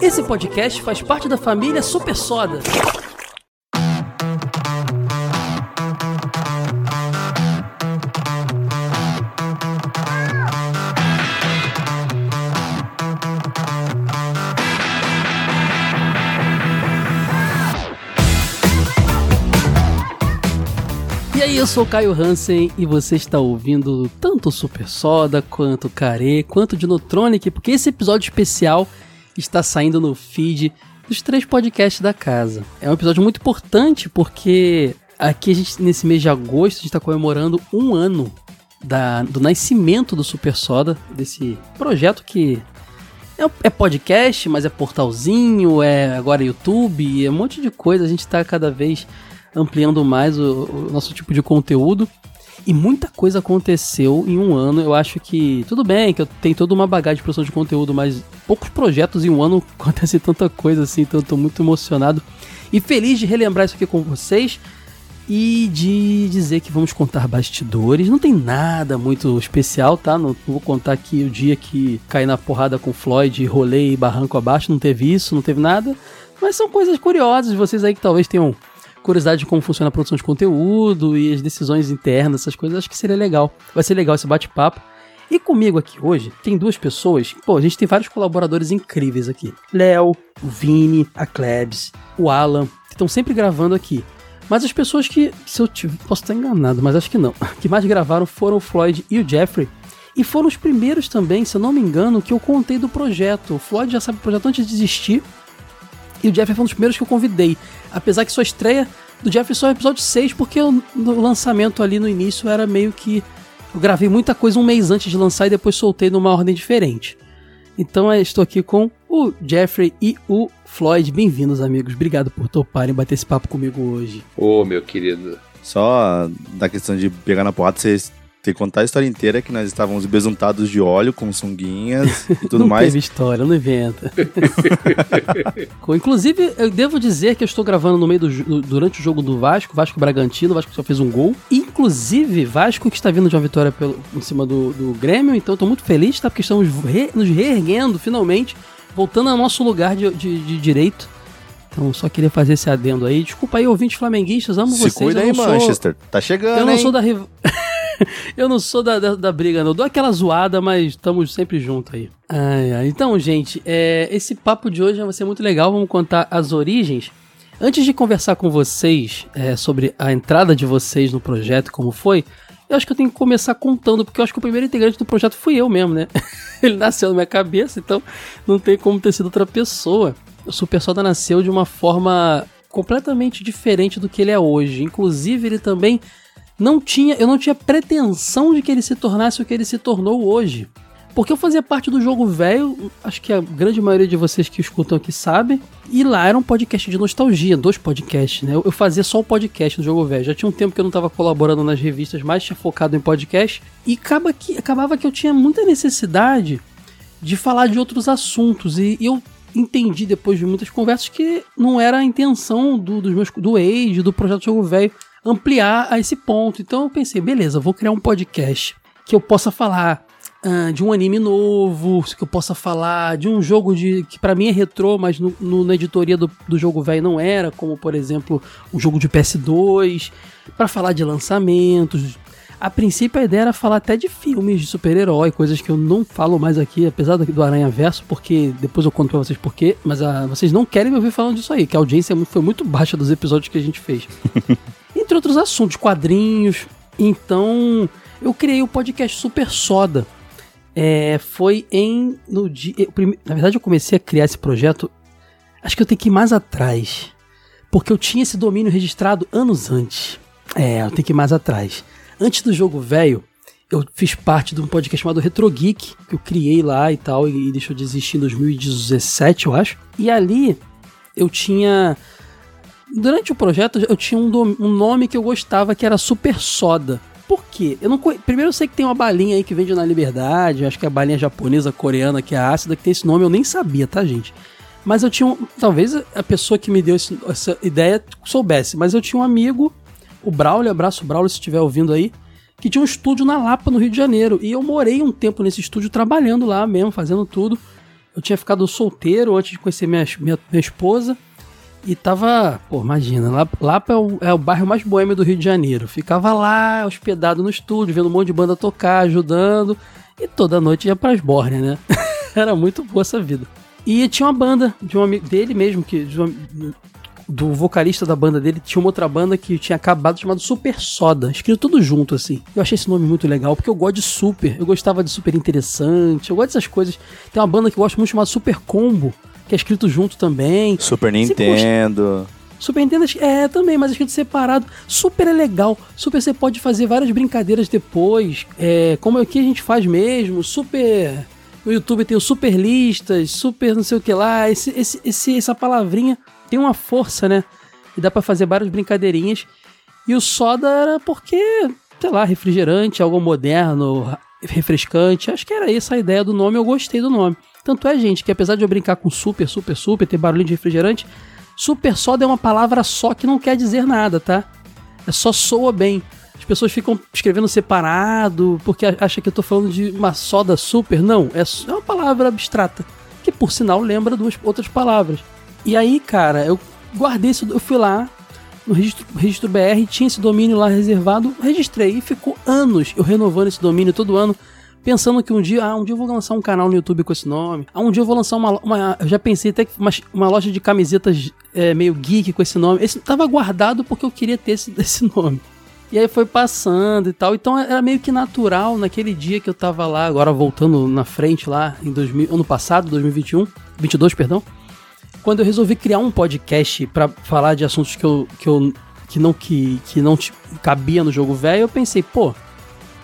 Esse podcast faz parte da família Super Soda. E eu sou Caio Hansen e você está ouvindo tanto Super Soda, quanto Care, quanto Dinotronic, porque esse episódio especial está saindo no feed dos três podcasts da casa. É um episódio muito importante porque aqui a gente, nesse mês de agosto, a gente está comemorando um ano da, do nascimento do Super Soda, desse projeto que é, é podcast, mas é portalzinho, é agora YouTube, é um monte de coisa. A gente está cada vez ampliando mais o, o, nosso tipo de conteúdo. E muita coisa aconteceu em um ano. Eu acho que tudo bem que eu tenho toda uma bagagem de produção de conteúdo, mas poucos projetos em um ano acontece tanta coisa assim, então eu tô muito emocionado e feliz de relembrar isso aqui com vocês e de dizer que vamos contar bastidores. Não tem nada muito especial, tá? Não, vou contar aqui o dia que caí na porrada com Floyd, rolei barranco abaixo, não teve isso, não teve nada. Mas são coisas curiosas, vocês aí que talvez tenham curiosidade de como funciona a produção de conteúdo e as decisões internas, essas coisas, acho que seria legal. Vai ser legal esse bate-papo. E comigo aqui hoje tem duas pessoas. Pô, a gente tem vários colaboradores incríveis aqui: Léo, o Vini, a Klebs, o Alan, que estão sempre gravando aqui. Mas as pessoas que, se eu tiver, posso estar enganado, mas acho que não, que mais gravaram foram o Floyd e o Jeffrey. E foram os primeiros também, se eu não me engano, que eu contei do projeto. O Floyd já sabe o projeto antes de existir. E o Jeffrey foi um dos primeiros que eu convidei. Apesar que sua estreia do Jeffrey só é o episódio 6, porque o, no lançamento ali no início era meio que. Eu gravei muita coisa um mês antes de lançar e depois soltei numa ordem diferente. Então eu estou aqui com o Jeffrey e o Floyd. Bem-vindos, amigos. Obrigado por toparem bater esse papo comigo hoje. Ô, oh, meu querido. Só da questão de pegar na porrada, vocês tem que contar a história inteira que nós estávamos besuntados de óleo com sunguinhas e tudo não mais. Não teve história, não inventa. Inclusive, eu devo dizer que eu estou gravando no meio do durante o jogo do Vasco, Vasco Bragantino, o Vasco só fez um gol. Inclusive, Vasco que está vindo de uma vitória pelo, em cima do, do Grêmio, então estou muito feliz, tá? Porque estamos re, nos reerguendo finalmente, voltando ao nosso lugar de, de, de direito. Então, só queria fazer esse adendo aí. Desculpa aí, ouvintes flamenguistas, amo Se vocês. Se cuida aí, sou... Manchester. Tá chegando, Eu não hein? sou da eu não sou da, da, da, briga, não. Eu dou aquela zoada, mas estamos sempre juntos aí. Ai, ai. Então, gente, é, esse papo de hoje vai ser muito legal. Vamos contar as origens. Antes de conversar com vocês é, sobre a entrada de vocês no projeto, como foi, eu acho que eu tenho que começar contando, porque eu acho que o primeiro integrante do projeto fui eu mesmo, né? Ele nasceu na minha cabeça, então não tem como ter sido outra pessoa. O Super Soda nasceu de uma forma completamente diferente do que ele é hoje. Inclusive, ele também não tinha, eu não tinha pretensão de que ele se tornasse o que ele se tornou hoje. Porque eu fazia parte do jogo velho, acho que a grande maioria de vocês que escutam aqui sabe, e lá era um podcast de nostalgia, dois podcasts, né? Eu fazia só o podcast do jogo velho. Já tinha um tempo que eu não estava colaborando nas revistas, mais tinha focado em podcast, e acaba que, acabava que eu tinha muita necessidade de falar de outros assuntos, e, e eu entendi depois de muitas conversas que não era a intenção do, dos meus, do Age, do projeto Jogo Velho, ampliar a esse ponto. Então eu pensei, beleza, vou criar um podcast que eu possa falar uh, de um anime novo, que eu possa falar de um jogo de que para mim é retrô, mas no, no, na editoria do, do jogo velho não era, como por exemplo um jogo de PS2, para falar de lançamentos. A princípio a ideia era falar até de filmes de super-herói, coisas que eu não falo mais aqui, apesar do Aranha Verso, porque depois eu conto pra vocês porquê, mas uh, vocês não querem me ouvir falando disso aí, que a audiência foi muito baixa dos episódios que a gente fez. entre outros assuntos, quadrinhos. Então, eu criei o podcast Super Soda. É, foi em. No dia, na verdade, eu comecei a criar esse projeto. Acho que eu tenho que ir mais atrás. Porque eu tinha esse domínio registrado anos antes. É, eu tenho que ir mais atrás. Antes do jogo velho, eu fiz parte de um podcast chamado Retro Geek, que eu criei lá e tal, e deixou de existir em 2017, eu acho. E ali eu tinha Durante o projeto eu tinha um, um nome que eu gostava que era Super Soda. Por quê? Eu não Primeiro eu sei que tem uma balinha aí que vende na Liberdade, acho que é a balinha japonesa, coreana, que é ácida, que tem esse nome, eu nem sabia, tá, gente? Mas eu tinha um. Talvez a pessoa que me deu esse, essa ideia soubesse, mas eu tinha um amigo, o Braulio, abraço Braulio se estiver ouvindo aí, que tinha um estúdio na Lapa, no Rio de Janeiro. E eu morei um tempo nesse estúdio trabalhando lá mesmo, fazendo tudo. eu tinha ficado solteiro antes de conhecer minha, minha, minha esposa. E tava, pô, imagina, lá, lá é o, é o bairro mais boêmio do Rio de Janeiro. Ficava lá, hospedado no estúdio, vendo um monte de banda tocar, ajudando. E toda noite ia pra Esbórnia, né? Era muito boa essa vida. E tinha uma banda de um amigo dele mesmo, que um, do vocalista da banda dele, tinha uma outra banda que tinha acabado chamada Super Soda, escrito tudo junto assim. Eu achei esse nome muito legal, porque eu gosto de super, eu gostava de super interessante, eu gosto dessas coisas. Tem uma banda que eu gosto muito chamada Super Combo, que é escrito junto também. Super Nintendo. Super Nintendo é também, mas é escrito separado. Super é legal. Super você pode fazer várias brincadeiras depois. É, como é que a gente faz mesmo. Super. No YouTube tem o super listas, super não sei o que lá. Esse, esse, esse, essa palavrinha tem uma força, né? E dá para fazer várias brincadeirinhas. E o soda era porque, sei lá, refrigerante, algo moderno, refrescante. Acho que era essa a ideia do nome, eu gostei do nome. Tanto é, gente, que apesar de eu brincar com super, super, super, ter barulho de refrigerante, super soda é uma palavra só que não quer dizer nada, tá? É só soa bem. As pessoas ficam escrevendo separado porque acham que eu tô falando de uma soda super. Não, é, é uma palavra abstrata, que por sinal lembra duas outras palavras. E aí, cara, eu guardei isso, eu fui lá no registro, registro BR, tinha esse domínio lá reservado, registrei e ficou anos eu renovando esse domínio todo ano pensando que um dia, ah, um dia eu vou lançar um canal no YouTube com esse nome. Ah, um dia eu vou lançar uma. uma eu já pensei até que uma, uma loja de camisetas é, meio geek com esse nome. Esse tava guardado porque eu queria ter esse, esse nome. E aí foi passando e tal. Então era meio que natural naquele dia que eu tava lá, agora voltando na frente lá, em 2000, ano passado, 2021, 22, perdão. Quando eu resolvi criar um podcast para falar de assuntos que eu, que eu que não que, que não cabia no jogo velho, eu pensei, pô,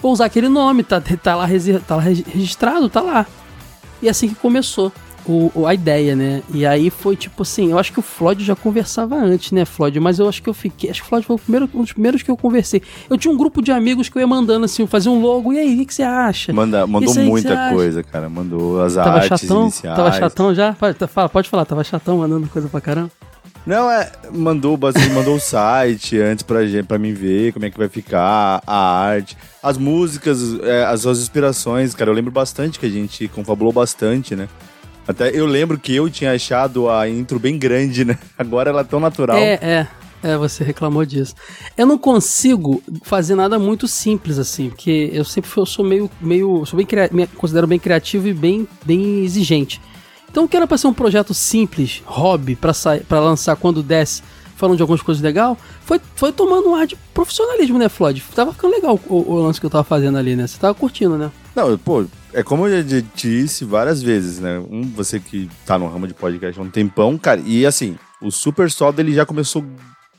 vou usar aquele nome, tá, tá, lá, tá lá registrado, tá lá. E assim que começou o, a ideia, né? E aí foi tipo assim, eu acho que o Floyd já conversava antes, né, Floyd? Mas eu acho que eu fiquei. Acho que o Floyd foi o primeiro, um dos primeiros que eu conversei. Eu tinha um grupo de amigos que eu ia mandando assim, fazer um logo. E aí, o que, você acha? Manda, mandou muita coisa, cara. Mandou as tava artes chatão, iniciais. Tava chatão já? Pode, fala, pode falar, tava chatão mandando coisa pra caramba. Não, é. Mandou, mandou o site antes pra, gente, pra mim ver como é que vai ficar, a arte, as músicas, é, as suas inspirações, cara. Eu lembro bastante que a gente confabulou bastante, né? Até eu lembro que eu tinha achado a intro bem grande, né? Agora ela é tão natural. É, é. É, você reclamou disso. Eu não consigo fazer nada muito simples assim, porque eu sempre eu sou meio, meio, sou bem me considero bem criativo e bem, bem exigente. Então que era para ser um projeto simples, hobby, para lançar quando desce, falando de algumas coisas legal, foi, foi tomando um ar de profissionalismo, né, Floyd? Tava ficando legal o, o, lance que eu tava fazendo ali, né? Você tava curtindo, né? Não, pô, é como eu já disse várias vezes, né? Um, você que tá no ramo de podcast há um tempão, cara, e assim, o Super Soda ele já começou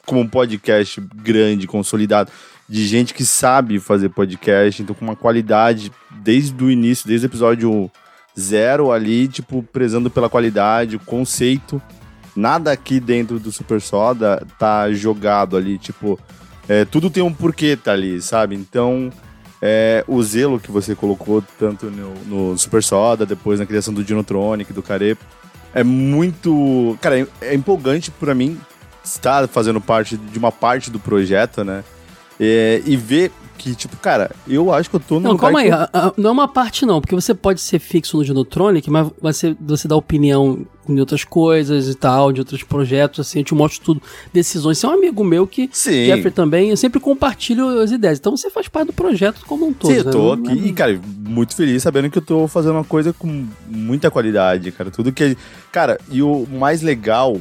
como um podcast grande, consolidado, de gente que sabe fazer podcast, então com uma qualidade desde o início, desde o episódio zero ali, tipo, prezando pela qualidade, o conceito. Nada aqui dentro do Super Soda tá jogado ali, tipo, é, tudo tem um porquê tá ali, sabe? Então, é, o zelo que você colocou tanto no, no, Super Soda, depois na criação do Dinotronic, do Care, é muito. Cara, é, é empolgante para mim estar fazendo parte de uma parte do projeto, né? É, e ver que, tipo, cara, eu acho que eu tô no Não, lugar calma aí, eu... não é uma parte não, porque você pode ser fixo no Genotronic, mas você, você dá opinião em outras coisas e tal, de outros projetos, assim, eu te mostro tudo, decisões. Você é um amigo meu que, Sim. Jeffrey também, eu sempre compartilho as ideias, então você faz parte do projeto como um todo. Sim, eu né? tô né? aqui e, cara, muito feliz sabendo que eu tô fazendo uma coisa com muita qualidade, cara, tudo que... Cara, e o mais legal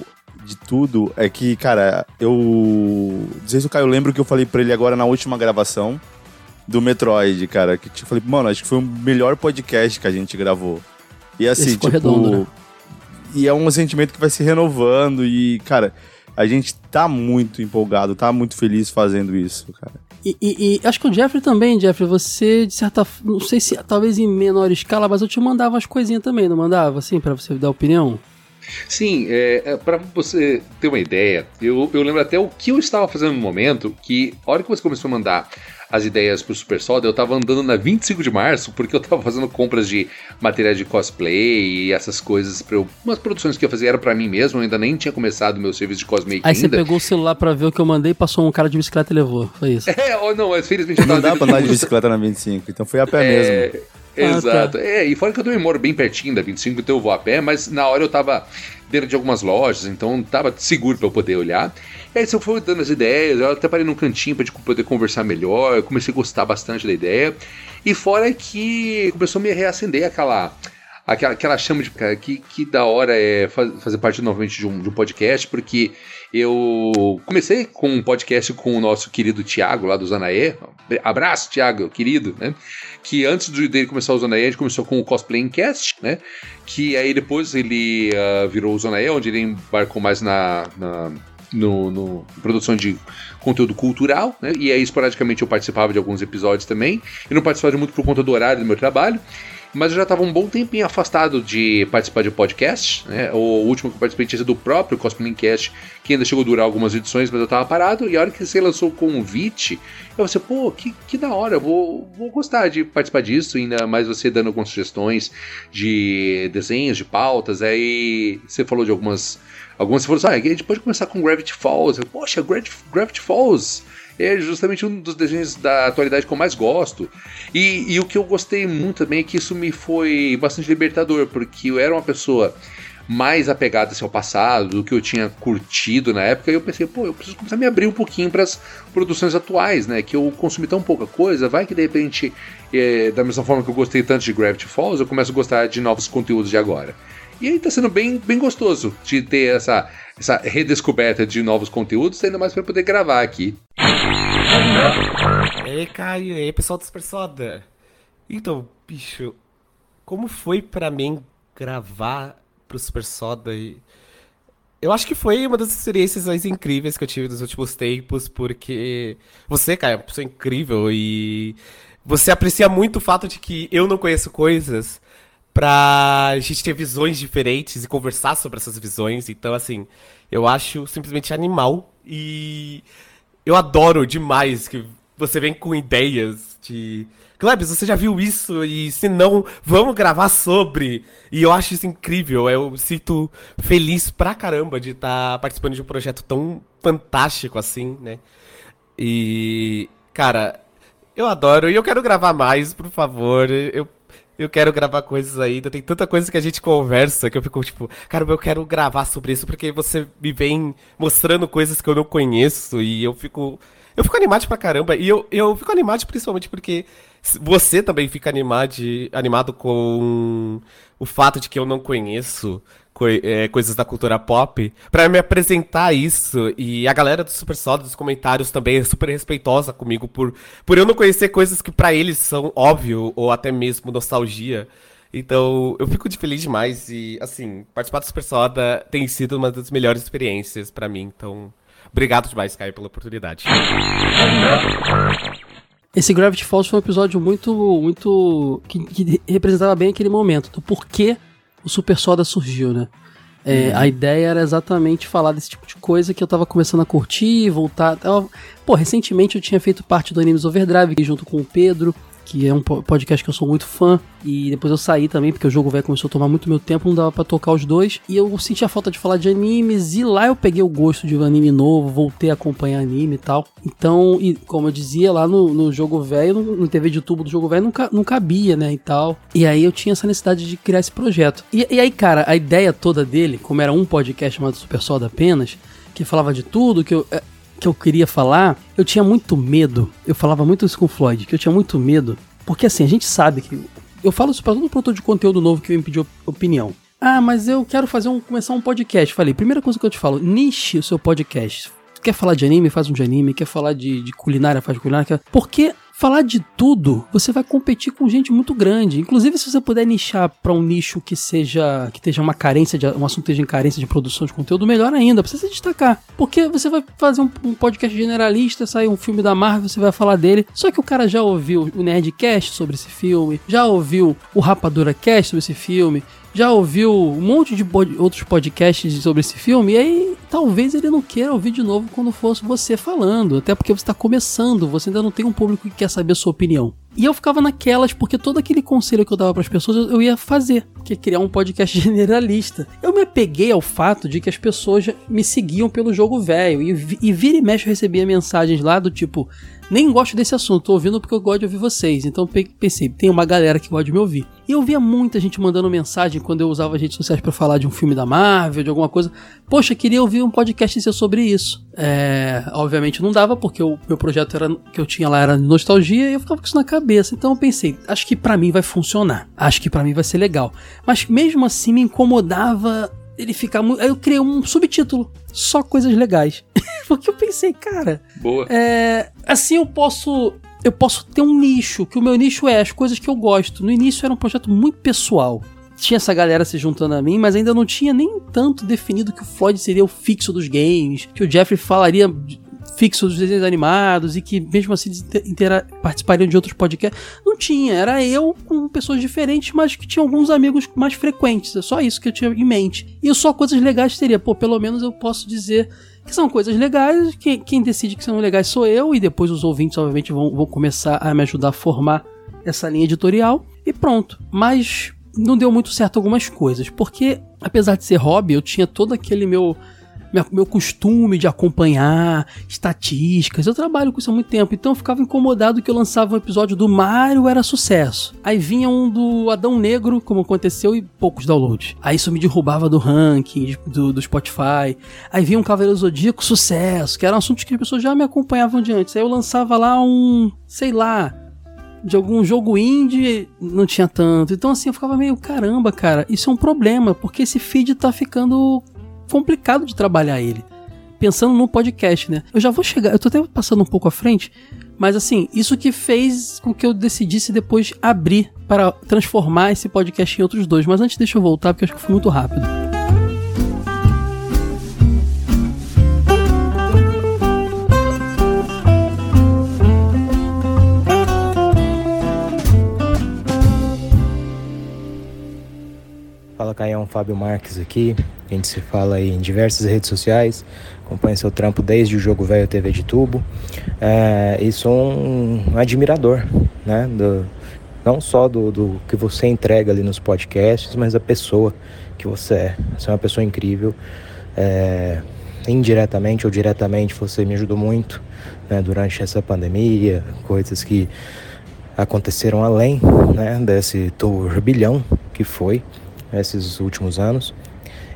de tudo é que, cara, eu. Não sei se o Caio lembra o que eu falei pra ele agora na última gravação do Metroid, cara. Que eu falei, mano, acho que foi o melhor podcast que a gente gravou. E assim, Esse tipo. Redondo, né? E é um sentimento que vai se renovando e, cara, a gente tá muito empolgado, tá muito feliz fazendo isso, cara. E, e, e, acho que o Jeffrey também, Jeffrey, você, de certa não sei se talvez em menor escala, mas eu te mandava as coisinhas também, não mandava, assim, para você dar opinião? Sim, é, é para você ter uma ideia, eu, eu lembro até o que eu estava fazendo no momento, que a hora que você começou a mandar as ideias pro Super Soda, eu tava andando na 25 de março, porque eu tava fazendo compras de materiais de cosplay e essas coisas para umas produções que eu fazia era para mim mesmo, eu ainda nem tinha começado meu serviço de cosplay Aí você pegou o celular para ver o que eu mandei, passou um cara de bicicleta e levou, foi isso. É, ou não, mas felizmente eu tava Não dá pra andar de bicicleta na 25, então foi a pé é... mesmo. Exato. Ah, tá. É, e fora que eu também moro bem pertinho da 25, então eu vou a pé, mas na hora eu tava dentro de algumas lojas, então tava seguro para eu poder olhar. E aí você foi dando as ideias, eu até parei num cantinho gente poder conversar melhor, eu comecei a gostar bastante da ideia. E fora que começou a me reacender aquela aquela, aquela chama de cara, que, que da hora é fazer parte novamente de um, de um podcast, porque eu comecei com um podcast com o nosso querido Tiago, lá do Zanaê. Abraço, Tiago, querido, né? Que antes dele começar o Zanaê, a gente começou com o Cosplay Cast, né? Que aí depois ele uh, virou o Zanaê, onde ele embarcou mais na, na no, no, produção de conteúdo cultural, né? E aí, esporadicamente, eu participava de alguns episódios também. Eu não participava muito por conta do horário do meu trabalho mas eu já estava um bom tempinho afastado de participar de podcast. Né? O último que eu participei tinha sido o próprio Cosplaycast, que ainda chegou a durar algumas edições, mas eu estava parado. E a hora que você lançou o convite, eu pensei, pô, que, que da hora, vou, vou gostar de participar disso, ainda mais você dando algumas sugestões de desenhos, de pautas. Aí você falou de algumas. Algumas você falou assim, ah, a gente pode começar com Gravity Falls. Eu, Poxa, Gravity Falls é justamente um dos desenhos da atualidade que eu mais gosto. E, e o que eu gostei muito também é que isso me foi bastante libertador, porque eu era uma pessoa mais apegada ao passado, do que eu tinha curtido na época, e eu pensei, pô, eu preciso começar a me abrir um pouquinho para as produções atuais, né? Que eu consumi tão pouca coisa, vai que de repente, é, da mesma forma que eu gostei tanto de Gravity Falls, eu começo a gostar de novos conteúdos de agora. E aí tá sendo bem, bem gostoso de ter essa, essa redescoberta de novos conteúdos, ainda mais para poder gravar aqui. Ei, Caio, ei, pessoal do Super Soda. Então, bicho, como foi para mim gravar pro Super Soda e... Eu acho que foi uma das experiências mais incríveis que eu tive nos últimos tempos, porque você, Caio, é uma pessoa incrível e você aprecia muito o fato de que eu não conheço coisas pra gente ter visões diferentes e conversar sobre essas visões. Então, assim, eu acho simplesmente animal e eu adoro demais que você vem com ideias de. Klebs, você já viu isso? E se não, vamos gravar sobre. E eu acho isso incrível. Eu sinto feliz pra caramba de estar tá participando de um projeto tão fantástico assim, né? E. Cara, eu adoro. E eu quero gravar mais, por favor. Eu eu quero gravar coisas ainda. Tem tanta coisa que a gente conversa que eu fico tipo, cara, eu quero gravar sobre isso porque você me vem mostrando coisas que eu não conheço e eu fico. Eu fico animado pra caramba. E eu, eu fico animado principalmente porque você também fica animado, animado com o fato de que eu não conheço é, coisas da cultura pop, para me apresentar isso. E a galera do Super Soda, dos comentários também é super respeitosa comigo por, por eu não conhecer coisas que para eles são óbvio ou até mesmo nostalgia. Então, eu fico de feliz demais e, assim, participar do Super Soda tem sido uma das melhores experiências para mim. Então, obrigado demais, Caio, pela oportunidade. Esse Gravity Falls foi um episódio muito, muito. que, que representava bem aquele momento, do porquê o Super Soda surgiu, né? É, uhum. A ideia era exatamente falar desse tipo de coisa que eu tava começando a curtir, voltar. Pô, recentemente eu tinha feito parte do Animes Overdrive junto com o Pedro que é um podcast que eu sou muito fã. E depois eu saí também, porque o jogo velho começou a tomar muito meu tempo, não dava para tocar os dois. E eu senti a falta de falar de animes, e lá eu peguei o gosto de um anime novo, voltei a acompanhar anime e tal. Então, e como eu dizia, lá no, no jogo velho, no, no, TV de tubo do jogo velho, não, não cabia, né, e tal. E aí eu tinha essa necessidade de criar esse projeto. E, e aí, cara, a ideia toda dele, como era um podcast chamado Super Soda apenas, que falava de tudo, que eu é, que eu queria falar, eu tinha muito medo. Eu falava muito isso com o Floyd, que eu tinha muito medo. Porque assim, a gente sabe que. Eu falo isso pra todo produtor de conteúdo novo que vem pedir opinião. Ah, mas eu quero fazer um, começar um podcast. Falei, primeira coisa que eu te falo, niche o seu podcast. Quer falar de anime, faz um de anime. Quer falar de, de culinária, faz de culinária. Porque falar de tudo, você vai competir com gente muito grande. Inclusive, se você puder nichar para um nicho que seja que esteja uma carência de um assunto esteja em carência de produção de conteúdo, melhor ainda, precisa se destacar. Porque você vai fazer um, um, podcast generalista, sair um filme da Marvel, você vai falar dele. Só que o cara já ouviu o Nerdcast sobre esse filme, já ouviu o Rapadura Cast sobre esse filme, já ouviu um monte de outros podcasts sobre esse filme, e aí talvez ele não queira ouvir de novo quando fosse você falando, até porque você está começando, você ainda não tem um público que quer saber sua opinião. E eu ficava naquelas, porque todo aquele conselho que eu dava para as pessoas eu ia fazer, que é criar um podcast generalista. Eu me apeguei ao fato de que as pessoas me seguiam pelo jogo velho, e, e vira e mexe eu recebia mensagens lá do tipo: nem gosto desse assunto, tô ouvindo porque eu gosto de ouvir vocês. Então pensei, tem uma galera que gosta de me ouvir. E eu via muita gente mandando mensagem quando eu usava as redes sociais para falar de um filme da Marvel, de alguma coisa. Poxa, queria ouvir um podcast seu sobre isso. É, obviamente não dava, porque o meu projeto era, que eu tinha lá era nostalgia e eu ficava com isso na cabeça. Então eu pensei, acho que para mim vai funcionar. Acho que para mim vai ser legal. Mas mesmo assim me incomodava ele ficar muito. Aí eu criei um subtítulo, só coisas legais. Porque eu pensei, cara. Boa. É, assim eu posso. Eu posso ter um nicho, que o meu nicho é as coisas que eu gosto. No início era um projeto muito pessoal. Tinha essa galera se juntando a mim, mas ainda não tinha nem tanto definido que o Floyd seria o fixo dos games, que o Jeffrey falaria fixo dos desenhos animados e que mesmo assim participariam de outros podcasts. Não tinha, era eu com pessoas diferentes, mas que tinha alguns amigos mais frequentes. É só isso que eu tinha em mente. E só coisas legais teria. Pô, pelo menos eu posso dizer que são coisas legais. Que, quem decide que são legais sou eu, e depois os ouvintes, obviamente, vão, vão começar a me ajudar a formar essa linha editorial. E pronto. Mas não deu muito certo algumas coisas, porque apesar de ser hobby, eu tinha todo aquele meu meu costume de acompanhar estatísticas. Eu trabalho com isso há muito tempo, então eu ficava incomodado que eu lançava um episódio do Mario era sucesso. Aí vinha um do Adão Negro, como aconteceu, e poucos downloads. Aí isso me derrubava do ranking do, do Spotify. Aí vinha um Cavaleiro Zodíaco sucesso, que era um assunto que as pessoas já me acompanhavam de antes. Aí eu lançava lá um, sei lá, de algum jogo indie não tinha tanto. Então assim, eu ficava meio, caramba, cara, isso é um problema, porque esse feed tá ficando complicado de trabalhar ele. Pensando no podcast, né? Eu já vou chegar, eu tô até passando um pouco à frente, mas assim, isso que fez com que eu decidisse depois abrir para transformar esse podcast em outros dois. Mas antes deixa eu voltar, porque acho que foi muito rápido. Fala Caião, Fábio Marques aqui. A gente se fala aí em diversas redes sociais. Acompanho seu trampo desde o Jogo Velho TV de Tubo. É, e sou um admirador, né? Do, não só do, do que você entrega ali nos podcasts, mas da pessoa que você é. Você é uma pessoa incrível. É, indiretamente ou diretamente você me ajudou muito né, durante essa pandemia, coisas que aconteceram além né, desse turbilhão que foi esses últimos anos.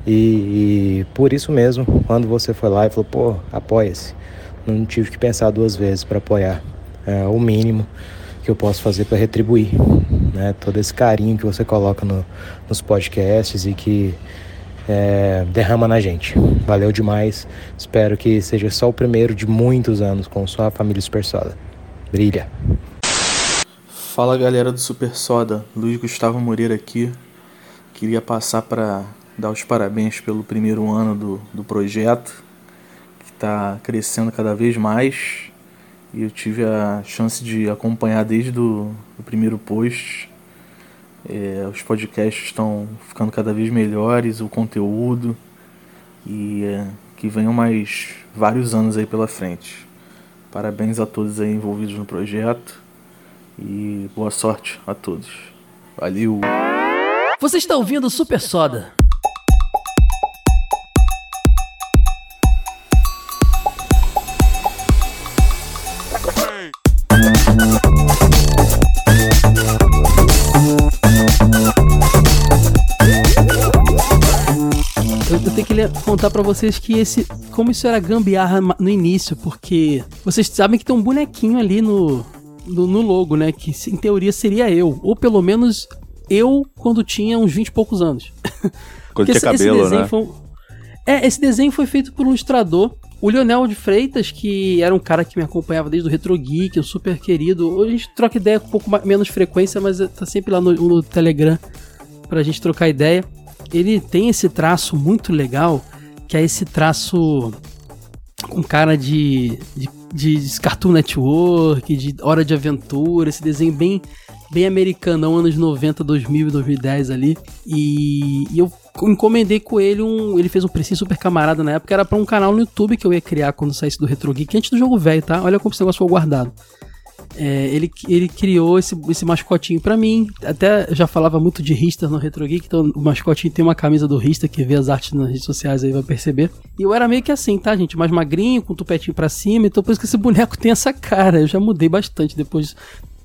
E, e, por isso mesmo, quando você foi lá e falou, pô, apoia-se, não tive que pensar duas vezes para apoiar. É o mínimo que eu posso fazer para retribuir, né? Todo esse carinho que você coloca no, nos podcasts e que é, derrama na gente. Valeu demais. Espero que seja só o primeiro de muitos anos com sua família Super Soda. Brilha. Fala galera do Super Soda, Luiz Gustavo Moreira aqui. Queria passar para dar os parabéns pelo primeiro ano do, do projeto, que está crescendo cada vez mais. E eu tive a chance de acompanhar desde do, o primeiro post. É, os podcasts estão ficando cada vez melhores, o conteúdo. E é, que venham mais vários anos aí pela frente. Parabéns a todos aí envolvidos no projeto. E boa sorte a todos. Valeu! Você está ouvindo Super Soda. eu tenho que contar para vocês que esse como isso era gambiarra no início, porque vocês sabem que tem um bonequinho ali no, no, no logo, né, que em teoria seria eu, ou pelo menos eu quando tinha uns 20 e poucos anos. Quando tinha cabelo, né? Foi... É, esse desenho foi feito por um ilustrador, o Leonel de Freitas, que era um cara que me acompanhava desde o Retro Geek, um super querido. Hoje a gente troca ideia com um pouco mais, menos frequência, mas tá sempre lá no, no Telegram pra gente trocar ideia. Ele tem esse traço muito legal, que é esse traço com cara de, de, de Cartoon Network, de Hora de Aventura, esse desenho bem bem americanão, anos 90, 2000 e 2010 ali. E, e, eu encomendei com ele um. Ele fez um precinho super camarada na época, era para um canal no YouTube que eu ia criar quando saísse do Retro Geek, antes do jogo velho, tá? Olha como esse negócio foi guardado. é, ele, ele criou esse, esse mascotinho pra mim. Até já falava muito de Rista no Retro Geek, então o mascotinho tem uma camisa do Rista, que vê as artes nas redes sociais aí vai perceber. E eu era meio que assim, tá, gente? Mais magrinho, com o tupetinho pra cima, então por isso que esse boneco tem essa cara. Eu já mudei bastante depois.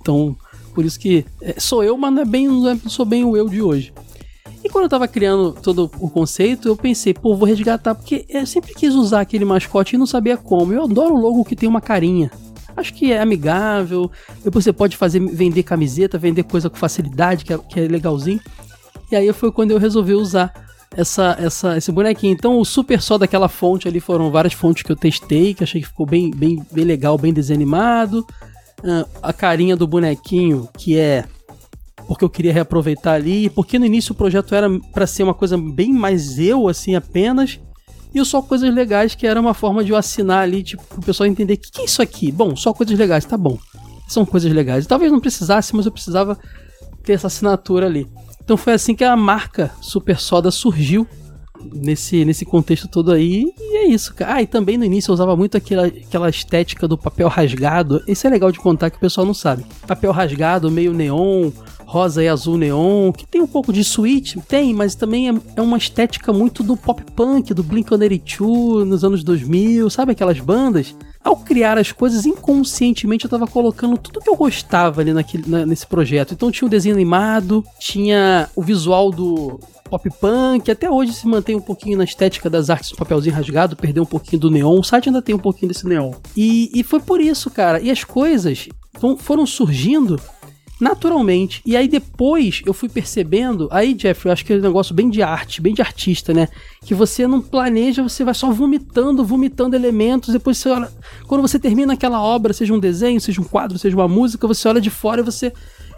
Então, por isso que é, sou eu, mas não é bem, é, não sou bem o eu de hoje. E quando eu tava criando todo o conceito, eu pensei, pô, vou resgatar, porque eu sempre quis usar aquele mascote e não sabia como. Eu adoro o logo que tem uma carinha. Acho que é amigável. Depois você pode fazer vender camiseta, vender coisa com facilidade, que é, que é legalzinho. E aí foi quando eu resolvi usar essa, essa, esse bonequinho. Então o super só daquela fonte ali foram várias fontes que eu testei, que achei que ficou bem, bem, bem legal, bem desanimado. A carinha do bonequinho, que é porque eu queria reaproveitar ali, porque no início o projeto era para ser uma coisa bem mais eu, assim, apenas. E só coisas legais, que era uma forma de eu assinar ali, tipo, o pessoal entender o que, que é isso aqui. Bom, só coisas legais, tá bom. São coisas legais. Talvez não precisasse, mas eu precisava ter essa assinatura ali. Então foi assim que a marca Super Soda surgiu nesse, nesse contexto todo aí. E é isso, cara. Ah, e também no início eu usava muito aquela, aquela estética do papel rasgado. Isso é legal de contar que o pessoal não sabe. Papel rasgado, meio neon, rosa e azul neon, que tem um pouco de sweet, tem, mas também é, é uma estética muito do pop punk, do Blink-182 nos anos 2000, sabe aquelas bandas? Ao criar as coisas inconscientemente, eu tava colocando tudo que eu gostava ali naquele, na, nesse projeto. Então tinha o desenho animado, tinha o visual do pop punk, até hoje se mantém um pouquinho na estética das artes do papelzinho rasgado, perdeu um pouquinho do neon. O site ainda tem um pouquinho desse neon. E, e foi por isso, cara. E as coisas foram surgindo naturalmente. E aí depois eu fui percebendo, aí Jeff, eu acho que é um negócio bem de arte, bem de artista, né? Que você não planeja, você vai só vomitando, vomitando elementos, depois você olha, quando você termina aquela obra, seja um desenho, seja um quadro, seja uma música, você olha de fora e você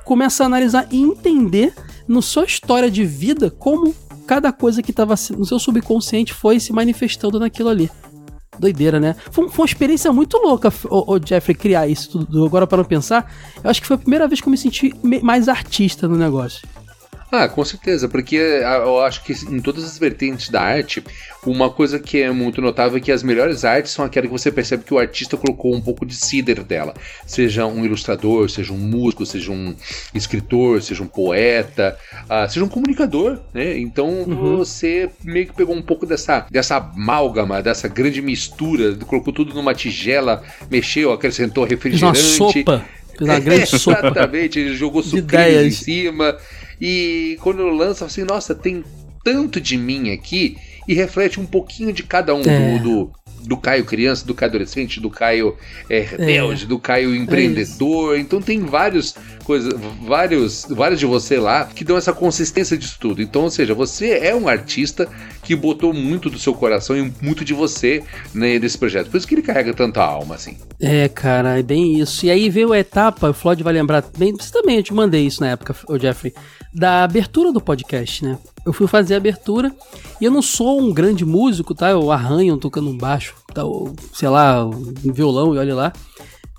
começa a analisar e entender no sua história de vida como cada coisa que estava no seu subconsciente foi se manifestando naquilo ali. Doideira, né? Foi, foi uma experiência muito louca, o, o Jeffrey, criar isso tudo. Agora, para não pensar, eu acho que foi a primeira vez que eu me senti mais artista no negócio. Ah, com certeza, porque eu acho que em todas as vertentes da arte, uma coisa que é muito notável é que as melhores artes são aquelas que você percebe que o artista colocou um pouco de cider dela. Seja um ilustrador, seja um músico, seja um escritor, seja um poeta, uh, seja um comunicador, né? Então uhum. você meio que pegou um pouco dessa, dessa amálgama, dessa grande mistura, colocou tudo numa tigela, mexeu, acrescentou refrigerante. Uma sopa. Uma grande sopa. Exatamente, ele jogou sucrilhos em cima. E quando lança, assim, nossa, tem tanto de mim aqui e reflete um pouquinho de cada um é. do, do, do, Caio criança, do Caio adolescente, do Caio é, rebelde, é. do Caio empreendedor. É então tem vários coisas, vários, vários de você lá que dão essa consistência disso tudo. Então, ou seja, você é um artista que botou muito do seu coração e muito de você né, nesse projeto. Por isso que ele carrega tanta alma, assim. É, cara, é bem isso. E aí veio a etapa, o Floyd vai lembrar bem, você também, eu te mandei isso na época, o Jeffrey da abertura do podcast, né? Eu fui fazer a abertura e eu não sou um grande músico, tá? Eu arranho tocando um baixo, tá? Ou, sei lá, um violão e olha lá.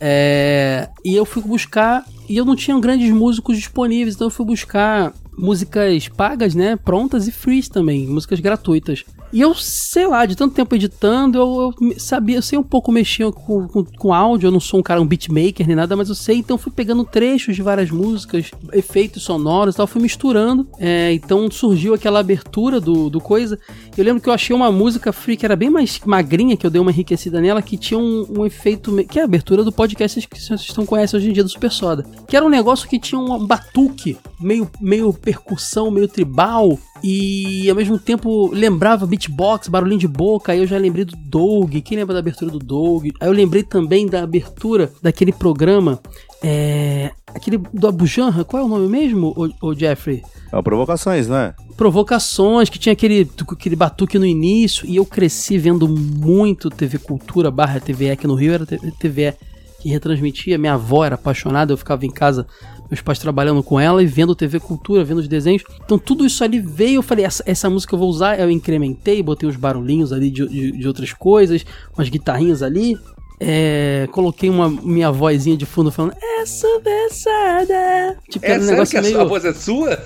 É... E eu fui buscar e eu não tinha grandes músicos disponíveis, então eu fui buscar músicas pagas, né? Prontas e frees também, músicas gratuitas. E eu, sei lá, de tanto tempo editando, eu, eu sabia, eu sei um pouco mexer com, com, com, áudio, eu não sou um cara, um beatmaker nem nada, mas eu sei, então fui pegando trechos de várias músicas, efeitos sonoros e tal, fui misturando. É, então surgiu aquela abertura do, do coisa. Eu lembro que eu achei uma música free que era bem mais magrinha, que eu dei uma enriquecida nela, que tinha um, um efeito, que é a abertura do podcast que vocês estão conhecem hoje em dia, do Super Soda. Que era um negócio que tinha um batuque, meio, meio percussão, meio tribal, e ao mesmo tempo lembrava beatbox, barulhinho de boca. Aí eu já lembrei do Doug. Quem lembra da abertura do Doug? Aí eu lembrei também da abertura daquele programa. É. Aquele do Abujanra, qual é o nome mesmo, o, o Jeffrey? É Provocações, né? Provocações, que tinha aquele, aquele batuque no início, e eu cresci vendo muito TV Cultura barra TVE aqui no Rio, era TVE que retransmitia. Minha avó era apaixonada, eu ficava em casa meus pais trabalhando com ela e vendo TV Cultura, vendo os desenhos. Então tudo isso ali veio, eu falei, essa, essa música eu vou usar, eu incrementei, botei uns barulhinhos ali de, de, de outras coisas, umas guitarrinhas ali. É, coloquei uma minha vozinha de fundo falando essa versada. Tipo, é, um negócio que meio... a voz é sua?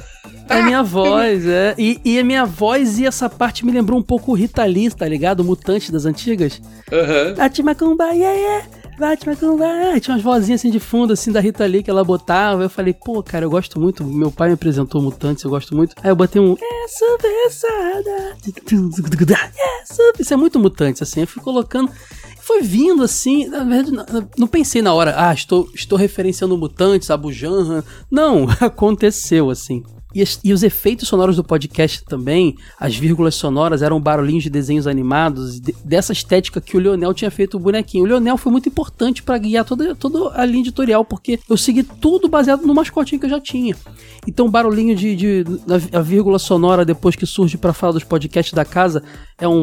É minha voz, é. E, e, a minha voz e essa parte me lembrou um pouco o Rita Lee, tá ligado? O Mutante das antigas. Aham. Uhum. Atimacumba, yeah, yeah. Bate, mas tu não vai. Tinha umas vozinhas assim de fundo, assim, da Rita Lee que ela botava. Eu falei, pô, cara, eu gosto muito. Meu pai me apresentou Mutantes, eu gosto muito. Aí eu botei um. É subversada. Isso é muito Mutantes, assim. Eu fui colocando foi vindo assim, na verdade, não, não pensei na hora, ah, estou, estou referenciando mutantes, Abu Janra. Não, aconteceu assim. E, e, os efeitos sonoros do podcast também, as vírgulas sonoras eram barulhinhos de desenhos animados, de, dessa estética que o Leonel tinha feito o bonequinho. O Leonel foi muito importante para guiar toda, toda a linha editorial, porque eu segui tudo baseado no mascotinho que eu já tinha. Então, barulhinho de, de a vírgula sonora depois que surge para falar dos podcasts da casa é um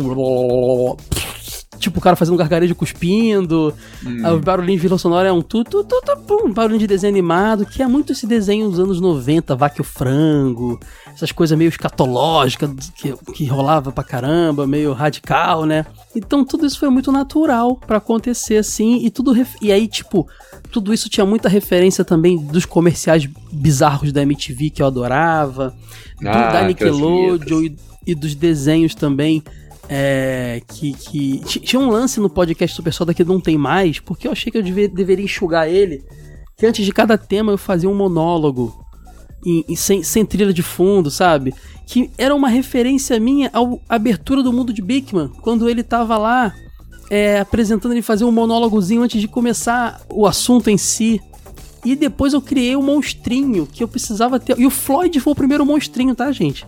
tipo o cara fazendo um gargarejo cuspindo. Hum. O barulhinho de vila sonora é um tu, tu, tu, tu, pum, barulhinho de desenho animado, que é muito esse desenho dos anos 90, Vaque o Frango, essas coisas meio escatológicas que, que rolava pra caramba, meio radical, né? Então tudo isso foi muito natural para acontecer assim, e tudo. E aí, tipo, tudo isso tinha muita referência também dos comerciais bizarros da MTV que eu adorava, ah, do, da Nickelodeon e, e dos desenhos também é, que, que. Tinha um lance no podcast Super Soda que não tem mais, porque eu achei que eu deveria enxugar ele. Que antes de cada tema eu fazia um monólogo. Em, em, sem, sem trilha de fundo, sabe? Que era uma referência minha à abertura do mundo de Bigman, quando ele tava lá é, apresentando ele fazer um monólogozinho antes de começar o assunto em si. E depois eu criei um monstrinho que eu precisava ter. E o Floyd foi o primeiro monstrinho, tá, gente?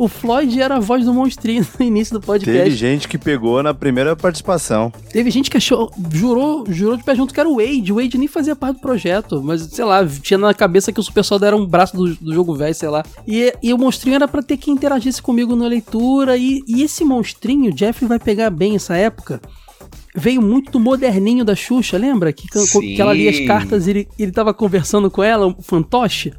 O Floyd era a voz do monstrinho no início do podcast. Teve gente que pegou na primeira participação. Teve gente que achou, jurou, jurou de pé junto que era o Wade. O Wade nem fazia parte do projeto, mas sei lá, tinha na cabeça que o Super Soda era um braço do, do jogo velho, sei lá. E, e o monstrinho era para ter que interagisse comigo na leitura. E, e esse monstrinho, Jeff vai pegar bem essa época veio muito do moderninho da Xuxa, lembra? Que, que ela lia as cartas e ele, ele tava conversando com ela, o fantoche.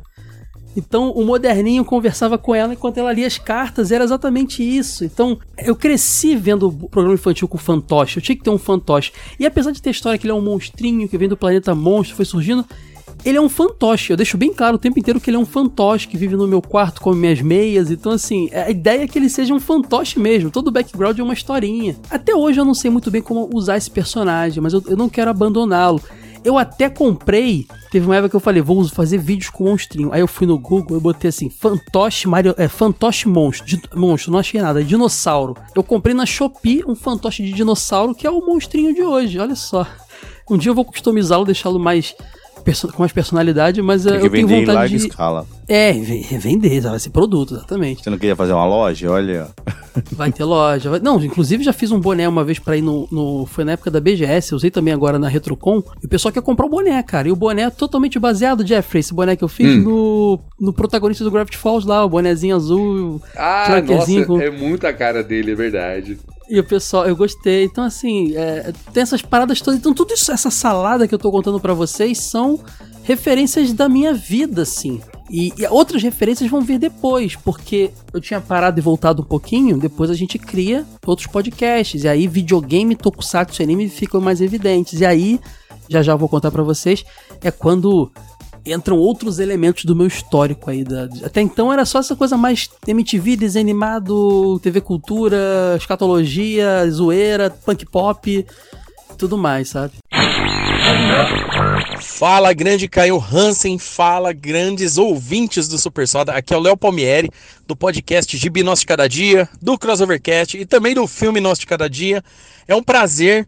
Então o moderninho conversava com ela enquanto ela lia as cartas, era exatamente isso. Então eu cresci vendo o programa infantil com fantoche, eu tinha que ter um fantoche. E apesar de ter história que ele é um monstrinho que vem do planeta monstro, foi surgindo, ele é um fantoche. Eu deixo bem claro o tempo inteiro que ele é um fantoche que vive no meu quarto, come minhas meias. Então, assim, a ideia é que ele seja um fantoche mesmo. Todo o background é uma historinha. Até hoje eu não sei muito bem como usar esse personagem, mas eu, eu não quero abandoná-lo. Eu até comprei. Teve uma época que eu falei, vou fazer vídeos com monstrinho. Aí eu fui no Google e botei assim, fantoche Mario, é, fantoche monstro. De, monstro, não achei nada, é dinossauro. Eu comprei na Shopee um fantoche de dinossauro que é o monstrinho de hoje, olha só. Um dia eu vou customizá-lo, deixá-lo mais com mais personalidade, mas Tem que eu tenho vontade em larga de... escala. É, vender, vai ser produto, exatamente. Você não queria fazer uma loja? Olha. Vai ter loja. Vai... Não, inclusive já fiz um boné uma vez pra ir no, no. Foi na época da BGS, eu usei também agora na Retrocon. E o pessoal quer comprar o boné, cara. E o boné é totalmente baseado, Jeffrey, esse boné que eu fiz hum. no, no protagonista do Gravity Falls lá, o bonézinho azul. Ah, nossa, com... é muita cara dele, é verdade. E o pessoal, eu gostei. Então, assim, é, tem essas paradas todas. Então, tudo isso, essa salada que eu tô contando para vocês são referências da minha vida, assim. E, e, outras referências vão vir depois, porque eu tinha parado e voltado um pouquinho, depois a gente cria outros podcasts, e aí videogame, tokusatsu anime ficam mais evidentes. E aí, já já vou contar para vocês, é quando entram outros elementos do meu histórico aí. Da, até então era só essa coisa mais MTV, desenho animado, TV Cultura, escatologia, zoeira, punk pop, tudo mais, sabe? Fala, grande Caio Hansen, fala, grandes ouvintes do Super Soda. Aqui é o Léo Palmieri, do podcast Gibi Nosso de Cada Dia, do Crossovercast e também do filme Nosso de Cada Dia. É um prazer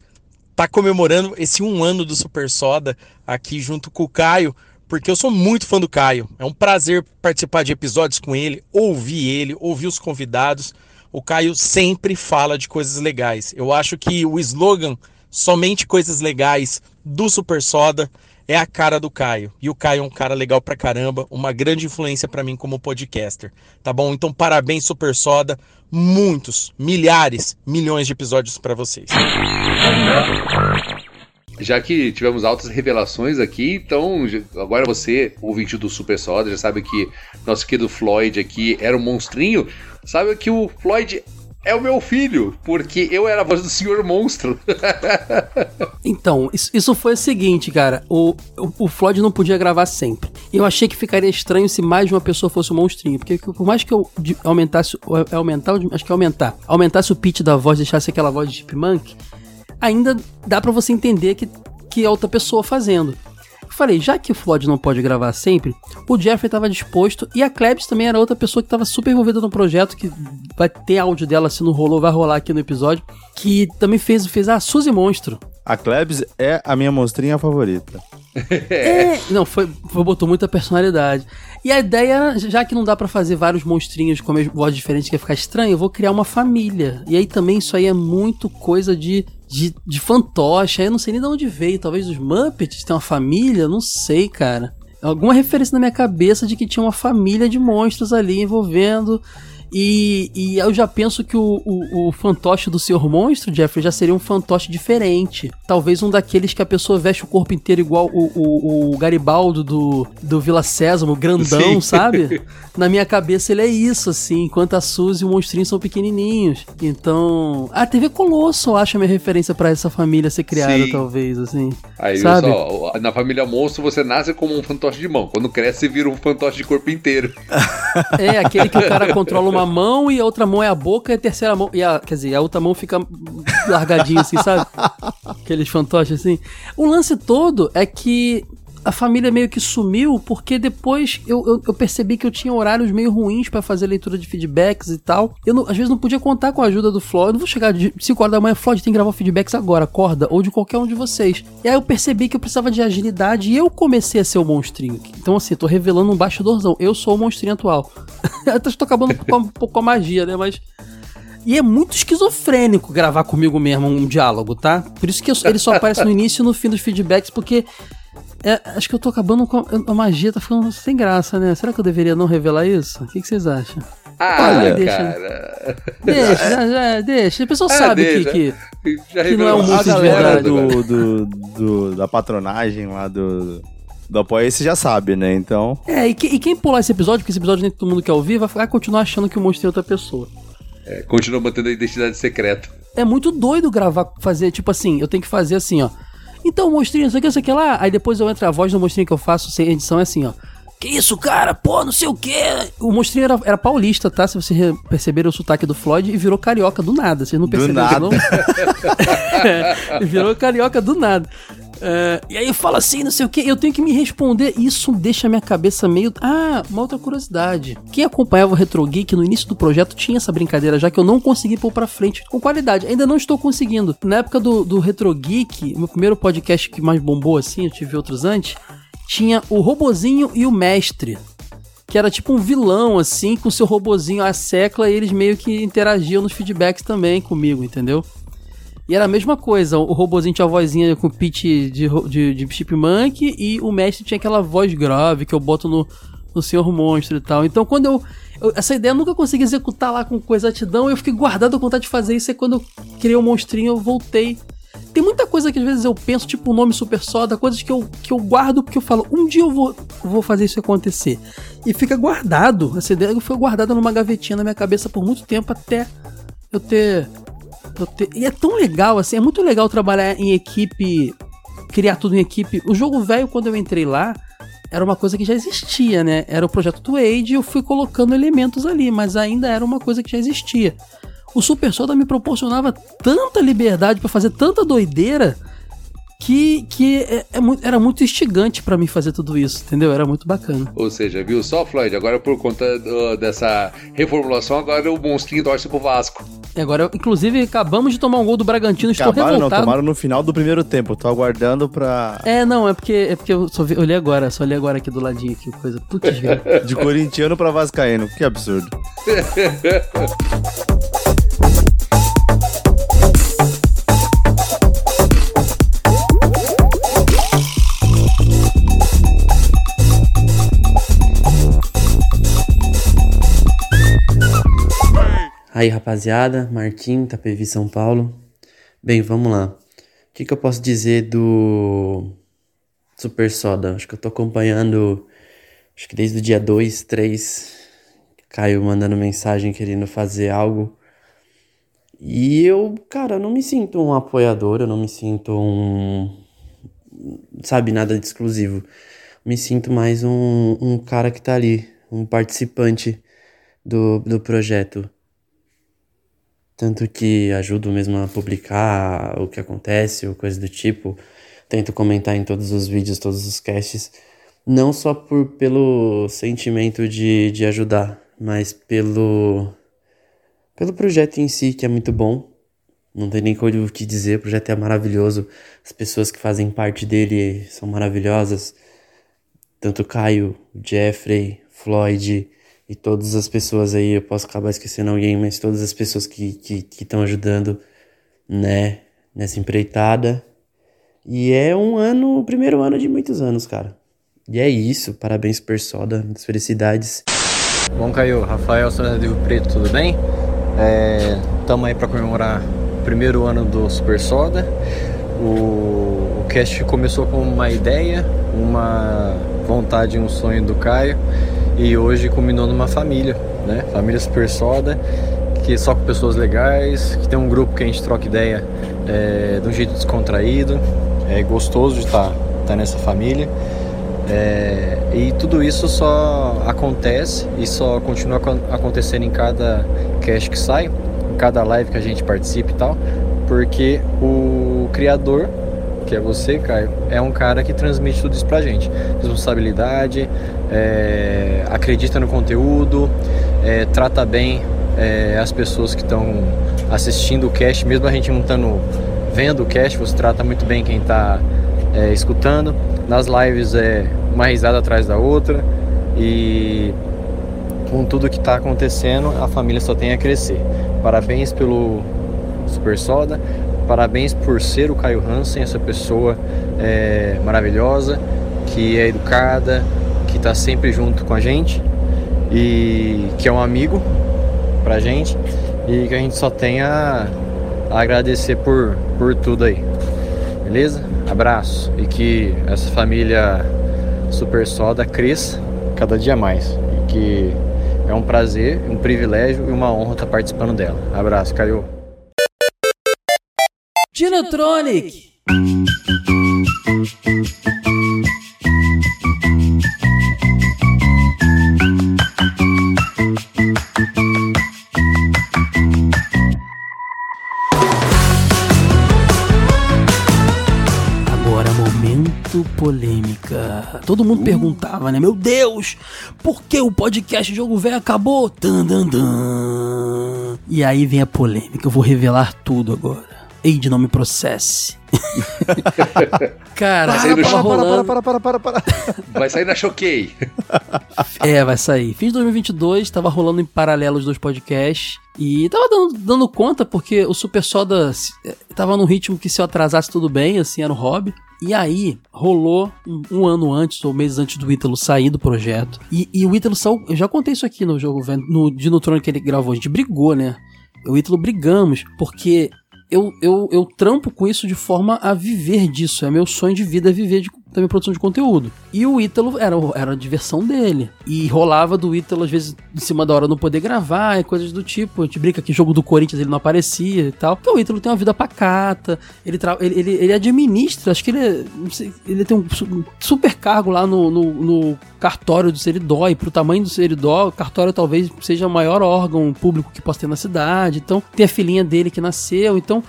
estar tá comemorando esse um ano do Super Soda aqui junto com o Caio, porque eu sou muito fã do Caio. É um prazer participar de episódios com ele, ouvir ele, ouvir os convidados. O Caio sempre fala de coisas legais. Eu acho que o slogan somente coisas legais do Super Soda é a cara do Caio. E o Caio é um cara legal pra caramba, uma grande influência para mim como podcaster. Tá bom? Então parabéns Super Soda, muitos, milhares, milhões de episódios para vocês já que tivemos altas revelações aqui, então agora você, ouvinte do Super Soda, já sabe que nosso querido Floyd aqui era um monstrinho. Sabe que o Floyd é o meu filho, porque eu era a voz do Senhor Monstro. então, isso, foi o seguinte, cara. O, o, o, Floyd não podia gravar sempre. Eu achei que ficaria estranho se mais de uma pessoa fosse o um monstrinho. Porque por mais que eu aumentasse. É aumentar, acho que é aumentar. Aumentasse o pitch da voz, deixasse aquela voz de Chipmunk ainda dá para você entender que que a outra pessoa fazendo. Eu falei, já que o Floyd não pode gravar sempre, o Jeffrey estava disposto e a Klebs também era outra pessoa que estava super envolvida no projeto, que vai ter áudio dela, se não rolou, vai rolar aqui no episódio, que também fez, fez a Suzy Monstro. A Klebs é a minha monstrinha favorita. É, não, foi, foi, botou muita personalidade. E a ideia, já que não dá para fazer vários monstrinhos com a voz diferente que ia ficar estranho, eu vou criar uma família. E aí também isso aí é muito coisa de de, de fantoche. Aí eu não sei nem de onde veio. Talvez os Muppets tem uma família, não sei, cara. Alguma referência na minha cabeça de que tinha uma família de monstros ali envolvendo e, e eu já penso que o, o, o, fantoche do Senhor Monstro, Jeffrey, já seria um fantoche diferente. Talvez um daqueles que a pessoa veste o corpo inteiro igual o, o, o Garibaldo do, do Vila Sésamo, grandão, Sim. sabe? Na minha cabeça ele é isso, assim, enquanto a Suzy e o monstrinho são pequenininhos. Então. A TV Colosso, acho a minha referência para essa família ser criada, Sim. talvez, assim. Aí, sabe? Só, na família monstro você nasce como um fantoche de mão. Quando cresce, você vira um fantoche de corpo inteiro. É, aquele que o cara controla uma mão e a outra mão é a boca e a terceira mão. E a, quer dizer, a outra mão fica largadinha assim, sabe? Aqueles fantoches assim. O lance todo é que a família meio que sumiu porque depois eu, eu, eu percebi que eu tinha horários meio ruins para fazer leitura de feedbacks e tal. Eu não, às vezes não podia contar com a ajuda do Floyd. Eu não vou chegar de 5 horas da manhã, Floyd tem que gravar feedbacks agora, acorda, ou de qualquer um de vocês. E aí eu percebi que eu precisava de agilidade e eu comecei a ser o monstrinho. Então assim, tô revelando um baixadorzão. Eu sou o monstrinho atual. eu tô acabando pouco, um pouco com a magia, né? Mas e é muito esquizofrênico gravar comigo mesmo um diálogo, tá? Por isso que eu, ele só aparece no início e no fim dos feedbacks, porque é, acho que eu tô acabando com a, a, magia, tá ficando sem graça, né? Será que eu deveria não revelar isso? O que, que vocês acham? Ah, Olha, deixa, cara. Deixa, já, já, deixa. A pessoa ah, sabe deixa. que, que, que não é um monstro de verdade. Do, do, do, da patronagem lá do, do apoio, você já sabe, né? Então. É, e, que, e, quem pular esse episódio, porque esse episódio nem todo mundo quer ouvir, vai, vai continuar achando que o monstro é outra pessoa. É, continua mantendo a identidade secreta. É muito doido gravar, fazer, tipo assim, eu tenho que fazer assim, ó. Então, monstrinho, isso aqui, isso aqui lá. Aí depois eu entro a voz do monstrinho que eu faço sem edição é assim, ó. Que isso, cara? Pô, não sei o quê. O monstrinho era, era paulista, tá? Se você perceber o sotaque do Floyd e virou carioca do nada. Vocês não perceberam, não? é, virou carioca do nada. É, e aí fala assim, não sei o que, eu tenho que me responder. Isso deixa minha cabeça meio. Ah, uma outra curiosidade. Quem acompanhava o Retro Geek no início do projeto tinha essa brincadeira, já que eu não consegui pôr pra frente com qualidade. Ainda não estou conseguindo. Na época do, do Retro Geek, meu primeiro podcast que mais bombou assim, eu tive outros antes, tinha o Robozinho e o Mestre que era tipo um vilão, assim, com seu robozinho a secla, e eles meio que interagiam nos feedbacks também comigo, entendeu? E era a mesma coisa, o robozinho tinha a vozinha com pitch de, de, de chipmunk e o mestre tinha aquela voz grave que eu boto no, no Senhor Monstro e tal. Então quando eu, eu, Essa ideia eu nunca consegui executar lá com, com exatidão, eu fiquei guardado a vontade de fazer isso, e quando eu criei o um monstrinho eu voltei. Tem muita coisa que às vezes eu penso, tipo o nome Super Soda, coisas que eu, que eu guardo porque eu falo, um dia eu vou, vou fazer isso acontecer. E fica guardado. Essa ideia foi guardada numa gavetinha na minha cabeça por muito tempo até eu ter e é tão legal, assim, é muito legal trabalhar em equipe, criar tudo em equipe. O jogo velho, quando eu entrei lá, era uma coisa que já existia, né? Era o projeto do Age e eu fui colocando elementos ali, mas ainda era uma coisa que já existia. O Super Soda me proporcionava tanta liberdade para fazer tanta doideira que, que é, é muito, era muito instigante para mim fazer tudo isso, entendeu? Era muito bacana. Ou seja, viu só, Floyd? Agora por conta do, dessa reformulação, agora o monstrinho torce pro Vasco. E agora, inclusive, acabamos de tomar um gol do Bragantino, estou Acabaram, revoltado. não, tomaram no final do primeiro tempo, tô aguardando pra... É, não, é porque, é porque eu só vi, olhei agora, só olhei agora aqui do ladinho, que coisa, putz, De corintiano pra vascaíno, que absurdo. Aí rapaziada, Martim, Tapevi, São Paulo. Bem, vamos lá. O que, que eu posso dizer do Super Soda? Acho que eu tô acompanhando, acho que desde o dia 2, 3, Caio mandando mensagem querendo fazer algo. E eu, cara, não me sinto um apoiador, eu não me sinto um. Sabe, nada de exclusivo. Me sinto mais um, um cara que tá ali, um participante do, do projeto. Tanto que ajudo mesmo a publicar o que acontece ou coisa do tipo. tento comentar em todos os vídeos, todos os casts, não só por, pelo sentimento de, de ajudar, mas pelo, pelo projeto em si, que é muito bom. Não tem nem o que dizer, o projeto é maravilhoso, as pessoas que fazem parte dele são maravilhosas. Tanto Caio, Jeffrey, Floyd e todas as pessoas aí, eu posso acabar esquecendo alguém, mas todas as pessoas que estão que, que ajudando, né, nessa empreitada. E é um ano, o primeiro ano de muitos anos, cara. E é isso, parabéns Persoda, muitas felicidades. Bom, Caio, Rafael Souza Rio Preto, tudo bem? É, aí para comemorar o primeiro ano do Super Soda. O, o cast começou com uma ideia, uma vontade, um sonho do Caio e hoje culminou numa família, né? Família Super Soda, que é só com pessoas legais, que tem um grupo que a gente troca ideia é, de um jeito descontraído, é gostoso de estar tá, tá nessa família. É, e tudo isso só acontece e só continua acontecendo em cada cast que sai, em cada live que a gente participa e tal, porque o criador, que é você, Caio, é um cara que transmite tudo isso pra gente. Responsabilidade, é, acredita no conteúdo, é, trata bem é, as pessoas que estão assistindo o cast, mesmo a gente não estando vendo o cast, você trata muito bem quem está é, escutando. Nas lives é uma risada atrás da outra e com tudo que está acontecendo, a família só tem a crescer. Parabéns pelo Super Soda, parabéns por ser o Caio Hansen, essa pessoa é, maravilhosa, que é educada, que está sempre junto com a gente e que é um amigo pra gente e que a gente só tem a, a agradecer por, por tudo aí. Beleza? Abraço e que essa família Super Soda cresça cada dia mais. E que é um prazer, um privilégio e uma honra estar participando dela. Abraço, Caio. Dinotronic! polêmica. Todo mundo perguntava, né? Meu Deus, por que o podcast Jogo Velho acabou? Dan, dan, dan. E aí vem a polêmica. Eu vou revelar tudo agora. Eide, não me processe. Cara, para, para, para, para, para, para, para, Vai sair na Choquei. é, vai sair. Fim de 2022, tava rolando em paralelo os dois podcasts. E tava dando, dando conta porque o Super Soda eh, tava num ritmo que se eu atrasasse tudo bem, assim, era um hobby. E aí, rolou um, um, ano antes, ou meses antes do Ítalo sair do projeto. E, e o Ítalo saiu. Eu já contei isso aqui no jogo, no Dinotrone que ele gravou. A gente brigou, né? Eu e o Ítalo brigamos, porque eu, eu, eu trampo com isso de forma a viver disso. É meu sonho de vida viver de, minha produção de conteúdo. E o Ítalo era, era a diversão dele. E rolava do Ítalo, às vezes, em cima da hora não poder gravar e coisas do tipo. A gente brinca que jogo do Corinthians ele não aparecia e tal. Então o Ítalo tem uma vida pacata, ele, ele, ele, ele administra, acho que ele, é, ele tem um super cargo lá no, no, no cartório do Seridó. E pro tamanho do Seridó, o cartório talvez seja o maior órgão público que possa ter na cidade. Então tem a filhinha dele que nasceu. Então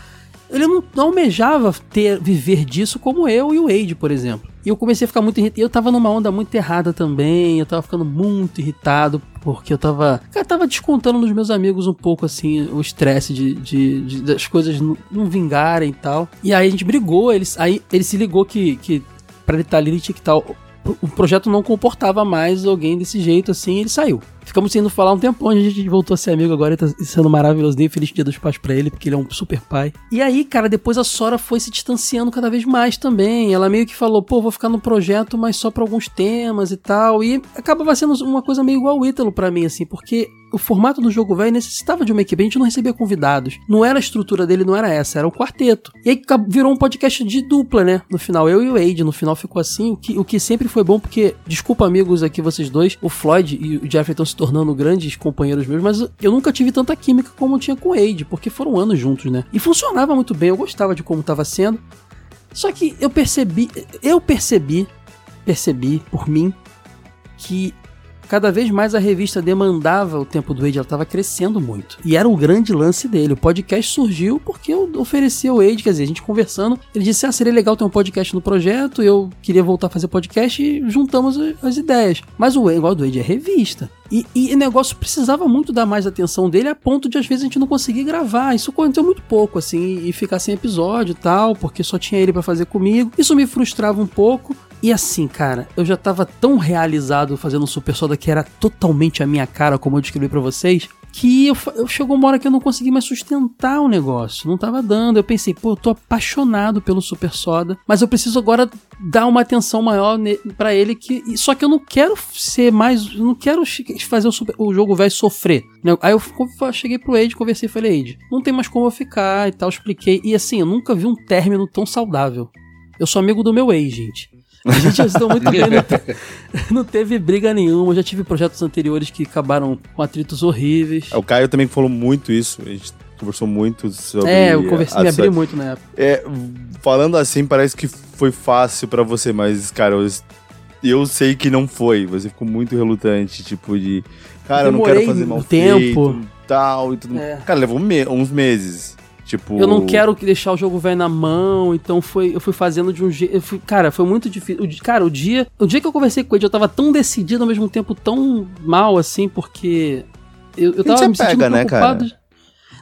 ele não, não almejava ter viver disso como eu e o Wade, por exemplo. E eu comecei a ficar muito irritado. Eu tava numa onda muito errada também. Eu tava ficando muito irritado. Porque eu tava. Cara, tava descontando nos meus amigos um pouco, assim, o estresse de, de, de, das coisas não, não, vingarem e tal. E aí a gente brigou. Ele, aí ele se ligou que, que pra ele estar ali, ele tinha que estar. O projeto não comportava mais alguém desse jeito assim. Ele saiu. Ficamos sem falar um tempão, a gente voltou a ser amigo agora e tá sendo maravilhoso. Dei feliz dia dos pais pra ele, porque ele é um super pai. E aí, cara, depois a Sora foi se distanciando cada vez mais também. Ela meio que falou, pô, vou ficar no projeto, mas só pra alguns temas e tal. E acabava sendo uma coisa meio igual o Ítalo pra mim, assim, porque o formato do jogo velho necessitava de uma equipe, a gente não recebia convidados. Não era a estrutura dele, não era essa, era o quarteto. E aí virou um podcast de dupla, né? No final, eu e o Wade, no final ficou assim, o que, o que sempre foi bom, porque, desculpa amigos aqui vocês dois, o Floyd e o Jeffrey estão se tornando grandes companheiros meus, mas eu nunca tive tanta química como tinha com o Wade, porque foram anos juntos, né? E funcionava muito bem, eu gostava de como estava sendo. Só que eu percebi, eu percebi, percebi por mim que cada vez mais a revista demandava o tempo do Wade, ela estava crescendo muito. E era o grande lance dele. O podcast surgiu porque eu ofereci ao Wade, quer dizer, a gente conversando, ele disse: Ah, seria legal ter um podcast no projeto, eu queria voltar a fazer podcast e juntamos as ideias. Mas o negócio do Wade é revista. E, e o negócio precisava muito dar mais atenção dele a ponto de às vezes a gente não conseguir gravar. Isso aconteceu muito pouco, assim, e ficar sem episódio e tal, porque só tinha ele para fazer comigo. Isso me frustrava um pouco. E assim, cara, eu já tava tão realizado fazendo um Super Soda que era totalmente a minha cara, como eu descrevi para vocês, que eu, eu, chegou uma hora que eu não consegui mais sustentar o negócio. Não tava dando. Eu pensei, pô, eu tô apaixonado pelo Super Soda, mas eu preciso agora dar uma atenção maior para ele que só que eu não quero ser mais, eu não quero fazer o, super, o jogo velho sofrer. Né? Aí eu cheguei pro Age, conversei falei, Age, não tem mais como eu ficar e tal, expliquei. E assim, eu nunca vi um término tão saudável. Eu sou amigo do meu ex, gente. A gente já estou muito bem, não, te, não, teve briga nenhuma. Eu já tive projetos anteriores que acabaram com atritos horríveis. É, o Caio também falou muito isso. A gente conversou muito sobre. É, eu conversei, me abri muito na época. É, falando assim, parece que foi fácil para você, mas, cara, eu, eu, sei que não foi. Você ficou muito relutante, tipo, de. Cara, eu, eu não quero fazer mal tempo. feito, tal e tudo. É. Cara, levou me uns meses. Tipo... Eu não quero deixar o jogo velho na mão, então foi, eu fui fazendo de um jeito. Cara, foi muito difícil. Cara, o dia, o dia que eu conversei com ele, eu tava tão decidido ao mesmo tempo tão mal assim, porque eu, eu tava me sentindo pega, né, preocupado. Né,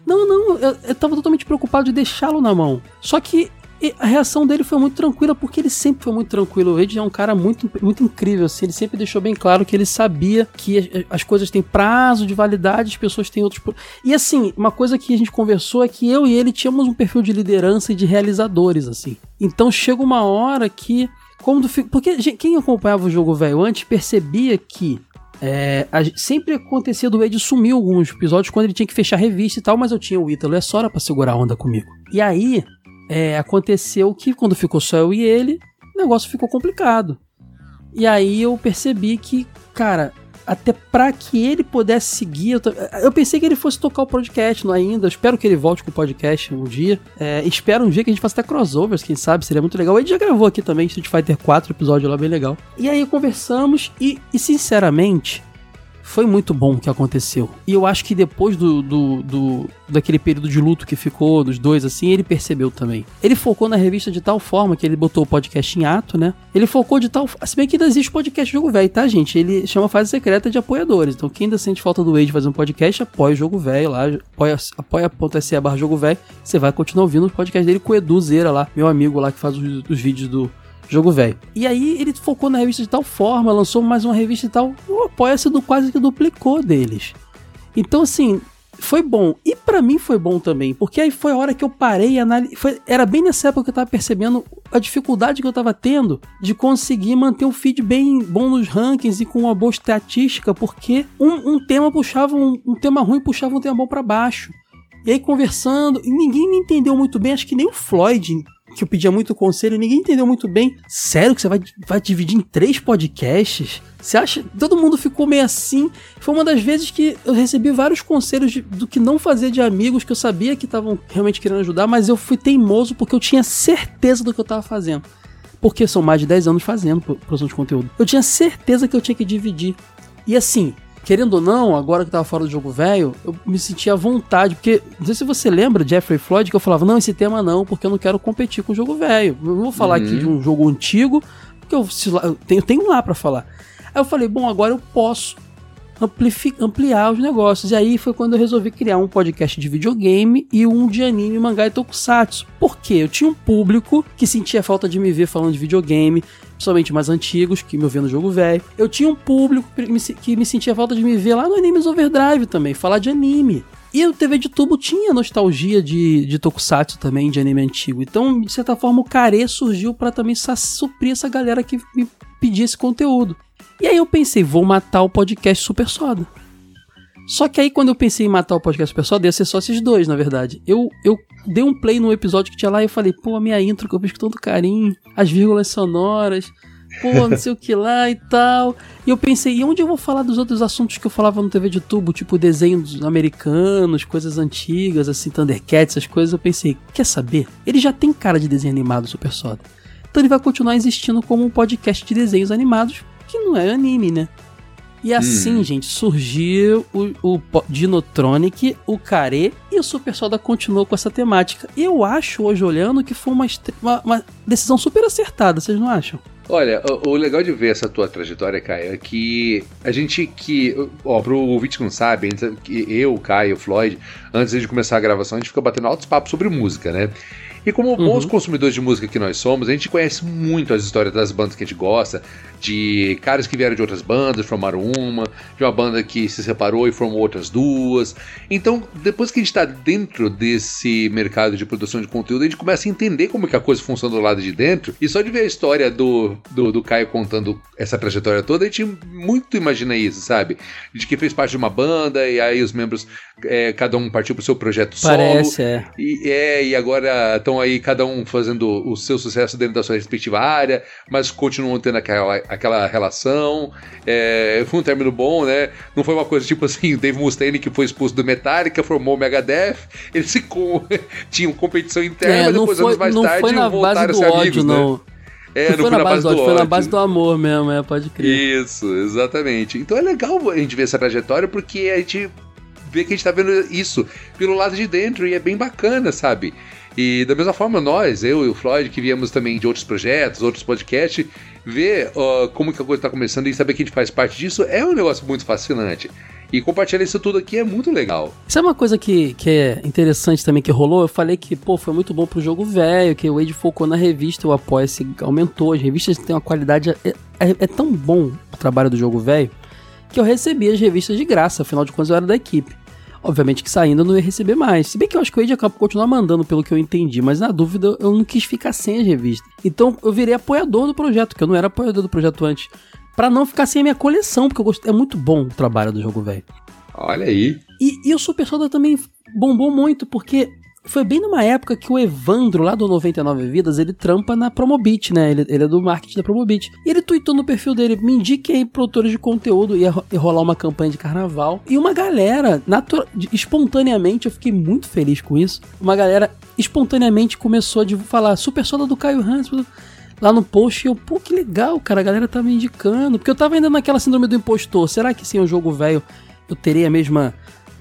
não, não, eu, eu tava totalmente preocupado de deixá-lo na mão. Só que e a reação dele foi muito tranquila, porque ele sempre foi muito tranquilo. O Wade é um cara muito, muito incrível, assim. Ele sempre deixou bem claro que ele sabia que as coisas têm prazo de validade, as pessoas têm outros. E assim, uma coisa que a gente conversou é que eu e ele tínhamos um perfil de liderança e de realizadores, assim. Então chega uma hora que. Como porque quem acompanhava o jogo velho antes percebia que é, a, sempre acontecia do Ed sumir alguns episódios quando ele tinha que fechar revista e tal, mas eu tinha o Ítalo e a Sora pra segurar a onda comigo. E aí, é, aconteceu que quando ficou só eu e ele, o negócio ficou complicado. E aí eu percebi que, cara, até para que ele pudesse seguir, eu, eu, pensei que ele fosse tocar o podcast ainda. Eu espero que ele volte com o podcast um dia. É, espero um dia que a gente faça até crossovers, quem sabe, seria muito legal. Ele já gravou aqui também Street Fighter 4 episódio lá bem legal. E aí conversamos e, e sinceramente, foi muito bom o que aconteceu. E eu acho que depois do, do, do, daquele período de luto que ficou dos dois, assim, ele percebeu também. Ele focou na revista de tal forma que ele botou o podcast em ato, né? Ele focou de tal. Se bem que ainda existe podcast Jogo Velho, tá, gente? Ele chama Fase Secreta de apoiadores. Então, quem ainda sente falta do Wade fazer um podcast, apoia o Jogo Velho lá, apoia.se apoia barra Jogo Velho. Você vai continuar ouvindo o podcast dele com o Edu Zera lá, meu amigo lá que faz os, os vídeos do jogo velho. E aí ele focou na revista de tal forma, lançou mais uma revista e tal, o apoia-se quase que duplicou deles. Então assim, foi bom. E para mim foi bom também, porque aí foi a hora que eu parei e analisei. Era bem nessa época que eu tava percebendo a dificuldade que eu tava tendo de conseguir manter um feed bem bom nos rankings e com uma boa estatística, porque um, um tema puxava um, um, tema ruim puxava um tema bom para baixo. E aí conversando, e ninguém me entendeu muito bem, acho que nem o Floyd que eu pedia muito conselho, ninguém entendeu muito bem. Sério que você vai, vai dividir em três podcasts? Você acha? Todo mundo ficou meio assim. Foi uma das vezes que eu recebi vários conselhos de, do que não fazer de amigos que eu sabia que estavam realmente querendo ajudar, mas eu fui teimoso porque eu tinha certeza do que eu estava fazendo. Porque são mais de 10 anos fazendo produção de conteúdo. Eu tinha certeza que eu tinha que dividir. E assim, querendo ou não, agora que tava fora do jogo velho, eu me sentia à vontade, porque não sei se você lembra Jeffrey Floyd que eu falava, não, esse tema não, porque eu não quero competir com o jogo velho. Eu não vou falar uhum. aqui de um jogo antigo, porque eu, eu tenho, tenho lá para falar. Aí eu falei, bom, agora eu posso ampliar os negócios. E aí foi quando eu resolvi criar um podcast de videogame e um de anime, mangá e tokusatsu. Por quê? Eu tinha um público que sentia falta de me ver falando de videogame, principalmente mais antigos, que me ouviam no jogo velho. Eu tinha um público que me sentia falta de me ver lá no Animes Overdrive também, falar de anime. E o TV de tubo tinha nostalgia de, de tokusatsu também, de anime antigo. Então, de certa forma, o Care surgiu para também suprir essa galera que me pedia esse conteúdo. E aí eu pensei, vou matar o podcast Super Soda. Só que aí quando eu pensei em matar o podcast Super Soda, ia ser só esses dois, na verdade. Eu, eu dei um play no episódio que tinha lá e eu falei, pô, a minha intro que eu fiz com todo carinho, as vírgulas sonoras, pô, não sei o que lá e tal. E eu pensei, e onde eu vou falar dos outros assuntos que eu falava no TV de tubo, tipo desenhos americanos, coisas antigas, assim, Thundercats, essas coisas. Eu pensei, quer saber? Ele já tem cara de desenho animado, Super Soda. Então ele vai continuar existindo como um podcast de desenhos animados que não é anime, né? E assim, Hum. gente, surgiu o, o Dinotronic, o Care e o Super Soda continuou com essa temática. Eu acho, hoje olhando, que foi uma, uma, uma decisão super acertada, vocês não acham? Olha, o, o legal de ver essa tua trajetória, Caio, é que a gente que. Ó, pro ouvinte que não sabe, eu, Caio, Floyd, antes de começar a gravação, a gente fica batendo altos papos sobre música, né? E como bons consumidores de música que nós somos, a gente conhece muito as histórias das bandas que a gente gosta, de caras que vieram de outras bandas, formaram uma, de uma banda que se separou e formou outras duas. Então, depois que a gente tá dentro desse mercado de produção de conteúdo, a gente começa a entender como que a coisa funciona do lado de dentro. E só de ver a história do, do, do Caio contando essa trajetória toda, a gente muito imagina isso, sabe? De que fez parte de uma banda e aí os membros, é, cada um partiu pro seu projeto solo. Parece, é. E, é, e agora estão aí cada um fazendo o seu sucesso dentro da sua respectiva área, mas continuam tendo aquela, aquela relação. É, foi um término bom, né? Não foi uma coisa tipo assim, o Dave Mustaine que foi expulso do Metallica, formou o Megadeth, eles se com... tinham competição interna, É, mas depois foi, anos mais não tarde foi na voltaram base a do ser ódio, amigos, né? não. É, não não foi na base do ódio, foi na base do amor mesmo, é, pode crer. Isso, exatamente. Então é legal a gente ver essa trajetória porque a gente vê que a gente tá vendo isso pelo lado de dentro e é bem bacana, sabe? E da mesma forma, nós, eu e o Floyd, que viemos também de outros projetos, outros podcasts, ver ó, como que a coisa tá começando e saber que a gente faz parte disso é um negócio muito fascinante. E compartilhar isso tudo aqui é muito legal. Sabe uma coisa que, que é interessante também que rolou? Eu falei que, pô, foi muito bom pro jogo velho, que o Wade focou na revista, o Apoia-se aumentou, as revistas têm uma qualidade. É, é- é tão bom o trabalho do jogo velho que eu recebi as revistas de graça, afinal de contas eu era da equipe. Obviamente que saindo eu não ia receber mais. Se bem que eu acho que o Wade acaba continuar mandando pelo que eu entendi, mas na dúvida eu não quis ficar sem as revistas. Então eu virei apoiador do projeto, que eu não era apoiador do projeto antes. Pra não ficar sem a minha coleção, porque eu gosto, é muito bom o trabalho do jogo velho. Olha aí. E, e o Super Soda também bombou muito, porque foi bem numa época que o Evandro, lá do 99 Vidas, ele trampa na Promobit, né? Ele, ele é do marketing da Promobit. E ele tweetou no perfil dele, me indique aí produtores de conteúdo, ia, ro- ia rolar uma campanha de carnaval. E uma galera, espontaneamente, eu fiquei muito feliz com isso, uma galera espontaneamente começou a falar Super Soda do Caio Hans, lá no post, e eu, pô, que legal, cara, a galera tá me indicando. Porque eu tava ainda naquela síndrome do impostor, será que sem o jogo velho eu terei a mesma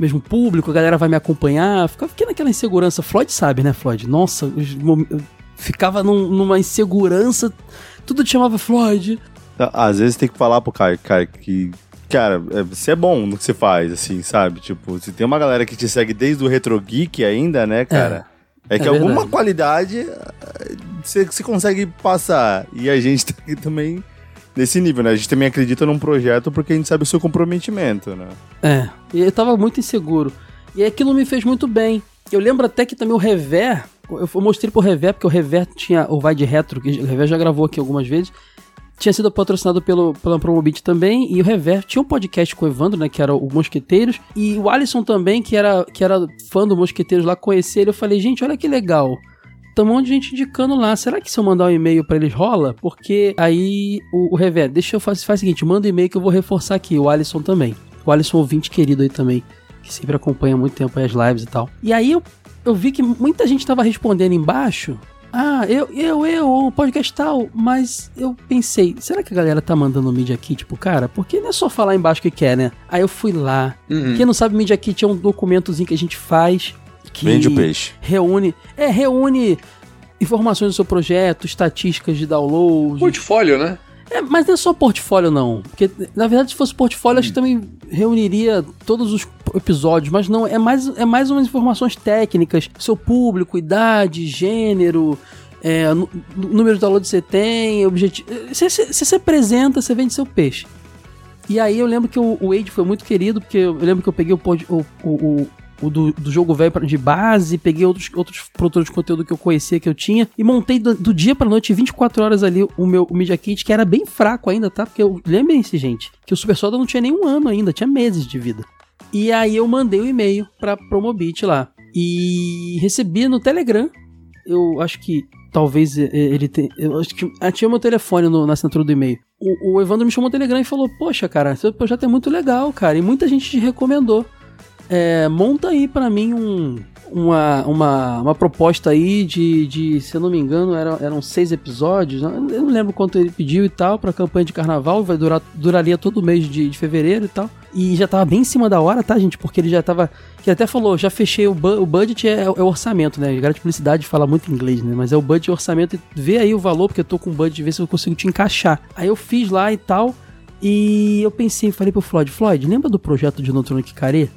mesmo público, a galera vai me acompanhar. Fica- Fiquei naquela insegurança. Floyd sabe, né, Floyd? Nossa, eu ficava num- numa insegurança. Tudo te chamava Floyd. Tá, Às vezes tem que falar pro cara, cara que. Cara, é, você é bom no que você faz, assim, sabe? Tipo, se tem uma galera que te segue desde o Retro Geek ainda, né, cara? É, que é alguma qualidade eh, você, você consegue passar. E a gente tá aqui também nesse nível, né? A gente também acredita num projeto porque a gente sabe o seu comprometimento, né? É, e eu tava muito inseguro. E aquilo me fez muito bem. Eu lembro até que também o Rever, eu mostrei pro Rever, porque o Rever tinha o Vai de Retro, que o Rever já gravou aqui algumas vezes, tinha sido patrocinado pelo, pela Promobit também, e o Rever tinha um podcast com o Evandro, né, que era o Mosqueteiros, e o Alisson também, que era, que era fã do Mosqueteiros lá, conhecia ele, eu falei, gente, olha que legal. Tem um monte de gente indicando lá. Será que se eu mandar um e-mail pra eles rola? Porque aí o, o Rever, deixa eu fazer faz o seguinte, manda um e-mail que eu vou reforçar aqui, o Alisson também. O Alisson ouvinte querido aí também, que sempre acompanha muito tempo aí as lives e tal. E aí eu, eu vi que muita gente tava respondendo embaixo. Ah, eu, eu, eu, o podcast tal, mas eu pensei, será que a galera tá mandando Media Kit pro cara? Porque não é só falar embaixo que quer, né? Aí eu fui lá. Uhum. Quem não sabe, Media Kit é um documentozinho que a gente faz. Que Vende o peixe. Reúne. É, reúne informações do seu projeto, estatísticas de download. Portfólio, né? É, mas não é só portfólio, não. Porque, na verdade, se fosse portfólio, acho que também reuniria todos os episódios, mas não, é mais, é mais umas informações técnicas. Seu público, idade, gênero, é, número de download que você tem, objetivo. Você você- você se apresenta, você vende seu peixe. E aí eu lembro que o, o Wade foi muito querido, porque eu lembro que eu peguei o, pod- o, o, o- do, do jogo velho de base, peguei outros, outros produtores de conteúdo que eu conhecia, que eu tinha, e montei do, do dia pra noite, 24 horas ali, o meu o Media Kit, que era bem fraco ainda, tá? Porque eu, lembrem-se, gente, que o Super Soda não tinha nenhum ano ainda, tinha meses de vida. E aí eu mandei o e-mail pra Promobit lá. E recebi no Telegram. Eu acho que talvez eh, ele tenha. Eu acho que ah, tinha meu telefone no- na assinatura do e-mail. O, o Evandro me chamou no Telegram e falou: Poxa, cara, seu projeto é muito legal, cara. E muita gente te recomendou. É, monta aí pra mim um, uma, uma, uma proposta aí de, de, se eu não me engano, eram, eram seis episódios. Eu não lembro quanto ele pediu e tal, pra campanha de carnaval. Vai durar, duraria todo mês de, de fevereiro e tal. E já tava bem em cima da hora, tá, gente? Porque ele já tava. Que até falou, já fechei o, bu o budget, é, é o orçamento, né? Gara de publicidade fala muito inglês, né? Mas é o budget e orçamento. Vê aí o valor, porque eu tô com o budget, vê se eu consigo te encaixar. Aí eu fiz lá e tal. E eu pensei, falei pro Floyd, Floyd, lembra do projeto de Neutronic Care?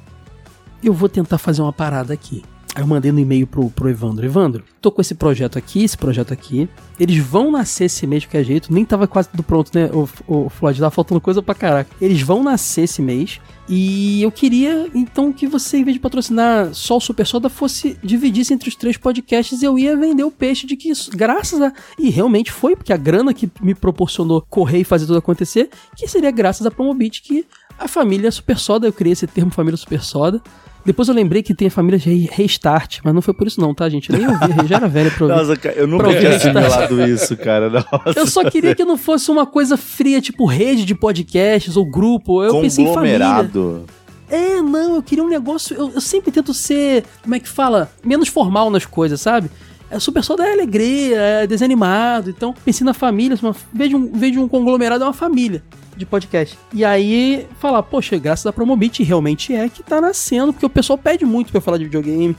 Eu vou tentar fazer uma parada aqui. Aí eu mandei no e-mail pro, pro Evandro. Evandro, tô com esse projeto aqui, esse projeto aqui. Eles vão nascer esse mês de qualquer jeito. Nem tava quase tudo pronto, né? O, o Floyd, tava faltando coisa pra caraca. Eles vão nascer esse mês. E eu queria, então, que você, em vez de patrocinar só o Super Soda, fosse dividisse entre os três podcasts eu ia vender o peixe de que, isso, graças a. E realmente foi, porque a grana que me proporcionou correr e fazer tudo acontecer, que seria graças a Promobit, que a família Super Soda, eu criei esse termo família Super Soda. Depois eu lembrei que tem a família Re- Restart, mas não foi por isso não, tá, gente? Eu nem ouvi, já era velho pra ouvir. Nossa, cara, eu nunca tinha assimilado isso, cara. Nossa. Eu só queria que não fosse uma coisa fria, tipo rede de podcasts ou grupo. Eu pensei em família. Conglomerado. É, não, eu queria um negócio. Eu, eu sempre tento ser, como é que fala? Menos formal nas coisas, sabe? É super só da alegria, é desanimado. Então, pensei na família, uma, um, de um conglomerado, é uma família de podcast. E aí, falar, poxa, graças a Promobit, realmente é que tá nascendo, porque o pessoal pede muito pra eu falar de videogame.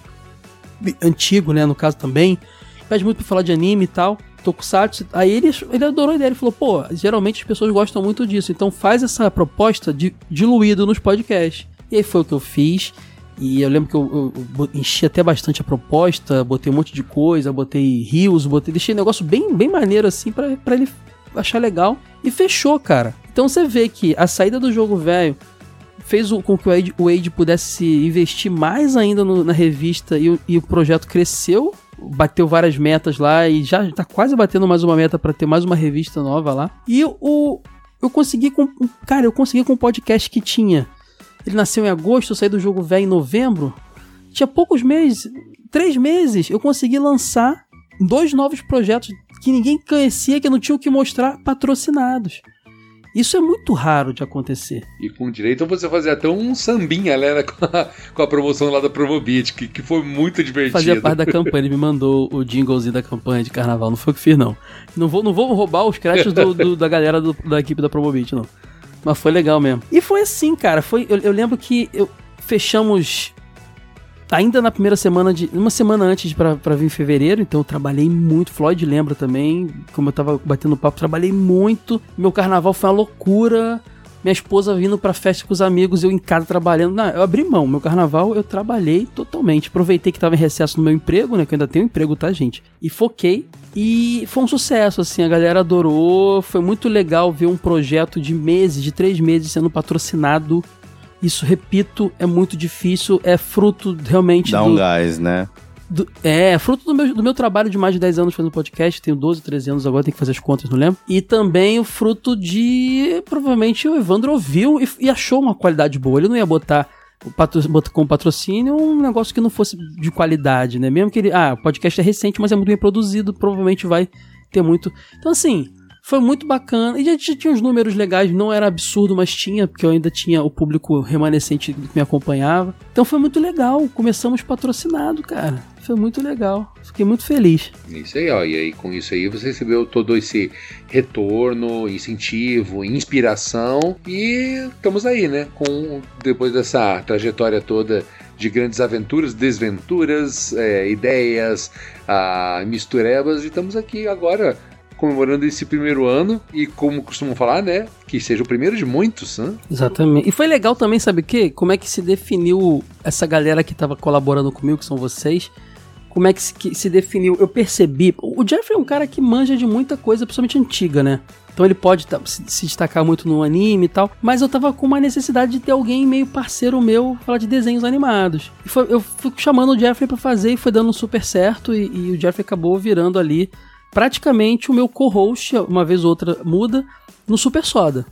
Antigo, né, no caso também. Pede muito pra falar de anime e tal. Tokusatsu. Aí ele, ele adorou a ideia. Ele falou, pô, geralmente as pessoas gostam muito disso. Então faz essa proposta de, diluído nos podcasts. E aí foi o que eu fiz. E eu lembro que eu, eu- eu enchi até bastante a proposta, botei um monte de coisa, botei rios, botei, deixei um negócio bem, bem maneiro assim pra ele achar legal. E fechou, cara. Então você vê que a saída do jogo velho fez com que o Wade, o Wade pudesse investir mais ainda no- na revista e, o- e o projeto cresceu, bateu várias metas lá e já tá quase batendo mais uma meta pra ter mais uma revista nova lá. E o eu consegui com cara, eu consegui com o podcast que tinha. Ele nasceu em agosto, eu saí do jogo velho em novembro. Tinha poucos meses, três meses, eu consegui lançar dois novos projetos que ninguém conhecia, que não tinha o que mostrar, patrocinados. Isso é muito raro de acontecer. E com direito você fazer até um sambinha, né? Com a, com a promoção lá da Provobit, que, que foi muito divertido. Fazia parte da campanha, ele me mandou o jinglezinho da campanha de carnaval, não foi o que fiz, não. Não vou, não vou roubar os créditos do- do- da galera do- da equipe da Promobit, não. Mas foi legal mesmo. E foi assim, cara. Foi, eu, eu lembro que eu fechamos ainda na primeira semana de. Uma semana antes pra vir em fevereiro, então eu trabalhei muito. Floyd lembra também, como eu tava batendo papo, trabalhei muito. Meu carnaval foi uma loucura. Minha esposa vindo pra festa com os amigos, eu em casa trabalhando. Não, eu abri mão. Meu carnaval eu trabalhei totalmente. Aproveitei que tava em recesso no meu emprego, né? Que eu ainda tenho emprego, tá, gente? E foquei. E foi um sucesso, assim. A galera adorou. Foi muito legal ver um projeto de meses, de três meses, sendo patrocinado. Isso, repito, é muito difícil. É fruto realmente Dá do, um gás, né? do- é, fruto do meu, do meu trabalho de mais de 10 anos fazendo podcast, tenho 12, 13 anos agora, tenho que fazer as contas, não lembro. E também o fruto de. Provavelmente o Evandro ouviu e, e achou uma qualidade boa. Ele não ia botar como patrocínio um negócio que não fosse de qualidade, né? Mesmo que ele. Ah, o podcast é recente, mas é muito bem produzido, provavelmente vai ter muito. Então, assim. Foi muito bacana. E já, já tinha uns números legais, não era absurdo, mas tinha, porque eu ainda tinha o público remanescente que me acompanhava. Então foi muito legal. Começamos patrocinado, cara. Foi muito legal. Fiquei muito feliz. Isso aí, ó. E aí, com isso aí, você recebeu todo esse retorno, incentivo, inspiração. E estamos aí, né? Com depois dessa trajetória toda de grandes aventuras, desventuras, é, ideias, ah, misturebas. E estamos aqui agora comemorando esse primeiro ano. E como costumam falar, né? Que seja o primeiro de muitos, né? Exatamente. E foi legal também, sabe o quê? Como é que se definiu essa galera que tava colaborando comigo, que são vocês. Como é que se, que se definiu? Eu percebi. O Jeffrey é um cara que manja de muita coisa, principalmente antiga, né? Então ele pode se, se destacar muito no anime e tal. Mas eu tava com uma necessidade de ter alguém meio parceiro meu falar de desenhos animados. E foi- eu fui chamando o Jeffrey pra fazer e foi dando super certo. E, e o Jeffrey acabou virando ali praticamente o meu co-host, uma vez ou outra muda, no Super Soda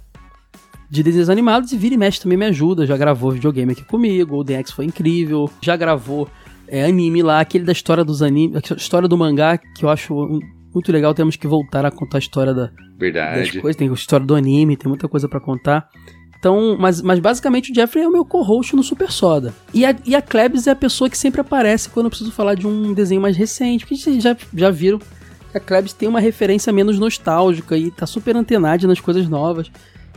de desenhos animados e vira e mexe também me ajuda. Já gravou videogame aqui comigo, o DX foi incrível. Já gravou é, anime lá, aquele da história dos animes, a história do mangá, que eu acho muito legal. Temos que voltar a contar a história da, das Verdade. coisas. Tem a história do anime, tem muita coisa pra contar. Então, mas, mas basicamente o Jeffrey é o meu co-host no Super Soda. E a, e a Klebs é a pessoa que sempre aparece quando eu preciso falar de um desenho mais recente, porque vocês já, já viram a Klebs tem uma referência menos nostálgica e tá super antenada nas coisas novas.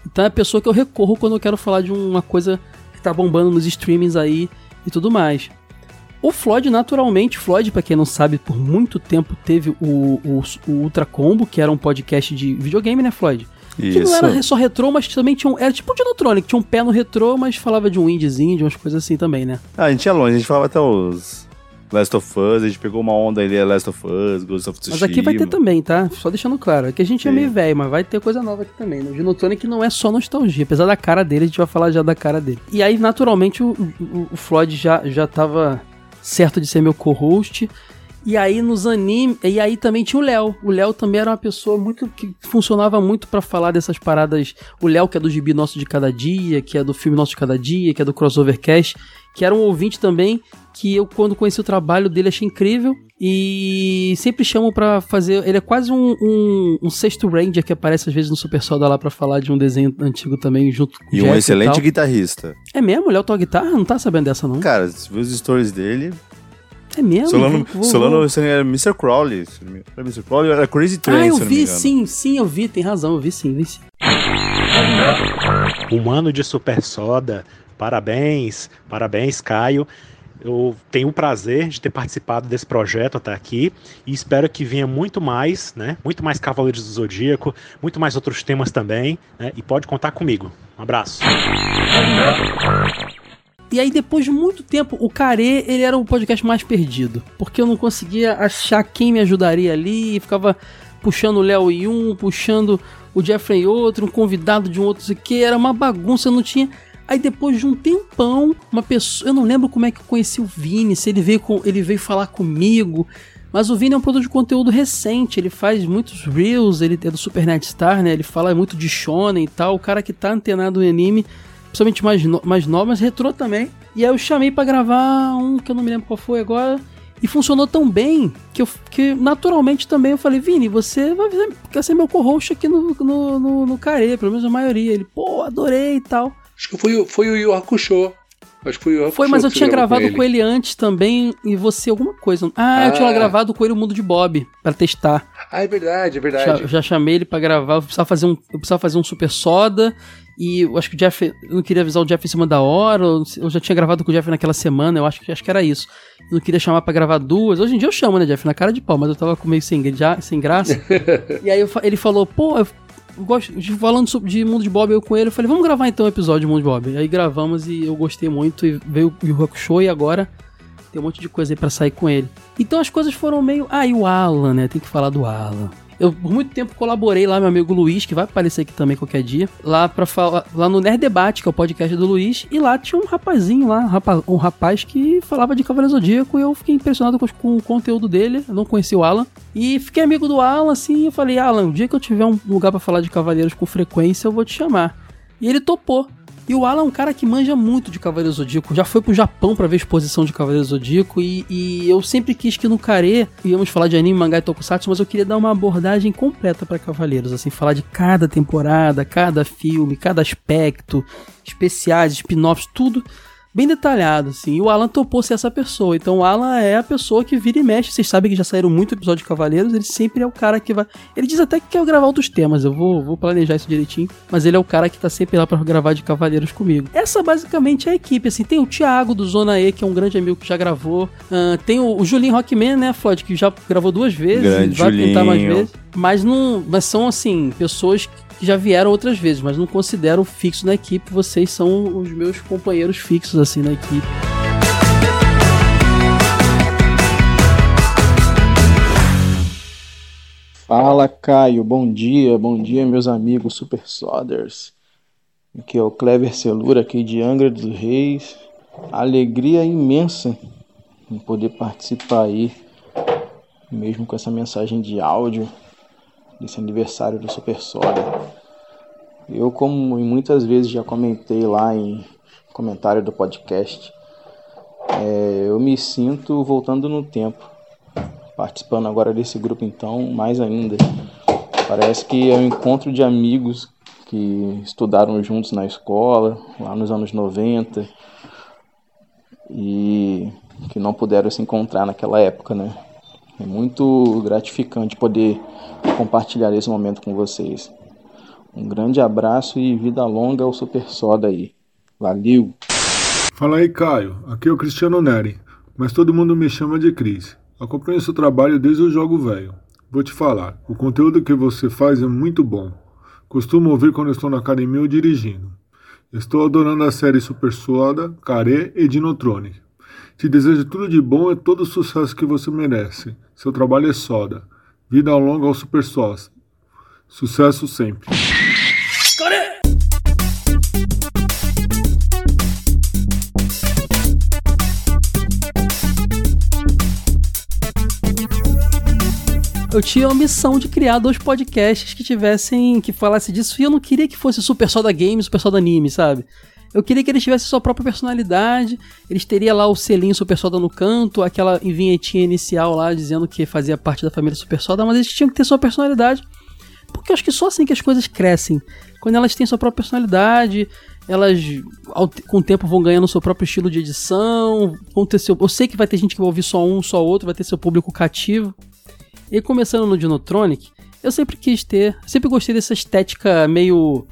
Então é a pessoa que eu recorro quando eu quero falar de uma coisa que tá bombando nos streamings aí e tudo mais. O Floyd, naturalmente, Floyd, pra quem não sabe, por muito tempo teve o, o, o Ultra Combo, que era um podcast de videogame, né, Floyd? Que não era só retrô, mas também tinha um. Era tipo um Dinotronic, tinha um pé no retrô, mas falava de um indiezinho, de umas coisas assim também, né? Ah, a gente ia longe, a gente falava até os Last of Us, a gente pegou uma onda ali, Last of Us, Ghost of Tsushima. Mas aqui vai ter também, tá? Só deixando claro. Aqui a gente é meio velho, mas vai ter coisa nova aqui também. No Dinotronic não é só nostalgia, apesar da cara dele, a gente vai falar já da cara dele. E aí, naturalmente, o, o, o Floyd já, já tava certo de ser meu co-host. E aí nos animes, e aí também tinha o Léo. O Léo também era uma pessoa muito que funcionava muito pra falar dessas paradas. O Léo que é do Gibi Nosso de Cada Dia, que é do filme Nosso de Cada Dia, que é do Crossover Cast, que era um ouvinte também que eu quando conheci o trabalho dele achei incrível e sempre chamo pra fazer. Ele é quase um, um, um sexto ranger que aparece às vezes no Super Soda lá pra falar de um desenho antigo também junto com E um Jeff excelente tal. guitarrista. É mesmo? O Léo toca guitarra? Não tá sabendo dessa não? Cara, se viu os stories dele. É mesmo? Solano, Vou- vou- Solano esse era Mr. Crowley. me- Era Mr. Crowley era Crazy Train, Ah, eu se não me vi sim, sim, eu vi, tem razão, eu vi sim, vi sim. Um ano de Super Soda. Parabéns, parabéns, Caio. Eu tenho o prazer de ter participado desse projeto até aqui e espero que venha muito mais, né? Muito mais Cavaleiros do Zodíaco, muito mais outros temas também, né? E pode contar comigo. Um abraço. E aí, depois de muito tempo, o Care, ele era o podcast mais perdido. Porque eu não conseguia achar quem me ajudaria ali. E ficava puxando o Léo em um, puxando o Jeffrey em outro, um convidado de um outro, sei que. Era uma bagunça, eu não tinha. Aí depois de um tempão, uma pessoa. Eu não lembro como é que eu conheci o Vini, se ele veio, com, ele veio falar comigo. Mas o Vini é um produtor de conteúdo recente, ele faz muitos reels, ele é do Super Netstar, né? Ele fala muito de shonen e tal. O cara que tá antenado em anime, principalmente mais, no, mais novo, mas retrô também. E aí eu chamei pra gravar um que eu não me lembro qual foi agora. E funcionou tão bem que, eu, que naturalmente também eu falei, Vini, você vai ser, quer ser meu co-host aqui no, no, no, no Care, pelo menos a maioria. Ele, pô, adorei e tal. Acho que foi, foi o Yu Hakusho. Acho que foi o Foi, mas eu tinha gravado com ele. antes também e você alguma coisa. Ah, eu tinha Ah. gravado com ele o Mundo de Bob pra testar. Ah, é verdade, é Já, verdade. já chamei ele pra gravar. Eu precisava fazer um, eu precisava fazer um super soda. E eu acho que o Jeff. Eu não queria avisar o Jeff em cima da hora. Eu, já tinha gravado com o Jeff naquela semana. Eu acho que, acho que era isso. Eu não queria chamar pra gravar duas. Hoje em dia eu chamo, né, Jeff? Na cara de pau, mas eu tava com meio sem, sem graça. e aí eu ele falou, pô, eu gosto falando sobre, de Mundo de Bob eu com ele. Eu falei, vamos gravar então um episódio de Mundo de Bob. Aí gravamos e eu gostei muito. E veio o Yu Hakusho e agora tem um monte de coisa aí pra sair com ele. Então as coisas foram meio. Ah, e o Alan, né? Tem que falar do Alan. Eu por muito tempo colaborei lá, meu amigo Luiz, que vai aparecer aqui também qualquer dia, lá para falar, lá no Nerd Debate, que é o podcast do Luiz, e lá tinha um rapazinho lá, um rapaz, um rapaz que falava de Cavaleiro Zodíaco, e eu fiquei impressionado com, com o conteúdo dele, eu não conheci o Alan, e fiquei amigo do Alan, assim, eu falei, Alan, o dia que eu tiver um lugar pra falar de Cavaleiros com frequência, eu vou te chamar. E ele topou. E o Alan é um cara que manja muito de Cavaleiro Zodíaco. Já foi pro Japão pra ver exposição de Cavaleiro Zodíaco. E, e eu sempre quis que no Care íamos falar de anime, mangá e tokusatsu, mas eu queria dar uma abordagem completa pra Cavaleiros. Assim, falar de cada temporada, cada filme, cada aspecto, especiais, spin-offs, tudo bem detalhado, assim. E o Alan topou ser essa pessoa. Então o Alan é a pessoa que vira e mexe. Vocês sabem que já saíram muito episódio de Cavaleiros. Ele sempre é o cara que vai. Ele diz até que quer gravar outros temas. Eu vou, vou planejar isso direitinho. Mas ele é o cara que tá sempre lá pra gravar de Cavaleiros comigo. Essa basicamente é a equipe. Assim, tem o Thiago do Zona E, que é um grande amigo que já gravou. Ah, tem o, o Julinho Rockman, né, Floyd, que já gravou duas vezes. Grande vai pintar mais Julinho. vezes. Mas não. Mas são assim, pessoas que já vieram outras vezes, mas não considero fixo na equipe. Vocês são os meus companheiros fixos, assim, na equipe. Fala Caio, bom dia, bom dia meus amigos Super Sodders. Aqui é o Clever Celura aqui de Angra dos Reis. Alegria imensa em poder participar aí, mesmo com essa mensagem de áudio desse aniversário do Super Soda. Eu, como muitas vezes já comentei lá em comentário do podcast, é, eu me sinto voltando no tempo participando agora desse grupo então, mais ainda. Parece que é um encontro de amigos que estudaram juntos na escola, lá nos anos 90, e que não puderam se encontrar naquela época, né? É muito gratificante poder compartilhar esse momento com vocês. Um grande abraço e vida longa ao Super Soda aí. Valeu! Fala aí, Caio. Aqui é o Cristiano Neri, mas todo mundo me chama de Cris. Acompanho seu trabalho desde o jogo velho. Vou te falar, o conteúdo que você faz é muito bom. Costumo ouvir quando estou na academia ou dirigindo. Estou adorando a série Super Soda, Care e Dinotronic. Te desejo tudo de bom e todo o sucesso que você merece. Seu trabalho é soda. Vida longa ao Super Sós. Sucesso sempre. eu tinha a missão de criar dois podcasts que tivessem, que falasse disso, e eu não queria que fosse Super Soda Game, Super Soda Anime, sabe? Eu queria que eles tivessem sua própria personalidade, eles teriam lá o selinho Super Soda no canto, aquela vinhetinha inicial lá dizendo que fazia parte da família Super Soda, mas eles tinham que ter sua personalidade, porque eu acho que só assim que as coisas crescem. Quando elas têm sua própria personalidade, elas com o tempo vão ganhando seu próprio estilo de edição, vão ter seu, eu sei que vai ter gente que vai ouvir só um, só outro, vai ter seu público cativo. E começando no Dinotronic, eu sempre quis ter, sempre gostei dessa estética meio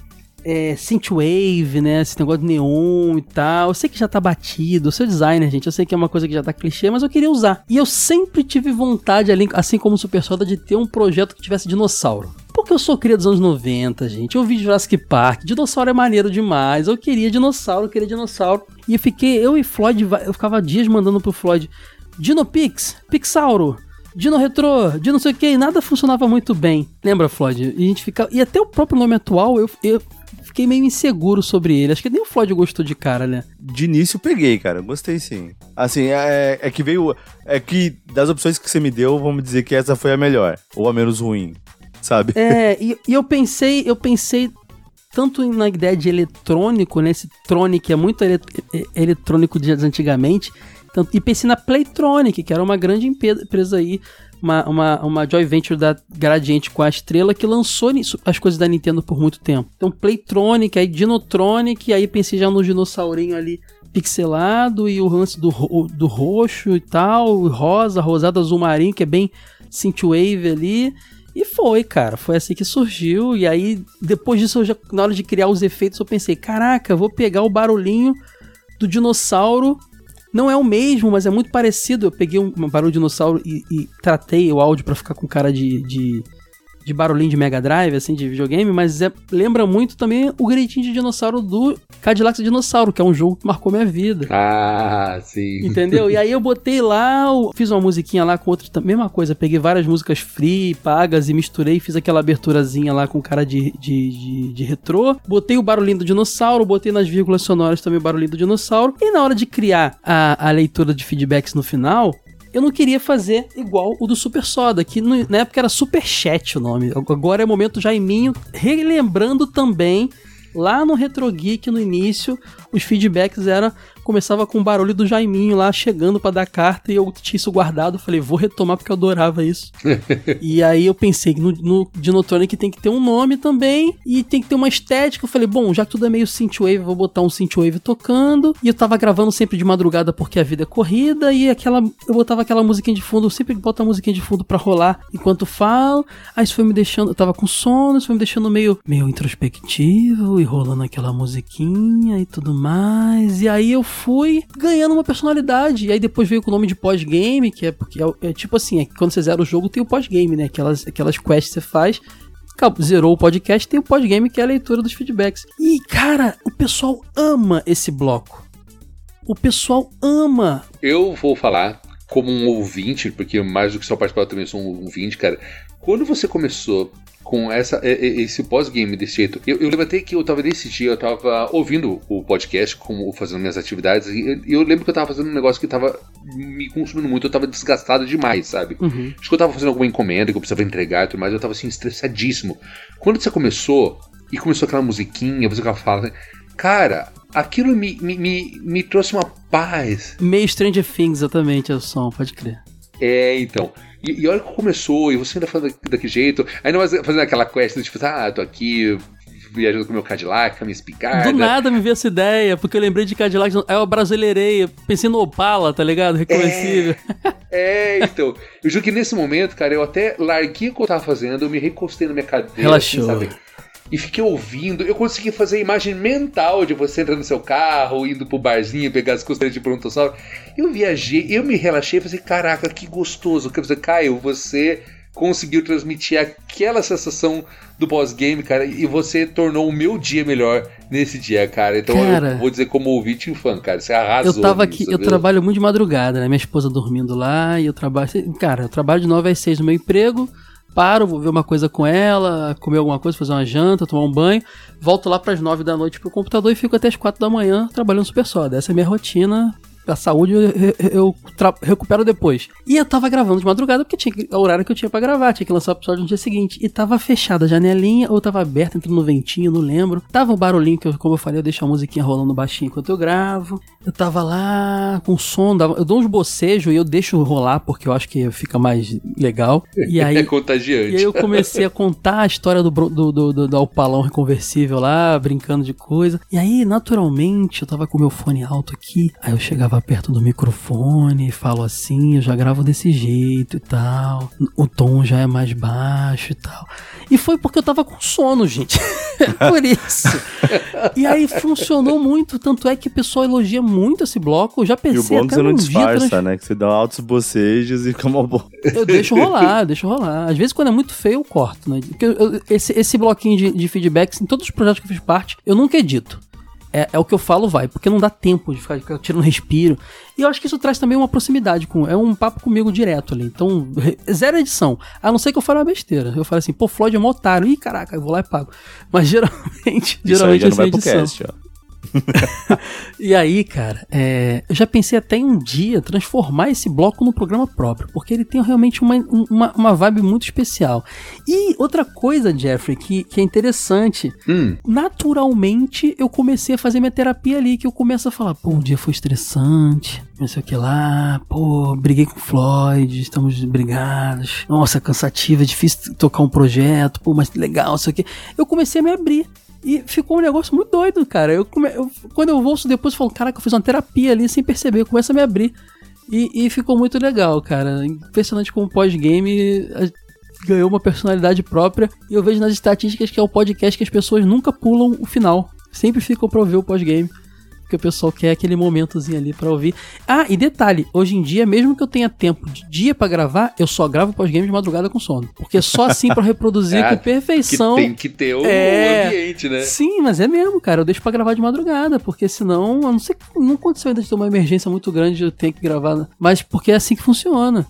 é, synthwave, né? Esse negócio de neon e tal. Eu sei que já tá batido, eu sou designer, gente. Eu sei que é uma coisa que já tá clichê, mas eu queria usar. E eu sempre tive vontade, assim como o Super Soda, de ter um projeto que tivesse dinossauro. Porque eu sou cria dos anos 90, gente. Eu vi Jurassic Park. Dinossauro é maneiro demais. Eu queria dinossauro, eu queria dinossauro. E eu fiquei, eu e Floyd, eu ficava dias mandando pro Floyd. Dinopix, Pixauro, Dino Retro, Dino não sei o que, nada funcionava muito bem. Lembra, Floyd? E a gente fica. E até o próprio nome atual, eu, eu fiquei meio inseguro sobre ele. Acho que nem o Floyd gostou de cara, né? De início peguei, cara. Gostei sim. Assim, é, é que veio. É que das opções que você me deu, vamos dizer que essa foi a melhor. Ou a menos ruim. Sabe? É, e, e eu pensei, eu pensei tanto na ideia de eletrônico, né? Esse Tronic é muito ele, eletrônico de antigamente e pensei na Playtronic, que era uma grande empresa aí, uma, uma, uma venture da Gradiente com a Estrela, que lançou as coisas da Nintendo por muito tempo. Então, Playtronic, aí Dinotronic, aí pensei já no dinossaurinho ali pixelado e o lance do, do roxo e tal, rosa, rosado, azul marinho, que é bem synthwave ali. E foi, cara, foi assim que surgiu. E aí, depois disso, já, na hora de criar os efeitos, eu pensei: caraca, vou pegar o barulhinho do dinossauro não é o mesmo, mas é muito parecido. Eu peguei um, barulho de dinossauro e, e tratei o áudio para ficar com cara de, de de barulhinho de Mega Drive, assim, de videogame, mas é, lembra muito também o gritinho de dinossauro do Cadillac Dinossauro, que é um jogo que marcou minha vida. Ah, sim. Entendeu? E aí eu botei lá, fiz uma musiquinha lá com outra, mesma coisa, peguei várias músicas free, pagas e misturei, fiz aquela aberturazinha lá com cara de, de, de, de retrô, botei o barulhinho do dinossauro, botei nas vírgulas sonoras também o barulhinho do dinossauro, e na hora de criar a, a leitura de feedbacks no final, eu não queria fazer igual o do Super Soda, que na época era Super Chat o nome. Agora é momento Jaiminho, relembrando também lá no Retro Geek no início, os feedbacks eram começava com o barulho do Jaiminho lá chegando para dar carta e eu tinha isso guardado. Falei, vou retomar porque eu adorava isso. e aí eu pensei que no, no Dinotronic tem que ter um nome também e tem que ter uma estética. Eu falei, bom, já que tudo é meio synthwave, vou botar um synthwave tocando. E eu tava gravando sempre de madrugada porque a vida é corrida e aquela eu botava aquela musiquinha de fundo, eu sempre boto a musiquinha de fundo para rolar enquanto falo. Aí isso foi me deixando, eu tava com sono, isso foi me deixando meio meio introspectivo e rolando aquela musiquinha e tudo mais. E aí eu fui ganhando uma personalidade. E aí depois veio com o nome de pós-game, que é porque é, é, tipo assim, é quando você zera o jogo tem o pós-game, né? Aquelas, aquelas quests que você faz. Zerou o podcast, tem o pós-game que é a leitura dos feedbacks. E, cara, o pessoal ama esse bloco. O pessoal ama. Eu vou falar como um ouvinte, porque mais do que só participar, eu também sou um ouvinte, cara. Quando você começou com essa, esse pós-game desse jeito. Eu, eu lembro até que eu tava nesse dia, eu tava ouvindo o podcast, como fazendo minhas atividades, e eu lembro que eu tava fazendo um negócio que tava me consumindo muito, eu tava desgastado demais, sabe? Uhum. Acho que eu tava fazendo alguma encomenda que eu precisava entregar e tudo mais, eu tava assim, estressadíssimo. Quando você começou, e começou aquela musiquinha, você fala, cara, aquilo me, me, me, me trouxe uma paz. Meio Stranger Things, exatamente, é o som, pode crer. É, então. E, e olha que começou, e você ainda faz daquele jeito. Aí não fazendo aquela quest, tipo, ah, tô aqui viajando com meu Cadillac, minha espingarda. Do nada me veio essa ideia, porque eu lembrei de Cadillac, aí eu brasileirei, pensei no Opala, tá ligado? Reconhecível. É, então. Eu juro que nesse momento, cara, eu até larguei o que eu tava fazendo, eu me recostei na minha cadeira. Relaxou. Assim, sabe? E fiquei ouvindo. Eu consegui fazer a imagem mental de você entrando no seu carro, indo pro barzinho, pegar as costelas de brontossauro. Eu viajei, eu me relaxei e falei, caraca, que gostoso. Quer dizer, Caio, você conseguiu transmitir aquela sensação do pós-game, cara, e você tornou o meu dia melhor nesse dia, cara. Então Cara. eu vou dizer como ouvinte e fã, cara. Você arrasou. Eu tava nisso, aqui, eu entendeu? trabalho muito de madrugada, né? Minha esposa dormindo lá e eu trabalho. Cara, eu trabalho de 9 às 6 no meu emprego, paro, vou ver uma coisa com ela, comer alguma coisa, fazer uma janta, tomar um banho, volto lá pras 9 da noite pro computador e fico até as 4 da manhã trabalhando super soda. Essa é a minha rotina. A saúde eu, eu- recupero depois. E eu tava gravando de madrugada porque tinha o horário que eu tinha pra gravar, tinha que lançar o episódio no dia seguinte. E tava fechada a janelinha, ou tava aberta, entrando no ventinho, não lembro. Tava um barulhinho que, eu, como eu falei, eu deixo a musiquinha rolando baixinho enquanto eu gravo. Eu tava lá com som, dava- eu dou uns bocejos e eu deixo rolar porque eu acho que fica mais legal. E aí, é contagiante. e aí eu comecei a contar a história do, do, do, do, do Alpalão reconversível lá, brincando de coisa. E aí, naturalmente, eu tava com o meu fone alto aqui. Aí eu chegava perto do microfone falo assim, eu já gravo desse jeito e tal. O tom já é mais baixo e tal. E foi porque eu tava com sono, gente. Por isso. E aí funcionou muito. Tanto é que o pessoal elogia muito esse bloco. Eu já E o pensei bom é que você não disfarça, trans- né? Que você dá altos bocejos e fica uma boa. eu deixo rolar, deixo rolar. Às vezes, quando é muito feio, eu corto, né? Porque eu- eu- esse, esse bloquinho de, de feedbacks, em todos os projetos que eu fiz parte, eu nunca edito. É, é o que eu falo, vai, porque não dá tempo de ficar, ficar tirando respiro. E eu acho que isso traz também uma proximidade com. É um papo comigo direto ali. Então, zero edição. A não ser que eu fale uma besteira. Eu falo assim, pô, Floyd é um otário. Ih, caraca, eu vou lá e pago. Mas geralmente, Isso aí geralmente já é não vai sem pro edição. cast, ó. E aí, cara, é, eu já pensei até em um dia transformar esse bloco num programa próprio, porque ele tem realmente uma, uma, uma vibe muito especial. E outra coisa, Jeffrey, que, que é interessante, Hum, naturalmente eu comecei a fazer minha terapia ali, que eu começo a falar, pô, o dia foi estressante, não sei o que lá, pô, briguei com o Floyd, estamos brigados, nossa, cansativo, é difícil tocar um projeto, pô, mas legal, não sei o que. Eu comecei a me abrir. E ficou um negócio muito doido, cara. Eu, come- eu- quando eu ouço depois, eu falo, caraca, eu fiz uma terapia ali sem perceber, eu começo a me abrir. E, e ficou muito legal, cara. Impressionante como o pós-game ganhou uma personalidade própria. E eu vejo nas estatísticas que é o podcast que as pessoas nunca pulam o final. Sempre ficam pra ouvir o pós-game. Porque o pessoal quer aquele momentozinho ali pra ouvir. Ah, e detalhe, hoje em dia, mesmo que eu tenha tempo de dia pra gravar, eu só gravo pós-game de madrugada com sono. Porque só assim pra reproduzir Ah, com que perfeição. tem que ter o É. ambiente, né? Sim, mas é mesmo, cara. Eu deixo pra gravar de madrugada, porque senão, a não sei, não aconteceu ainda de ter uma emergência muito grande de eu ter que gravar, mas porque é assim que funciona.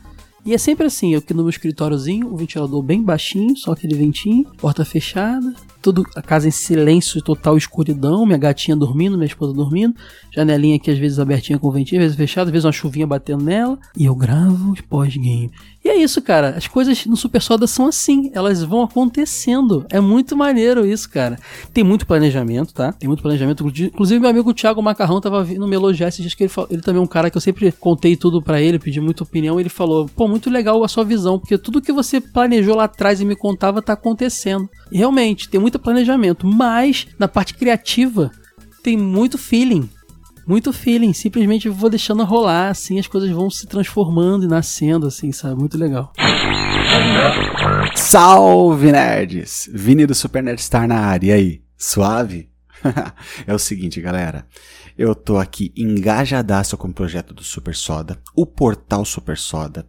E é sempre assim, eu aqui no meu escritóriozinho, o ventilador bem baixinho, só aquele ventinho, porta fechada, tudo a casa em silêncio, total escuridão, minha gatinha dormindo, minha esposa dormindo, janelinha aqui às vezes abertinha com ventinho, às vezes fechada, às vezes uma chuvinha batendo nela, e eu gravo os pós-game. E é isso, cara. As coisas no Super Soda são assim, elas vão acontecendo. É muito maneiro isso, cara. Tem muito planejamento, tá? Tem muito planejamento. Inclusive, meu amigo Thiago Macarrão tava vindo me elogiar esses dias que ele, falou, ele também é um cara que eu sempre contei tudo pra ele, pedi muita opinião. Ele falou: pô, muito legal a sua visão, porque tudo que você planejou lá atrás e me contava tá acontecendo. E realmente, tem muito planejamento, mas na parte criativa tem muito feeling. Muito feeling, simplesmente vou deixando rolar, assim as coisas vão se transformando e nascendo, assim, sabe? Muito legal. Salve nerds! Vini do Super Nerd Star na área, e aí? Suave? é o seguinte, galera. Eu tô aqui engajadaço com o projeto do Super Soda, o portal Super Soda.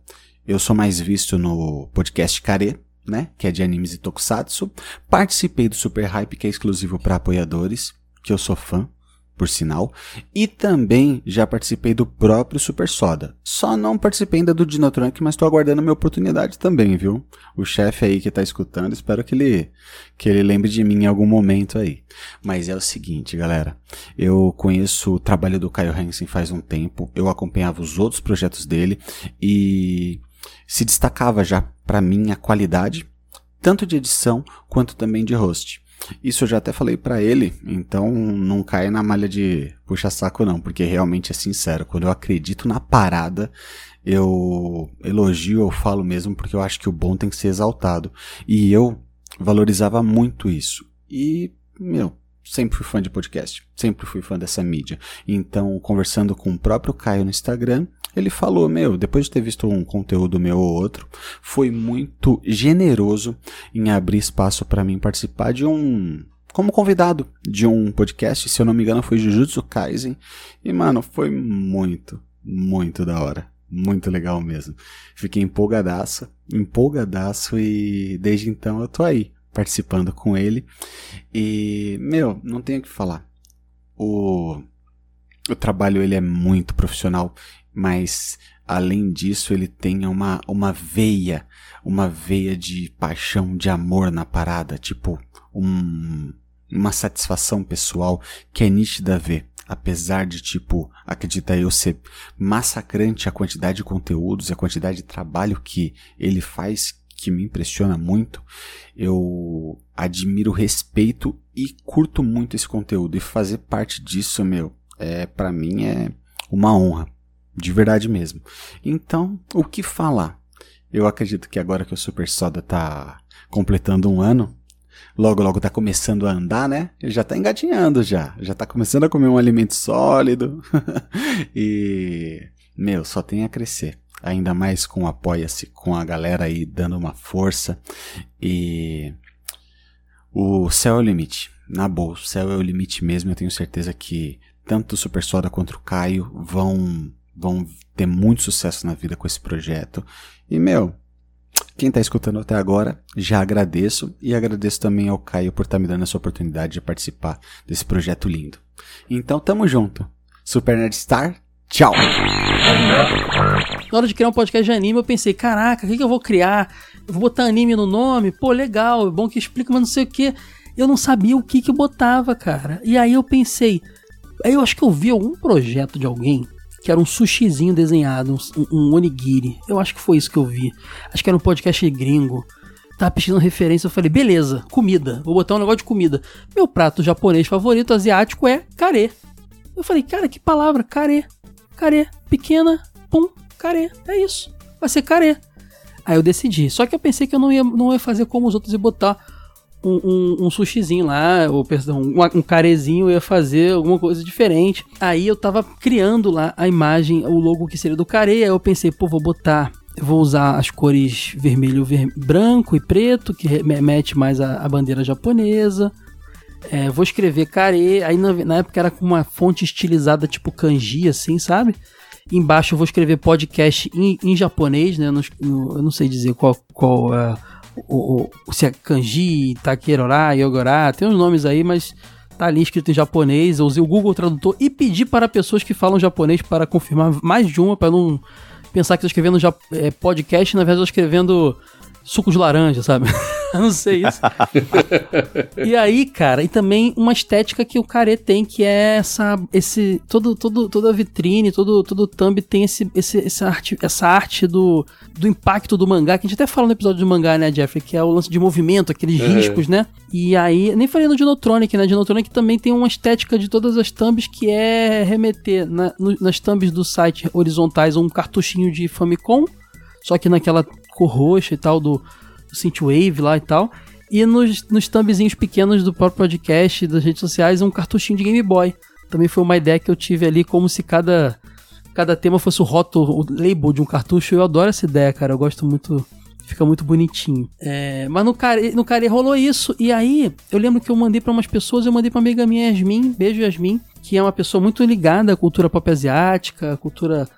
Eu sou mais visto no podcast Care, né? Que é de animes e tokusatsu. Participei do Super Hype, que é exclusivo para apoiadores, que eu sou fã por sinal, e também já participei do próprio Super Soda. Só não participei ainda do Dinotrunk, mas estou aguardando a minha oportunidade também, viu? O chefe aí que tá escutando, espero que ele que ele lembre de mim em algum momento aí. Mas é o seguinte, galera, eu conheço o trabalho do Caio Hansen faz um tempo, eu acompanhava os outros projetos dele e se destacava já para mim a qualidade tanto de edição quanto também de host. Isso eu já até falei pra ele, então não cai na malha de puxa saco não, porque realmente é sincero, quando eu acredito na parada, eu elogio, eu falo mesmo, porque eu acho que o bom tem que ser exaltado. E eu valorizava muito isso. E meu, sempre fui fã de podcast, sempre fui fã dessa mídia. Então, conversando com o próprio Caio no Instagram, ele falou: Meu, depois de ter visto um conteúdo meu ou outro, foi muito generoso em abrir espaço para mim participar de um. Como convidado de um podcast, se eu não me engano, foi Jujutsu Kaisen. E, mano, foi muito, muito da hora. Muito legal mesmo. Fiquei empolgadaço, empolgadaço e desde então eu tô aí, participando com ele. E, meu, não tenho o que falar. O, o trabalho ele é muito profissional mas além disso ele tem uma, uma veia, uma veia de paixão, de amor na parada, tipo um, uma satisfação pessoal que é nítida ver. Apesar de, tipo, acredita eu ser massacrante a quantidade de conteúdos e a quantidade de trabalho que ele faz, que me impressiona muito, eu admiro, respeito e curto muito esse conteúdo. E fazer parte disso, meu, é para mim é uma honra. De verdade mesmo. Então, o que falar? Eu acredito que agora que o Super Soda tá completando um ano, logo logo tá começando a andar, né? Ele já tá engatinhando já. Já tá começando a comer um alimento sólido. e, meu, só tem a crescer. Ainda mais com Apoia-se, com a galera aí dando uma força. E o céu é o limite. Na boa, o céu é o limite mesmo. Eu tenho certeza que tanto o Super Soda quanto o Caio vão vão ter muito sucesso na vida com esse projeto. E, meu, quem está escutando até agora, já agradeço e agradeço também ao Caio por estar tá me dando essa oportunidade de participar desse projeto lindo. Então, tamo junto. Super Nerd Star, tchau! Na hora de criar um podcast de anime, eu pensei, caraca, o que, que eu vou criar? Eu vou botar anime no nome? Pô, legal, é bom que explica, mas não sei o que. Eu não sabia o que que botava, cara. E aí eu pensei, aí eu acho que eu vi algum projeto de alguém que era um sushizinho desenhado, um, um, onigiri. Eu acho que foi isso que eu vi. Acho que era um podcast gringo. Tava pesquisando referência, eu falei, beleza, comida. Vou botar um negócio de comida. Meu prato japonês favorito, asiático, é kare. Eu falei, cara, que palavra, kare. Kare, pequena, pum, kare. É isso. Vai ser kare. Aí eu decidi. Só que eu pensei que eu não ia, não ia fazer como os outros e botar um, um, um, sushizinho lá, ou perdão, um, um carezinho, eu ia fazer alguma coisa diferente. Aí eu tava criando lá a imagem, o logo que seria do care, aí eu pensei, pô, vou botar vou usar as cores vermelho, ver... branco e preto, que remete mais à bandeira japonesa. É, vou escrever care, aí na, na, época era com uma fonte estilizada tipo kanji, assim, sabe? Embaixo eu vou escrever podcast em, em japonês, né? Eu não, eu não sei dizer qual, qual é o, o, se é kanji, takerorá, yogorá, tem uns nomes aí, mas tá ali escrito em japonês. Eu usei o Google Tradutor e pedi para pessoas que falam japonês para confirmar mais de uma, para não pensar que estou escrevendo é, podcast, na verdade estou escrevendo suco de laranja, sabe? Eu não sei isso. e aí, cara, e também uma estética que o Care tem, que é essa, esse, todo, todo, toda a vitrine, todo, todo o thumb tem esse, esse, essa arte, essa arte do, do impacto do mangá, que a gente até fala no episódio do mangá, né, Jeffrey, que é o lance de movimento, aqueles uhum. riscos, né? E aí, nem falei no Dinotronic, né? Dinotronic também tem uma estética de todas as thumbs que é remeter na, no, nas thumbs do site horizontais um cartuchinho de Famicom, só que naquela cor roxa e tal, do, do Synthwave lá e tal. E nos, nos thumbzinhos pequenos do próprio podcast, das redes sociais, um cartuchinho de Game Boy. Também foi uma ideia que eu tive ali, como se cada, cada tema fosse o rótulo, o label de um cartucho. Eu adoro essa ideia, cara. Eu gosto muito. Fica muito bonitinho. É, mas no Care, no Care rolou isso. E aí, eu lembro que eu mandei para umas pessoas. Eu mandei pra amiga minha, Yasmin. Beijo, Yasmin. Que é uma pessoa muito ligada à cultura pop asiática, cultura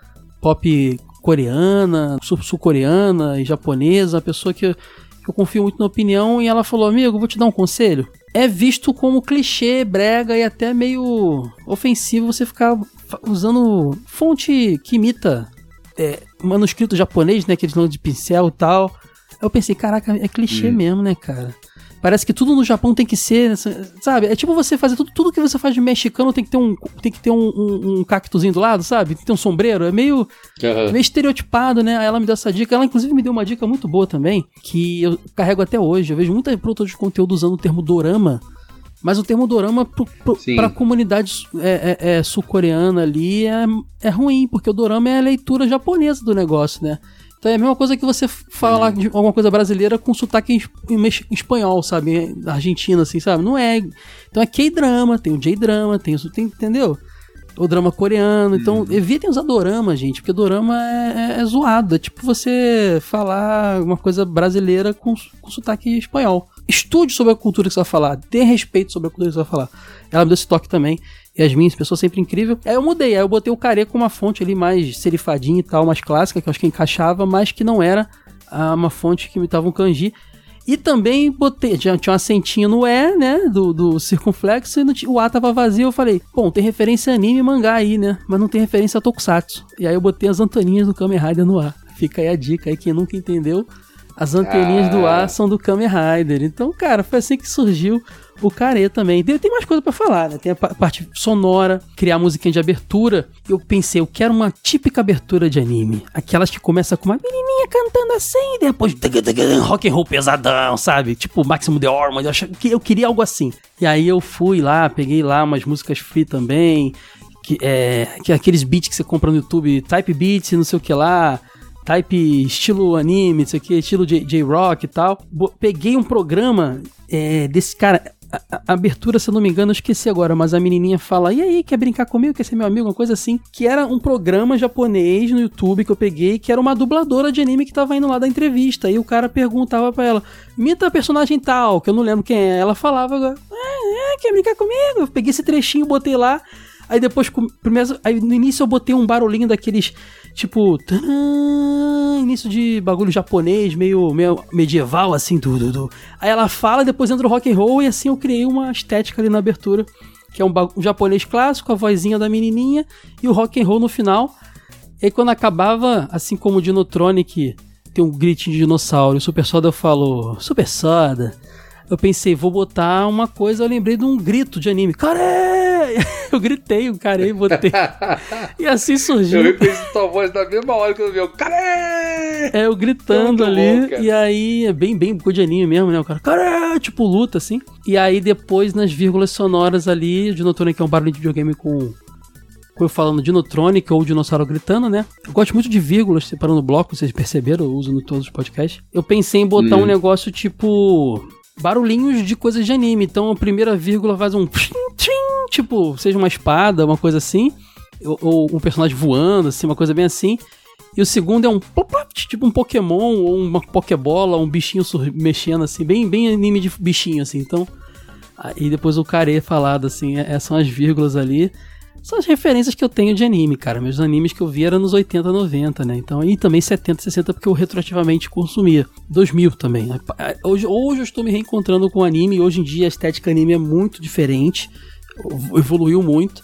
pop coreana, sul-coreana e japonesa, uma pessoa que, que eu confio muito na opinião, e ela falou: Amigo, vou te dar um conselho. É visto como clichê, brega e até meio ofensivo você ficar usando fonte que imita é, manuscrito japonês, né? Aqueles nomes de pincel e tal. Eu pensei, caraca, é clichê hum. mesmo, né, cara? Parece que tudo no Japão tem que ser, sabe? É tipo você fazer tudo, tudo que você faz de mexicano tem que ter um, tem que ter um, um, um cactozinho do lado, sabe? Tem que ter um sombreiro. É meio, uhum. meio estereotipado, né? Aí ela me deu essa dica. Ela, inclusive, me deu uma dica muito boa também, que eu carrego até hoje. Eu vejo muita produtora de conteúdo usando o termo dorama. Mas o termo dorama pro, pra comunidade é, é, é sul-coreana ali é, é ruim, porque o dorama é a leitura japonesa do negócio, né? Então é a mesma coisa que você falar de alguma coisa brasileira com sotaque em, em em espanhol, sabe? Argentina, assim, sabe? Não é. Então é K-drama, tem o J-drama, tem o. Tem, entendeu? O drama coreano. Então evitem usar dorama, gente, porque dorama é, é- é zoado. É tipo você falar uma coisa brasileira com, com sotaque espanhol. Estude sobre a cultura que você vai falar. Dê respeito sobre a cultura que você vai falar. Ela me deu esse toque também. Yasmin, pessoa sempre incrível. Aí eu mudei, aí eu botei o Care com uma fonte ali mais serifadinha e tal, mais clássica, que eu acho que encaixava, mas que não era ah, uma fonte que imitava um kanji. E também botei, tinha, tinha um acentinho no E, né, do, do circunflexo, e o A tava vazio, eu falei, bom, tem referência a anime e mangá aí, né, mas não tem referência a tokusatsu. E aí eu botei as anteninhas do Kamen Rider no A. Fica aí a dica aí, quem nunca entendeu, as anteninhas do A Ah. são do Kamen Rider. Então, cara, foi assim que surgiu o Care também. Tem, mais coisa pra falar, né? Tem a pa- parte sonora, criar musiquinha de abertura. Eu pensei, eu quero uma típica abertura de anime. Aquelas que começa com uma menininha cantando assim, e depois rock and roll pesadão, sabe? Tipo Máximo The Ormond. Eu, eu queria algo assim. E aí eu fui lá, peguei lá umas músicas free também. Que, é, que é aqueles beats que você compra no YouTube, type beats, não sei o que lá type estilo anime, não sei o que, estilo J-Rock e tal. Peguei um programa é, desse cara. A, a- abertura, se eu não me engano, eu esqueci agora, mas a menininha fala: E aí, quer brincar comigo? Quer ser meu amigo? Uma coisa assim. Que era um programa japonês no YouTube que eu peguei, que era uma dubladora de anime que tava indo lá da entrevista. E o cara perguntava pra ela: Imita a personagem tal, que eu não lembro quem é. Ela falava: ah, é, quer brincar comigo? Eu peguei esse trechinho, botei lá. Aí depois, primeiro, aí no início eu botei um barulhinho daqueles, tipo, tanã, início de bagulho japonês, meio, meio medieval, assim, tudo. Du. Aí ela fala, depois entra o rock and roll, e assim eu criei uma estética ali na abertura, que é um, um japonês clássico, a vozinha da menininha, e o rock and roll no final. E aí quando acabava, assim como o Dinotronic tem um gritinho de dinossauro, o Super Soda falo, Super Soda... Eu pensei, vou botar uma coisa, eu lembrei de um grito de anime. Care! Eu gritei, o care, botei. e assim surgiu. Eu reconheci tua voz na mesma hora que eu vi o cara. É, eu gritando Muito ali. bom, e aí, é bem, bem de anime mesmo, né? O cara, cara, tipo, luta, assim. E aí, depois, nas vírgulas sonoras ali, o Dinotronic é um barulho de videogame com. Com eu falando Dinotronic ou dinossauro gritando, né? Eu gosto muito de vírgulas separando bloco, vocês perceberam, eu uso em todos os podcasts. Eu pensei em botar Hum. um negócio tipo. Barulhinhos de coisas de anime. Então a primeira vírgula faz um. tchim, tchim, tipo, seja uma espada, uma coisa assim. Ou, ou um personagem voando, assim, uma coisa bem assim. E o segundo é um tipo um Pokémon ou uma Pokébola, um bichinho mexendo assim, bem, bem anime de bichinho assim. Então, aí depois o care falado assim, é- essas são as vírgulas ali. São as referências que eu tenho de anime, cara. Meus animes que eu vi eram nos 80, 90, né? Então, e também 70, 60 porque eu retroativamente consumia. 2000 também. né? Hoje, hoje eu estou me reencontrando com anime hoje em dia a estética anime é muito diferente. Evoluiu muito.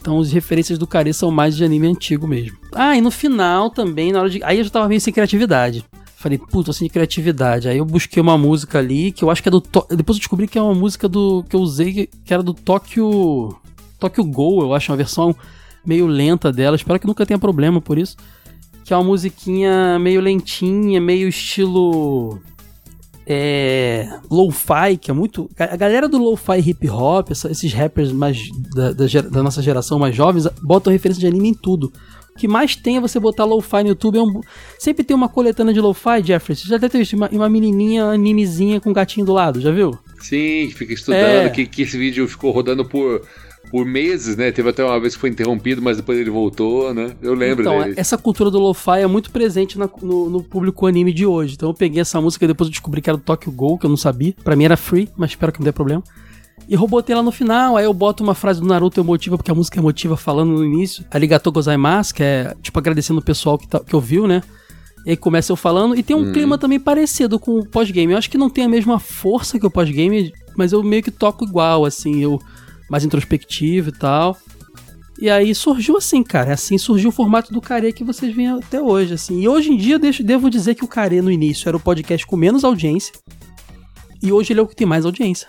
Então as referências do Care são mais de anime antigo mesmo. Ah, e no final também, na hora de. Aí eu já tava meio sem criatividade. Falei, puta, sem criatividade. Aí eu busquei uma música ali, que eu acho que é do. To- Depois eu descobri que é uma música do. que eu usei, que- era do Tokyo. Tokyo Go, eu acho, uma versão meio lenta dela. Espero que nunca tenha problema por isso. Que é uma musiquinha meio lentinha, meio estilo. É. Lo-fi, que é muito. A galera do lo-fi hip hop, essa- esses rappers mais da, da da nossa geração mais jovens, botam referência de anime em tudo. O que mais tem é você botar lo-fi no YouTube. É um... Sempre tem uma coletânea de lo-fi, Jeffrey. Você já deve ter visto uma, uma menininha animezinha com um gatinho do lado, já viu? Sim, fica estudando, É. que, que esse vídeo ficou rodando por, por meses, né? Teve até uma vez que foi interrompido, mas depois ele voltou, né? Eu lembro então, dele. essa cultura do lo-fi é muito presente na- no, no público anime de hoje. Então eu peguei essa música e depois eu descobri que era do Tokyo Go, que eu não sabia. Pra mim era free, mas espero que não dê problema. E eu botei lá no final, aí eu boto uma frase do Naruto emotiva, porque a música é emotiva falando no início. Arigatou gozaimasu, que é tipo agradecendo o pessoal que, tá, que ouviu, né? E aí começa eu falando. E tem um Hum. clima também parecido com o pós-game. Eu acho que não tem a mesma força que o pós-game, mas eu meio que toco igual, assim, eu mais introspectivo e tal. E aí surgiu assim, cara. Assim surgiu o formato do Care que vocês veem até hoje, assim. E hoje em dia, deixo, devo dizer que o Care no início era o podcast com menos audiência. E hoje ele é o que tem mais audiência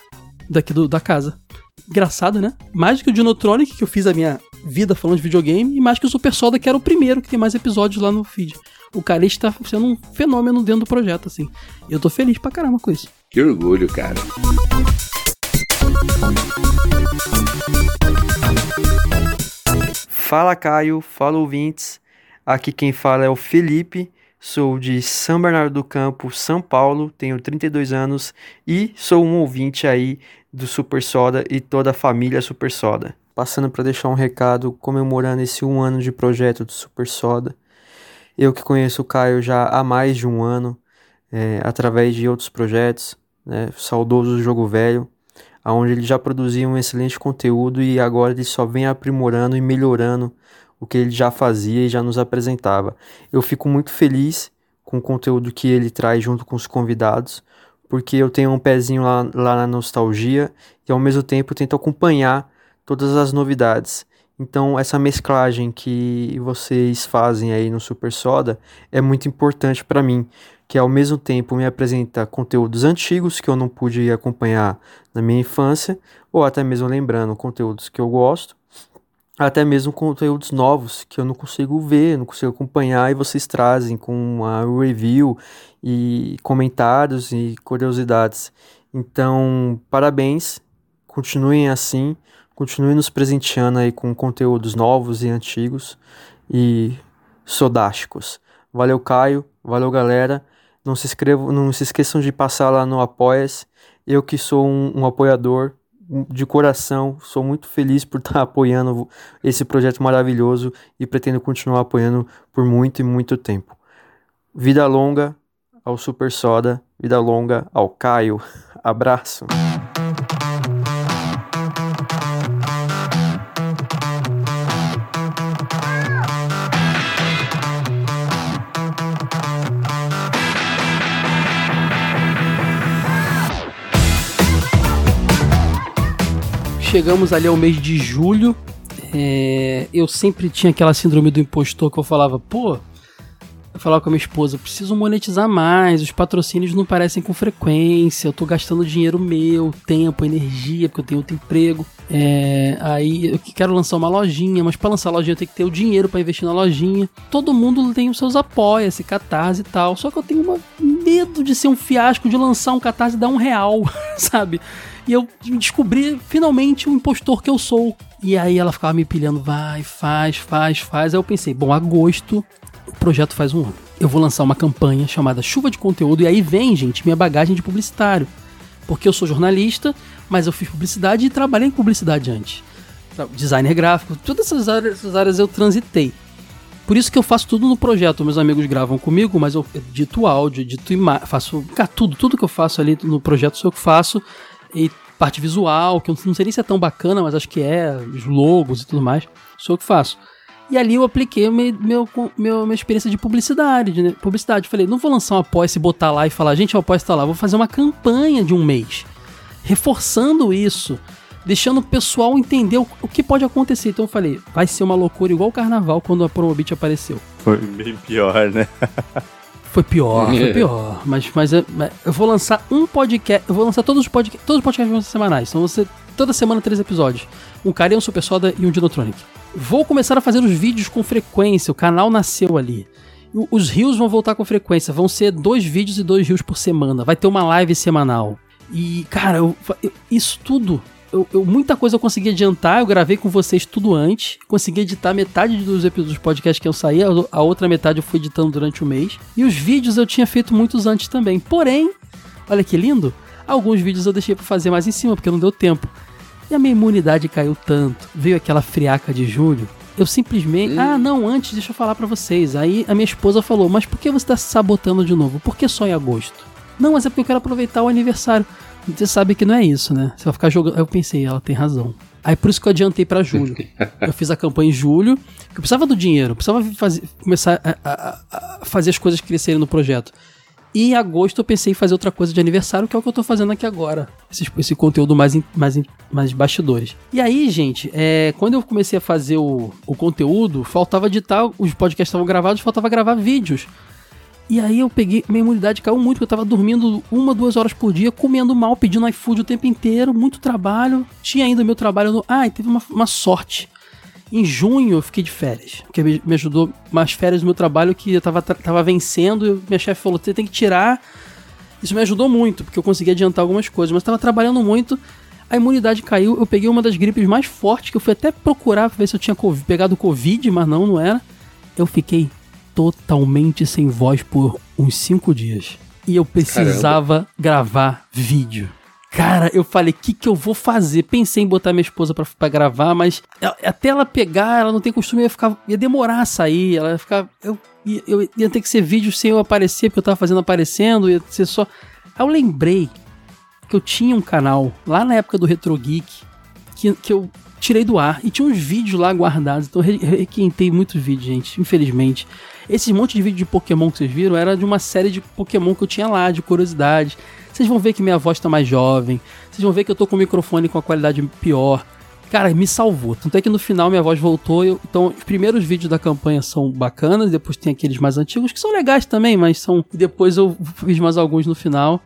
daqui do- da casa. Engraçado, né? Mais do que o Dinotronic, que eu fiz a minha vida falando de videogame, e mais que o Super Soda, que era o primeiro que tem mais episódios lá no feed. O Care está sendo um fenômeno dentro do projeto, assim. Eu tô feliz pra caramba com isso. Que orgulho, cara. Fala Caio, fala ouvintes. Aqui quem fala é o Felipe. sou de São Bernardo do Campo, São Paulo, tenho 32 anos e sou um ouvinte aí do Super Soda e toda a família Super Soda. Passando para deixar um recado comemorando esse um ano de projeto do Super Soda. Eu que conheço o Caio já há mais de um ano, é, através de outros projetos, né, saudoso Jogo Velho, onde ele já produzia um excelente conteúdo e agora ele só vem aprimorando e melhorando o que ele já fazia e já nos apresentava. Eu fico muito feliz com o conteúdo que ele traz junto com os convidados, porque eu tenho um pezinho lá, lá na nostalgia e ao mesmo tempo tento acompanhar todas as novidades. Então, essa mesclagem que vocês fazem aí no Super Soda é muito importante para mim, que ao mesmo tempo me apresenta conteúdos antigos que eu não pude acompanhar na minha infância, ou até mesmo lembrando conteúdos que eu gosto, até mesmo conteúdos novos que eu não consigo ver, não consigo acompanhar e vocês trazem com uma review e comentários e curiosidades. Então, parabéns, continuem assim, continuem nos presenteando aí com conteúdos novos e antigos e sodásticos. Valeu, Caio, valeu, galera. Não se inscrevam, não se esqueçam de passar lá no Apoia-se. Eu que sou um, um, apoiador de coração, sou muito feliz por estar apoiando esse projeto maravilhoso e pretendo continuar apoiando por muito e muito tempo. Vida longa ao Super Soda, vida longa ao Caio. Abraço. Chegamos ali ao mês de julho. É, eu sempre tinha aquela síndrome do impostor que eu falava, pô, eu falava com a minha esposa, preciso monetizar mais, os patrocínios não parecem com frequência, eu tô gastando dinheiro meu, tempo, energia, porque eu tenho outro emprego. É, aí eu quero lançar uma lojinha, mas para lançar a lojinha eu tenho que ter o dinheiro para investir na lojinha. Todo mundo tem os seus apoia-se, catarse e tal. Só que eu tenho uma medo de ser um fiasco de lançar um catarse e dar um real, sabe? E eu descobri finalmente o impostor que eu sou. E aí ela ficava me pilhando, vai, faz, faz, faz. Aí eu pensei, bom, agosto o projeto faz um ano. Eu vou lançar uma campanha chamada Chuva de Conteúdo. E aí vem, gente, minha bagagem de publicitário. Porque eu sou jornalista, mas eu fiz publicidade e trabalhei em publicidade antes. Designer gráfico, todas essas áreas, essas áreas eu transitei. Por isso que eu faço tudo no projeto. Meus amigos gravam comigo, mas eu edito áudio, edito imagem, faço cara, tudo, tudo que eu faço ali no projeto sou eu que faço e parte visual, que eu não sei nem se é tão bacana, mas acho que é, os logos e tudo mais, sou eu que faço. E ali eu apliquei meu, meu, meu, minha experiência de publicidade, né? publicidade. Falei, não vou lançar um apoia e botar lá e falar, gente, o apoia está lá. Vou fazer uma campanha de um mês, reforçando isso, deixando o pessoal entender o, o, que pode acontecer. Então eu falei, vai ser uma loucura igual o carnaval quando a Promobit apareceu. Foi bem pior, né? Foi pior, foi pior. Mas, mas, eu, eu vou lançar um podcast. Eu vou lançar todos os podcasts. Todos os podcasts vão ser semanais. Então você. Toda semana três episódios. Um e um Super Soda e um Dinotronic. Vou começar a fazer os vídeos com frequência. O canal nasceu ali. Os rios vão voltar com frequência. Vão ser dois vídeos e dois rios por semana. Vai ter uma live semanal. E, cara, eu, eu, isso tudo eu, eu, muita coisa eu consegui adiantar, eu gravei com vocês tudo antes, consegui editar metade dos episódios dos podcasts que eu saí, a, a outra metade eu fui editando durante o mês. E os vídeos eu tinha feito muitos antes também. Porém, olha que lindo, alguns vídeos eu deixei para fazer mais em cima, porque não deu tempo. E a minha imunidade caiu tanto, veio aquela friaca de julho, eu simplesmente. Hum. Ah, não, antes, deixa eu falar para vocês. Aí a minha esposa falou: Mas por que você tá se sabotando de novo? Por que só em agosto? Não, mas é porque eu quero aproveitar o aniversário. Você sabe que não é isso, né? Você vai ficar jogando. Eu pensei, ela tem razão. Aí por isso que eu adiantei para julho. eu fiz a campanha em julho, eu precisava do dinheiro, precisava fazer, começar a, a, a, fazer as coisas crescerem no projeto. E em agosto eu pensei em fazer outra coisa de aniversário, que é o que eu tô fazendo aqui agora. Esse, esse conteúdo mais, mais, mais bastidores. E aí, gente, é, quando eu comecei a fazer o, o conteúdo, faltava editar, os podcasts estavam gravados, faltava gravar vídeos. E aí eu peguei, minha imunidade caiu muito, porque eu tava dormindo uma, duas horas por dia, comendo mal, pedindo iFood o tempo inteiro, muito trabalho. Tinha ainda meu trabalho no. Ah, e teve uma, uma sorte. Em junho eu fiquei de férias, que me, ajudou mais férias no meu trabalho que eu tava, tava vencendo. Minha chefe falou: você tem que tirar. Isso me ajudou muito, porque eu consegui adiantar algumas coisas, mas tava trabalhando muito. A imunidade caiu, eu peguei uma das gripes mais fortes, que eu fui até procurar pra ver se eu tinha COVID, pegado Covid, mas não, não era. Eu fiquei totalmente sem voz por uns cinco dias. E eu precisava gravar vídeo. Cara, eu falei, o que, que eu vou fazer? Pensei em botar minha esposa pra, pra gravar, mas ela- até ela pegar, ela não tem costume, ia, ficar, ia demorar a sair, ela ia ficar. Eu, ia- eu ia ter que ser vídeo sem eu aparecer, porque eu tava fazendo aparecendo, ia ser só. Aí eu lembrei que eu tinha um canal lá na época do Retro Geek que, que eu tirei do ar e tinha uns vídeos lá guardados. Então requentei muitos vídeos, gente, infelizmente. Esse monte de vídeo de Pokémon que vocês viram era de uma série de Pokémon que eu tinha lá, de curiosidade. Vocês vão ver que minha voz tá mais jovem. Vocês vão ver que eu tô com o microfone com a qualidade pior. Cara, me salvou. Tanto é que no final minha voz voltou. eu- então, os primeiros vídeos da campanha são bacanas. Depois tem aqueles mais antigos que são legais também, mas são. Depois eu fiz mais alguns no final.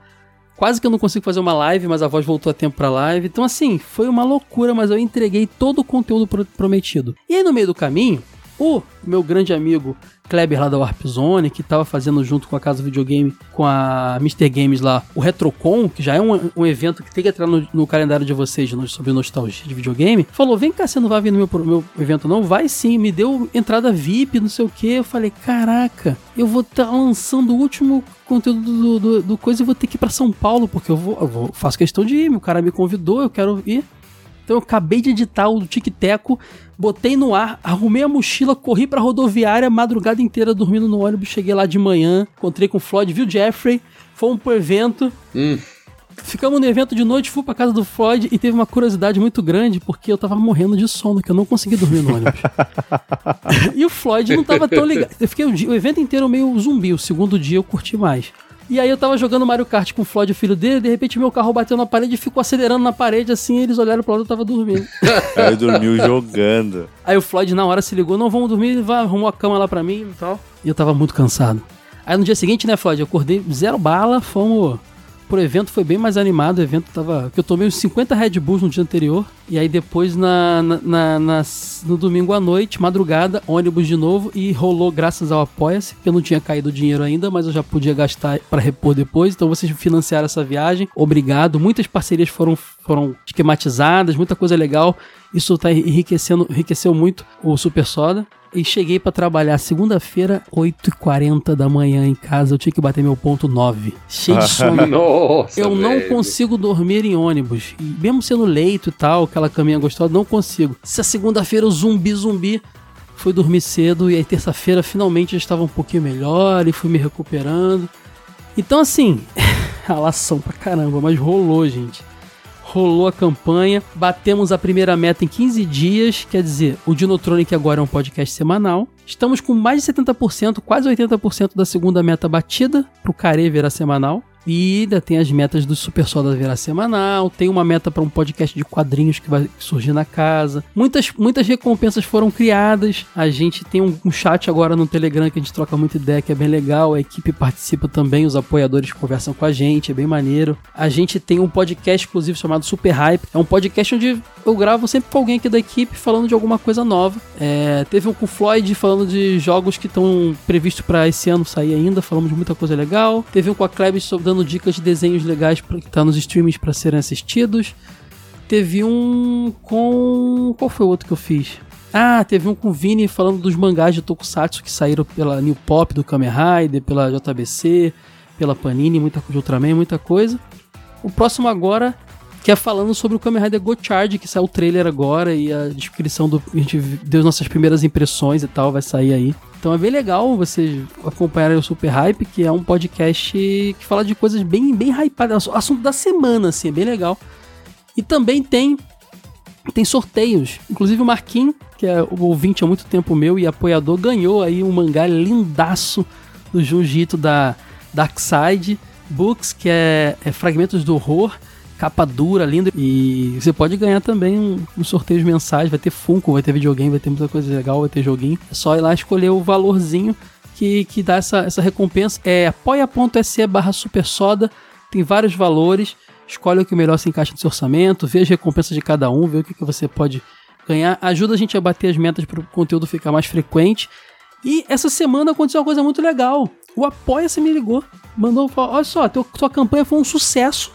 Quase que eu não consigo fazer uma live, mas a voz voltou a tempo pra live. Então, assim, foi uma loucura, mas eu entreguei todo o conteúdo pro- prometido. E aí, no meio do caminho, o meu grande amigo Kleber lá da Warp Zone, que tava fazendo junto com a Casa Videogame, com a Mr. Games lá, o Retrocon, que já é um, um evento que tem que entrar no, no calendário de vocês no- sobre nostalgia de videogame, falou: vem cá, você não vai vir no meu, meu evento, não? Vai sim, me deu entrada VIP, não sei o que. Eu falei, caraca, eu vou estar lançando o último conteúdo do, do, do coisa e vou ter que ir pra São Paulo, porque eu vou, eu vou faço questão de ir, o cara me convidou, eu quero ir. Então eu acabei de editar o do Tic Teco, botei no ar, arrumei a mochila, corri pra rodoviária, madrugada inteira dormindo no ônibus, cheguei lá de manhã, encontrei com o Floyd, viu o Jeffrey, fomos pro evento. Ficamos no evento de noite, fui pra casa do Floyd e teve uma curiosidade muito grande, porque eu tava morrendo de sono, que eu não consegui dormir no ônibus. e o Floyd não tava tão ligado. Eu fiquei o, dia- o evento inteiro meio zumbi, o segundo dia eu curti mais. E aí eu tava jogando Mario Kart com o Floyd, o filho dele, de repente meu carro bateu na parede e ficou acelerando na parede assim, eles olharam pro lado e eu tava dormindo. Aí dormiu jogando. Aí o Floyd na hora se ligou, não, vamos dormir, vai, arrumou a cama lá pra mim e tal. E eu tava muito cansado. Aí no dia seguinte, né, Floyd, eu acordei zero bala, fomos pro evento, foi bem mais animado, o evento tava... Porque eu tomei uns 50 Red Bulls no dia anterior, e aí depois na, na, na- nas- no domingo à noite, madrugada, ônibus de novo, e rolou graças ao Apoia-se, que eu não tinha caído dinheiro ainda, mas eu já podia gastar pra repor depois, então vocês financiaram essa viagem, obrigado, muitas parcerias foram, foram esquematizadas, muita coisa legal, isso tá enriquecendo, enriqueceu muito o Super Soda. E cheguei pra trabalhar segunda-feira, 8h40 da manhã em casa. Eu tinha que bater meu ponto 9. Cheio de sono. Nossa, eu não velho. consigo dormir em ônibus. E mesmo sendo leito e tal, aquela caminha gostosa, não consigo. Se a segunda-feira o zumbi zumbi fui dormir cedo e aí terça-feira finalmente já estava um pouquinho melhor e fui me recuperando. Então assim, alação pra caramba, mas rolou, gente rolou a campanha, batemos a primeira meta em 15 dias, quer dizer, o Dinotronic agora é um podcast semanal. Estamos com mais de 70%, quase 80% da segunda meta batida pro Care virar semanal. E ainda tem as metas do Super Soda virar semanal. Tem uma meta para um podcast de quadrinhos que vai surgir na casa. Muitas, muitas recompensas foram criadas. A gente tem um, um chat agora no Telegram que a gente troca muita ideia, que é bem legal. A equipe participa também, os apoiadores conversam com a gente, é bem maneiro. A gente tem um podcast exclusivo chamado Super Hype. É um podcast onde eu gravo sempre com alguém aqui da equipe falando de alguma coisa nova. É, teve um com o Floyd falando de jogos que estão previstos para esse ano sair ainda. Falamos de muita coisa legal. Teve um com a Klebs dando dicas de desenhos legais que tá nos streamings para serem assistidos. Teve um com. Qual foi o outro que eu fiz? Ah, teve um com o Vini falando dos mangás de Tokusatsu que saíram pela New Pop, do Kamen Rider, pela JBC, pela Panini, muita coisa Ultraman, muita coisa. O próximo agora, que é falando sobre o Kamen Rider Go Charge, que saiu o trailer agora e a descrição do. A gente deu nossas primeiras impressões e tal, vai sair aí. Então é bem legal vocês acompanharem o Super Hype, que é um podcast que fala de coisas bem, bem hypadas, assunto da semana, assim, é bem legal. E também tem tem sorteios. Inclusive o Marquinhos, que é o ouvinte há muito tempo meu e apoiador, ganhou aí um mangá lindaço do Junjito da Darkside Books, que é, é Fragmentos do Horror, capa dura, linda. E você pode ganhar também um, uns sorteios mensais, vai ter Funko, vai ter videogame, vai ter muita coisa legal, vai ter joguinho. É só ir lá escolher o valorzinho que, que dá essa, essa recompensa. É apoia.se barra supersoda, tem vários valores. Escolhe o que melhor se encaixa no seu orçamento, vê as recompensas de cada um, vê o que, que você pode ganhar. Ajuda a gente a bater as metas para o conteúdo ficar mais frequente. E essa semana aconteceu uma coisa muito legal. O Apoia-se me ligou, mandou falar: Olha só, tua campanha foi um sucesso.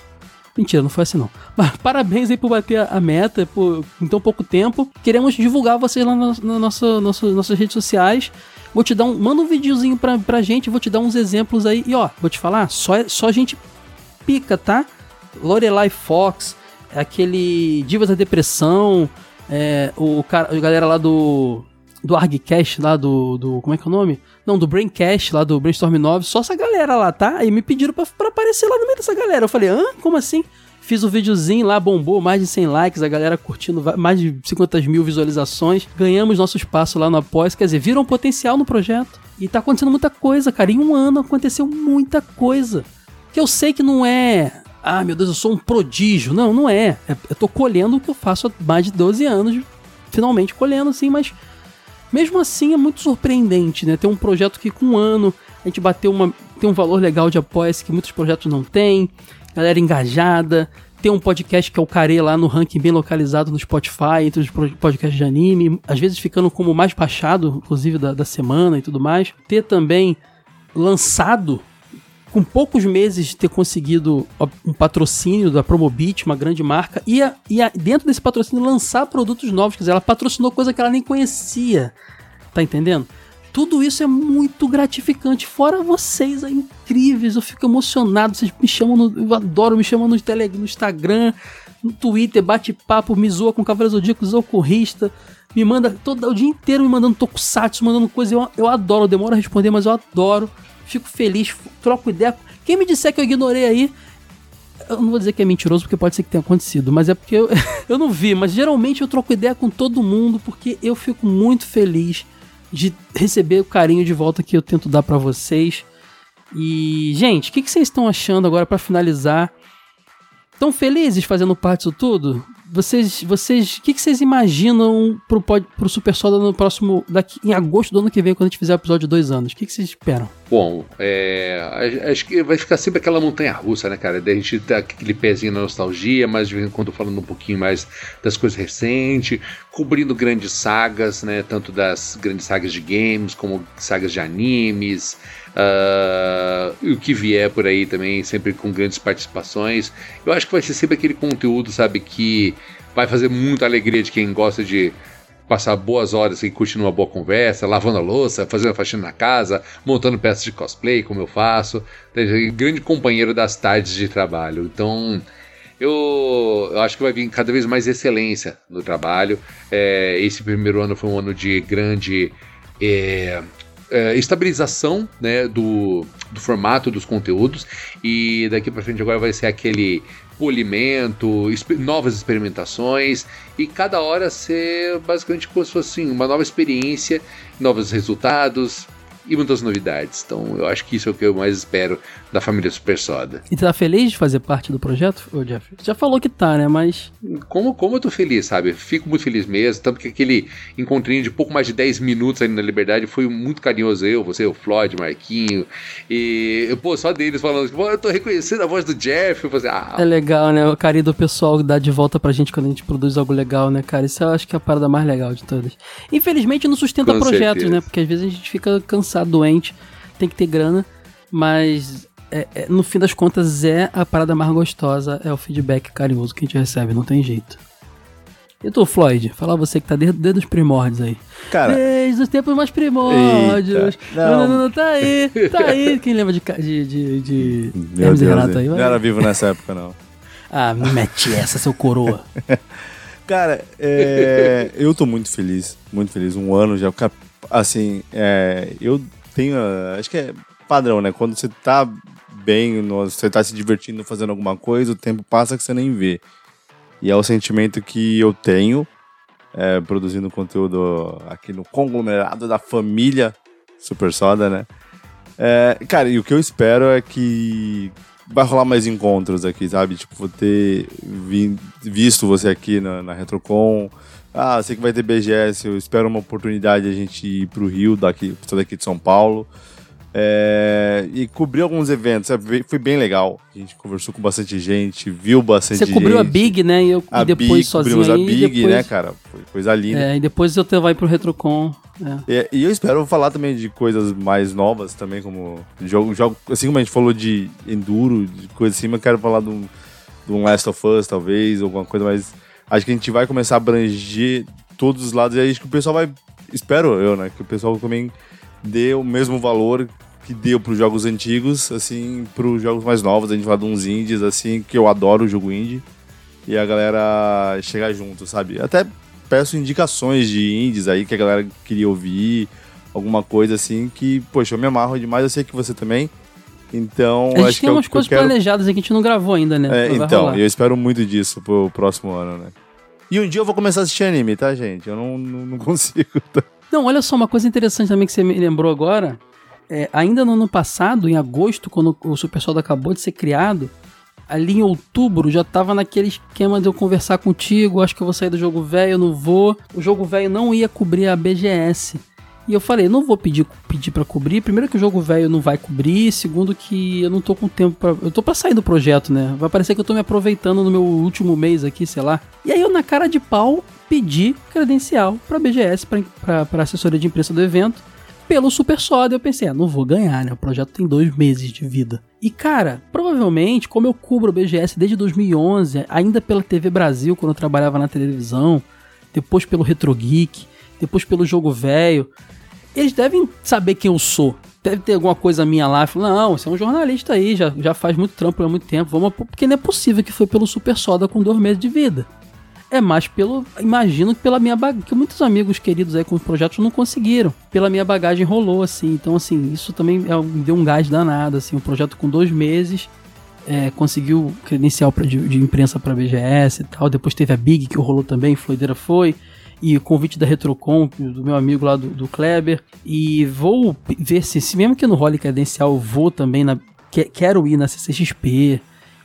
Mentira, não foi assim não. Mas parabéns aí por bater a- meta por, em tão pouco tempo. Queremos divulgar vocês lá na, na nossa, nossa- nossas redes sociais. Vou te dar um. Manda um videozinho pra, pra gente, vou te dar uns exemplos aí. E ó, vou te falar, só, só gente pica, tá? Lorelai Fox, aquele Divas da Depressão, é, o cara, a galera lá do do ArgCast lá do, do. Como é que é o nome? Não, do Braincast lá do Brainstorm 9. Só essa galera lá, tá? Aí me pediram pra, aparecer lá no meio dessa galera. Eu falei, hã? Como assim? Fiz o um videozinho lá, bombou, mais de 100 likes, a galera curtindo, mais de 50 mil visualizações. Ganhamos nosso espaço lá no Após, quer dizer, viram potencial no projeto. E tá acontecendo muita coisa, cara. Em um ano aconteceu muita coisa. Que eu sei que não é. Ah, meu Deus, eu sou um prodígio. Não, não é. é eu tô colhendo o que eu faço há mais de 12 anos. Finalmente colhendo, assim, mas mesmo assim é muito surpreendente, né? Ter um projeto que com um ano a gente bateu uma. tem um valor legal de apoio que muitos projetos não têm, galera engajada, tem um podcast que é o Care lá no ranking bem localizado no Spotify, entre os podcasts de anime, às vezes ficando como mais baixado, inclusive da, da semana e tudo mais. Ter também lançado com poucos meses de ter conseguido um patrocínio da Promobit, uma grande marca, e, dentro desse patrocínio lançar produtos novos. Quer dizer, ela patrocinou coisa que ela nem conhecia. Tá entendendo? Tudo isso é muito gratificante. Fora vocês, é incríveis. Eu fico emocionado. Vocês me chamam no. Eu adoro, me chamam no, tele, no Instagram, no Twitter, bate-papo, me zoa com Cavaleiro Zodíaco, Zocorrista. Me manda todo o dia inteiro me mandando tokusatsu, mandando coisa. Eu, eu adoro, demora a responder, mas eu adoro fico feliz, troco ideia. Quem me disser que eu ignorei aí, eu não vou dizer que é mentiroso, porque pode ser que tenha acontecido, mas é porque eu, eu não vi. Mas geralmente eu troco ideia com todo mundo, porque eu fico muito feliz de receber o carinho de volta que eu tento dar para vocês. E, gente, o que, que vocês estão achando agora para finalizar? Estão felizes fazendo parte disso tudo? Vocês, vocês, o que, que vocês imaginam pro, pro Super Soda no próximo, daqui em agosto do ano que vem, quando a gente fizer o episódio de dois anos? O que, que vocês esperam? Bom, é, acho que vai ficar sempre aquela montanha russa, né, cara? Da gente ter aquele pezinho na nostalgia, mas de vez em quando falando um pouquinho mais das coisas recentes, cobrindo grandes sagas, né? Tanto das grandes sagas de games, como sagas de animes. Uh, o que vier por aí também, sempre com grandes participações. Eu acho que vai ser sempre aquele conteúdo, sabe, que vai fazer muita alegria de quem gosta de passar boas horas e curtindo uma boa conversa, lavando a louça, fazendo a faxina na casa, montando peças de cosplay, como eu faço. Grande companheiro das tardes de trabalho. Então. Eu, eu, acho que vai vir cada vez mais excelência no trabalho. É, esse primeiro ano foi um ano de grande é, é, estabilização né, do, do formato dos conteúdos. E daqui para frente agora vai ser aquele polimento, novas experimentações. E cada hora ser basicamente como se fosse assim, uma nova experiência, novos resultados, e muitas novidades. Então eu acho que isso é o que eu mais espero da família Super Soda. E tá feliz de fazer parte do projeto, ô Jeff? Já falou que tá, né? Mas. Como, como eu tô feliz, sabe? Fico muito feliz mesmo. Tanto que aquele encontrinho de pouco mais de 10 minutos ali na Liberdade foi muito carinhoso. Eu, você, o Floyd, Marquinho. E, pô, só deles falando, pô, eu tô reconhecendo a voz do Jeff. Eu falei, ah. É legal, né? O carinho do pessoal dá de volta pra gente quando a gente produz algo legal, né, cara? Isso eu acho que é a parada mais legal de todas. Infelizmente não sustenta Com projetos, certeza. né? Porque às vezes a gente fica cansado doente, tem que ter grana, mas é, é, no fim das contas é a parada mais gostosa, é o feedback carinhoso que a gente recebe, não tem jeito. E tu, Floyd, fala você que tá desde, desde os primórdios aí. Cara. Desde os tempos mais primórdios. Não. Não, não, não, tá aí, tá aí. Quem lembra de, de, de, de Meu Hermes Deus, Renato aí? Vai. Não era vivo nessa época, não. Ah, me mete essa, seu coroa. Cara, é, eu tô muito feliz, muito feliz. Um ano já, assim, é, eu tenho, acho que é padrão, né? Quando você tá bem, você tá se divertindo fazendo alguma coisa, o tempo passa que você nem vê. E é o sentimento que eu tenho é, produzindo conteúdo aqui no conglomerado da família Super Soda, né? É, cara, e o que eu espero é que vai rolar mais encontros aqui, sabe? Tipo, vou ter vi, visto você aqui na, na Retrocon, ah, sei que vai ter BGS, eu espero uma oportunidade a gente ir pro Rio, daqui, daqui de São Paulo. É, e cobrir alguns eventos, foi bem legal. A gente conversou com bastante gente, viu bastante gente. Você cobriu a Big, né? E, eu, a e depois Big, sozinho. Cobrimos a Big, depois... né, cara? Foi coisa linda. É, e depois eu vai pro Retrocon. É. E, e, eu espero falar também de coisas mais novas também, como jogo, jogo assim como a gente falou de Enduro, de coisa assim, mas eu quero falar de um, de um Last of Us, talvez, alguma coisa mais acho que a gente vai começar a abranger todos os lados e acho que o pessoal vai. Espero eu, né? Que o pessoal também dê o mesmo valor que deu pros jogos antigos, assim, pros jogos mais novos. A gente fala de uns indies, assim, que eu adoro o jogo indie. E a galera chegar junto, sabe? Até peço indicações de indies aí que a galera queria ouvir, alguma coisa assim que, poxa, eu me amarro demais, eu sei que você também. Então, A gente acho que tem é o umas que eu coisas quero... planejadas aqui que a gente não gravou ainda, né? É, então, rolar. eu espero muito disso pro próximo ano, né? E um dia eu vou começar a assistir anime, tá, gente? Eu não, não, não consigo. Tá? Não, olha só, uma coisa interessante também que você me lembrou agora. É, ainda no ano passado, em agosto, quando o Super Soda acabou de ser criado, ali em outubro já tava naquele esquema de eu conversar contigo, acho que eu vou sair do jogo velho, eu não vou. O jogo velho não ia cobrir a BGS. E eu falei, não vou pedir, pedir para cobrir. Primeiro que o jogo velho não vai cobrir, segundo que eu não tô com tempo para eu tô para sair do projeto, né? Vai parecer que eu tô me aproveitando no meu último mês aqui, sei lá. E aí eu na cara de pau pedi credencial para BGS, para assessoria de imprensa do evento pelo Super Soda. Eu pensei, ah, não vou ganhar, né? O projeto tem dois meses de vida. E cara, provavelmente, como eu cubro o BGS desde 2011, ainda pela TV Brasil, quando eu trabalhava na televisão, depois pelo Retro Geek, depois pelo Jogo Velho, eles devem saber quem eu sou. Deve ter alguma coisa minha lá. Falando, não, você é um jornalista aí, já, já faz muito trampo há muito tempo. Vamos, porque não é possível que foi pelo Super Soda com dois meses de vida. É mais pelo. Imagino que pela minha bagagem. Que muitos amigos queridos aí com os projetos não conseguiram. Pela minha bagagem rolou, assim. Então, assim, isso também é, me deu um gás danado, assim. Um projeto com dois meses. É, conseguiu credencial pra, de, de imprensa para BGS e tal. Depois teve a Big que rolou também, Floideira foi. E o convite da Retrocon, do meu amigo lá do, do Kleber. E vou ver se, se mesmo que no role credencial, eu vou também na. que- quero ir na CCXP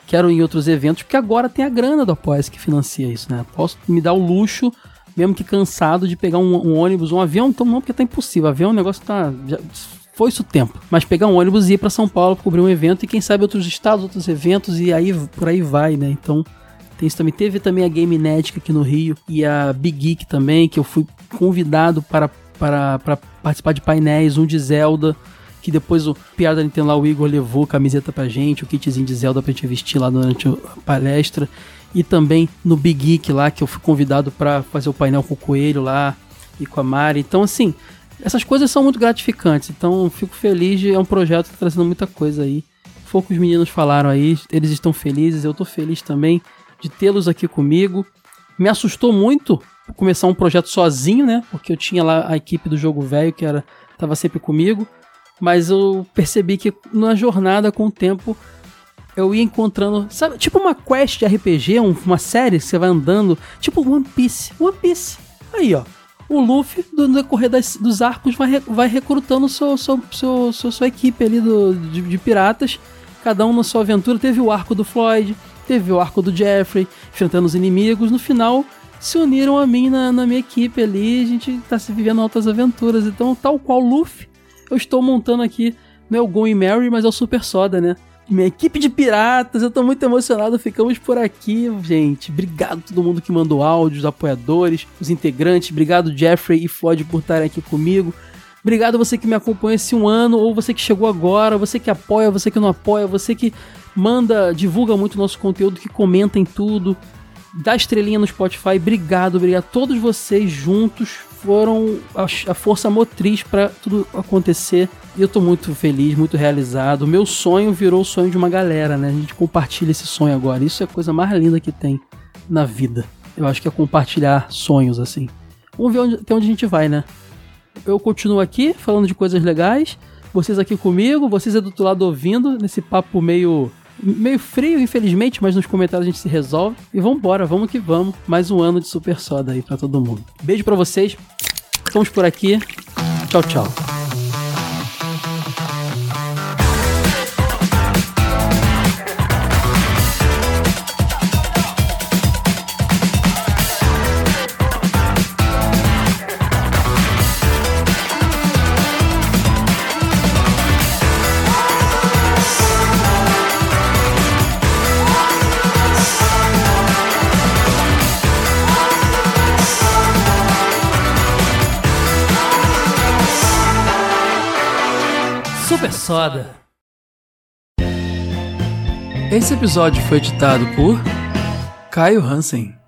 quero ir em outros eventos, porque agora tem a grana do apoia que financia isso, né? Posso me dar o luxo, mesmo que cansado, de pegar um, um ônibus, um avião, então não, porque tá impossível. Avião, o negócio tá. Já, foi isso o tempo. Mas pegar um ônibus e ir pra São Paulo cobrir um evento e quem sabe outros estados, outros eventos, e aí por aí vai, né? Então. Tem isso também. Teve também a Game Netic aqui no Rio e a Big Geek também, que eu fui convidado para, para, para participar de painéis, um de Zelda, que depois o piada da Nintendo lá, o Igor levou camiseta pra gente, o kitzinho de Zelda pra gente vestir lá durante a palestra. E também no Big Geek lá, que eu fui convidado para fazer o painel com o Coelho lá e com a Mari. Então, assim, essas coisas são muito gratificantes. Então, fico feliz. É um projeto que tá trazendo muita coisa aí. Foi o que os meninos falaram aí, eles estão felizes, eu tô feliz também de tê-los aqui comigo. Me assustou muito começar um projeto sozinho, né? Porque eu tinha lá a equipe do jogo velho que era tava sempre comigo, mas eu percebi que na jornada com o tempo eu ia encontrando, sabe, tipo uma quest de RPG, um- uma série que você vai andando, tipo One Piece, One Piece. Aí, ó, o Luffy, no decorrer das- dos arcos, vai, vai recrutando seu, seu, seu- sua equipe ali do, de, de piratas, cada um na sua aventura. Teve o arco do Floyd, teve o arco do Jeffrey, enfrentando os inimigos. No final, se uniram a mim na, na minha equipe ali, a gente tá se vivendo altas aventuras. Então, tal qual Luffy, eu estou montando aqui, não é o Going Mary, mas é o Super Soda, né? Minha equipe de piratas, eu tô muito emocionado, ficamos por aqui, gente. Obrigado a todo mundo que mandou áudios, apoiadores, os integrantes. Obrigado, Jeffrey e Floyd, por estarem aqui comigo. Obrigado você que me acompanha esse um ano, ou você que chegou agora, você que apoia, você que não apoia, você que manda, divulga muito o nosso conteúdo, que comenta em tudo, dá estrelinha no Spotify. Obrigado, obrigado. Todos vocês juntos foram a, a força motriz para tudo acontecer. E eu tô muito feliz, muito realizado. Meu sonho virou o sonho de uma galera, né? A gente compartilha esse sonho agora. Isso é a coisa mais linda que tem na vida. Eu acho que é compartilhar sonhos, assim. Vamos ver onde, até onde a gente vai, né? Eu continuo aqui falando de coisas legais. Vocês aqui comigo, vocês aí do outro lado ouvindo, nesse papo meio meio frio, infelizmente, mas nos comentários a gente se resolve. E vambora, vamos que vamos. Mais um ano de Super Soda aí pra todo mundo. Beijo pra vocês. Estamos por aqui. Tchau, tchau. Soda. Esse episódio foi editado por Caio Hansen.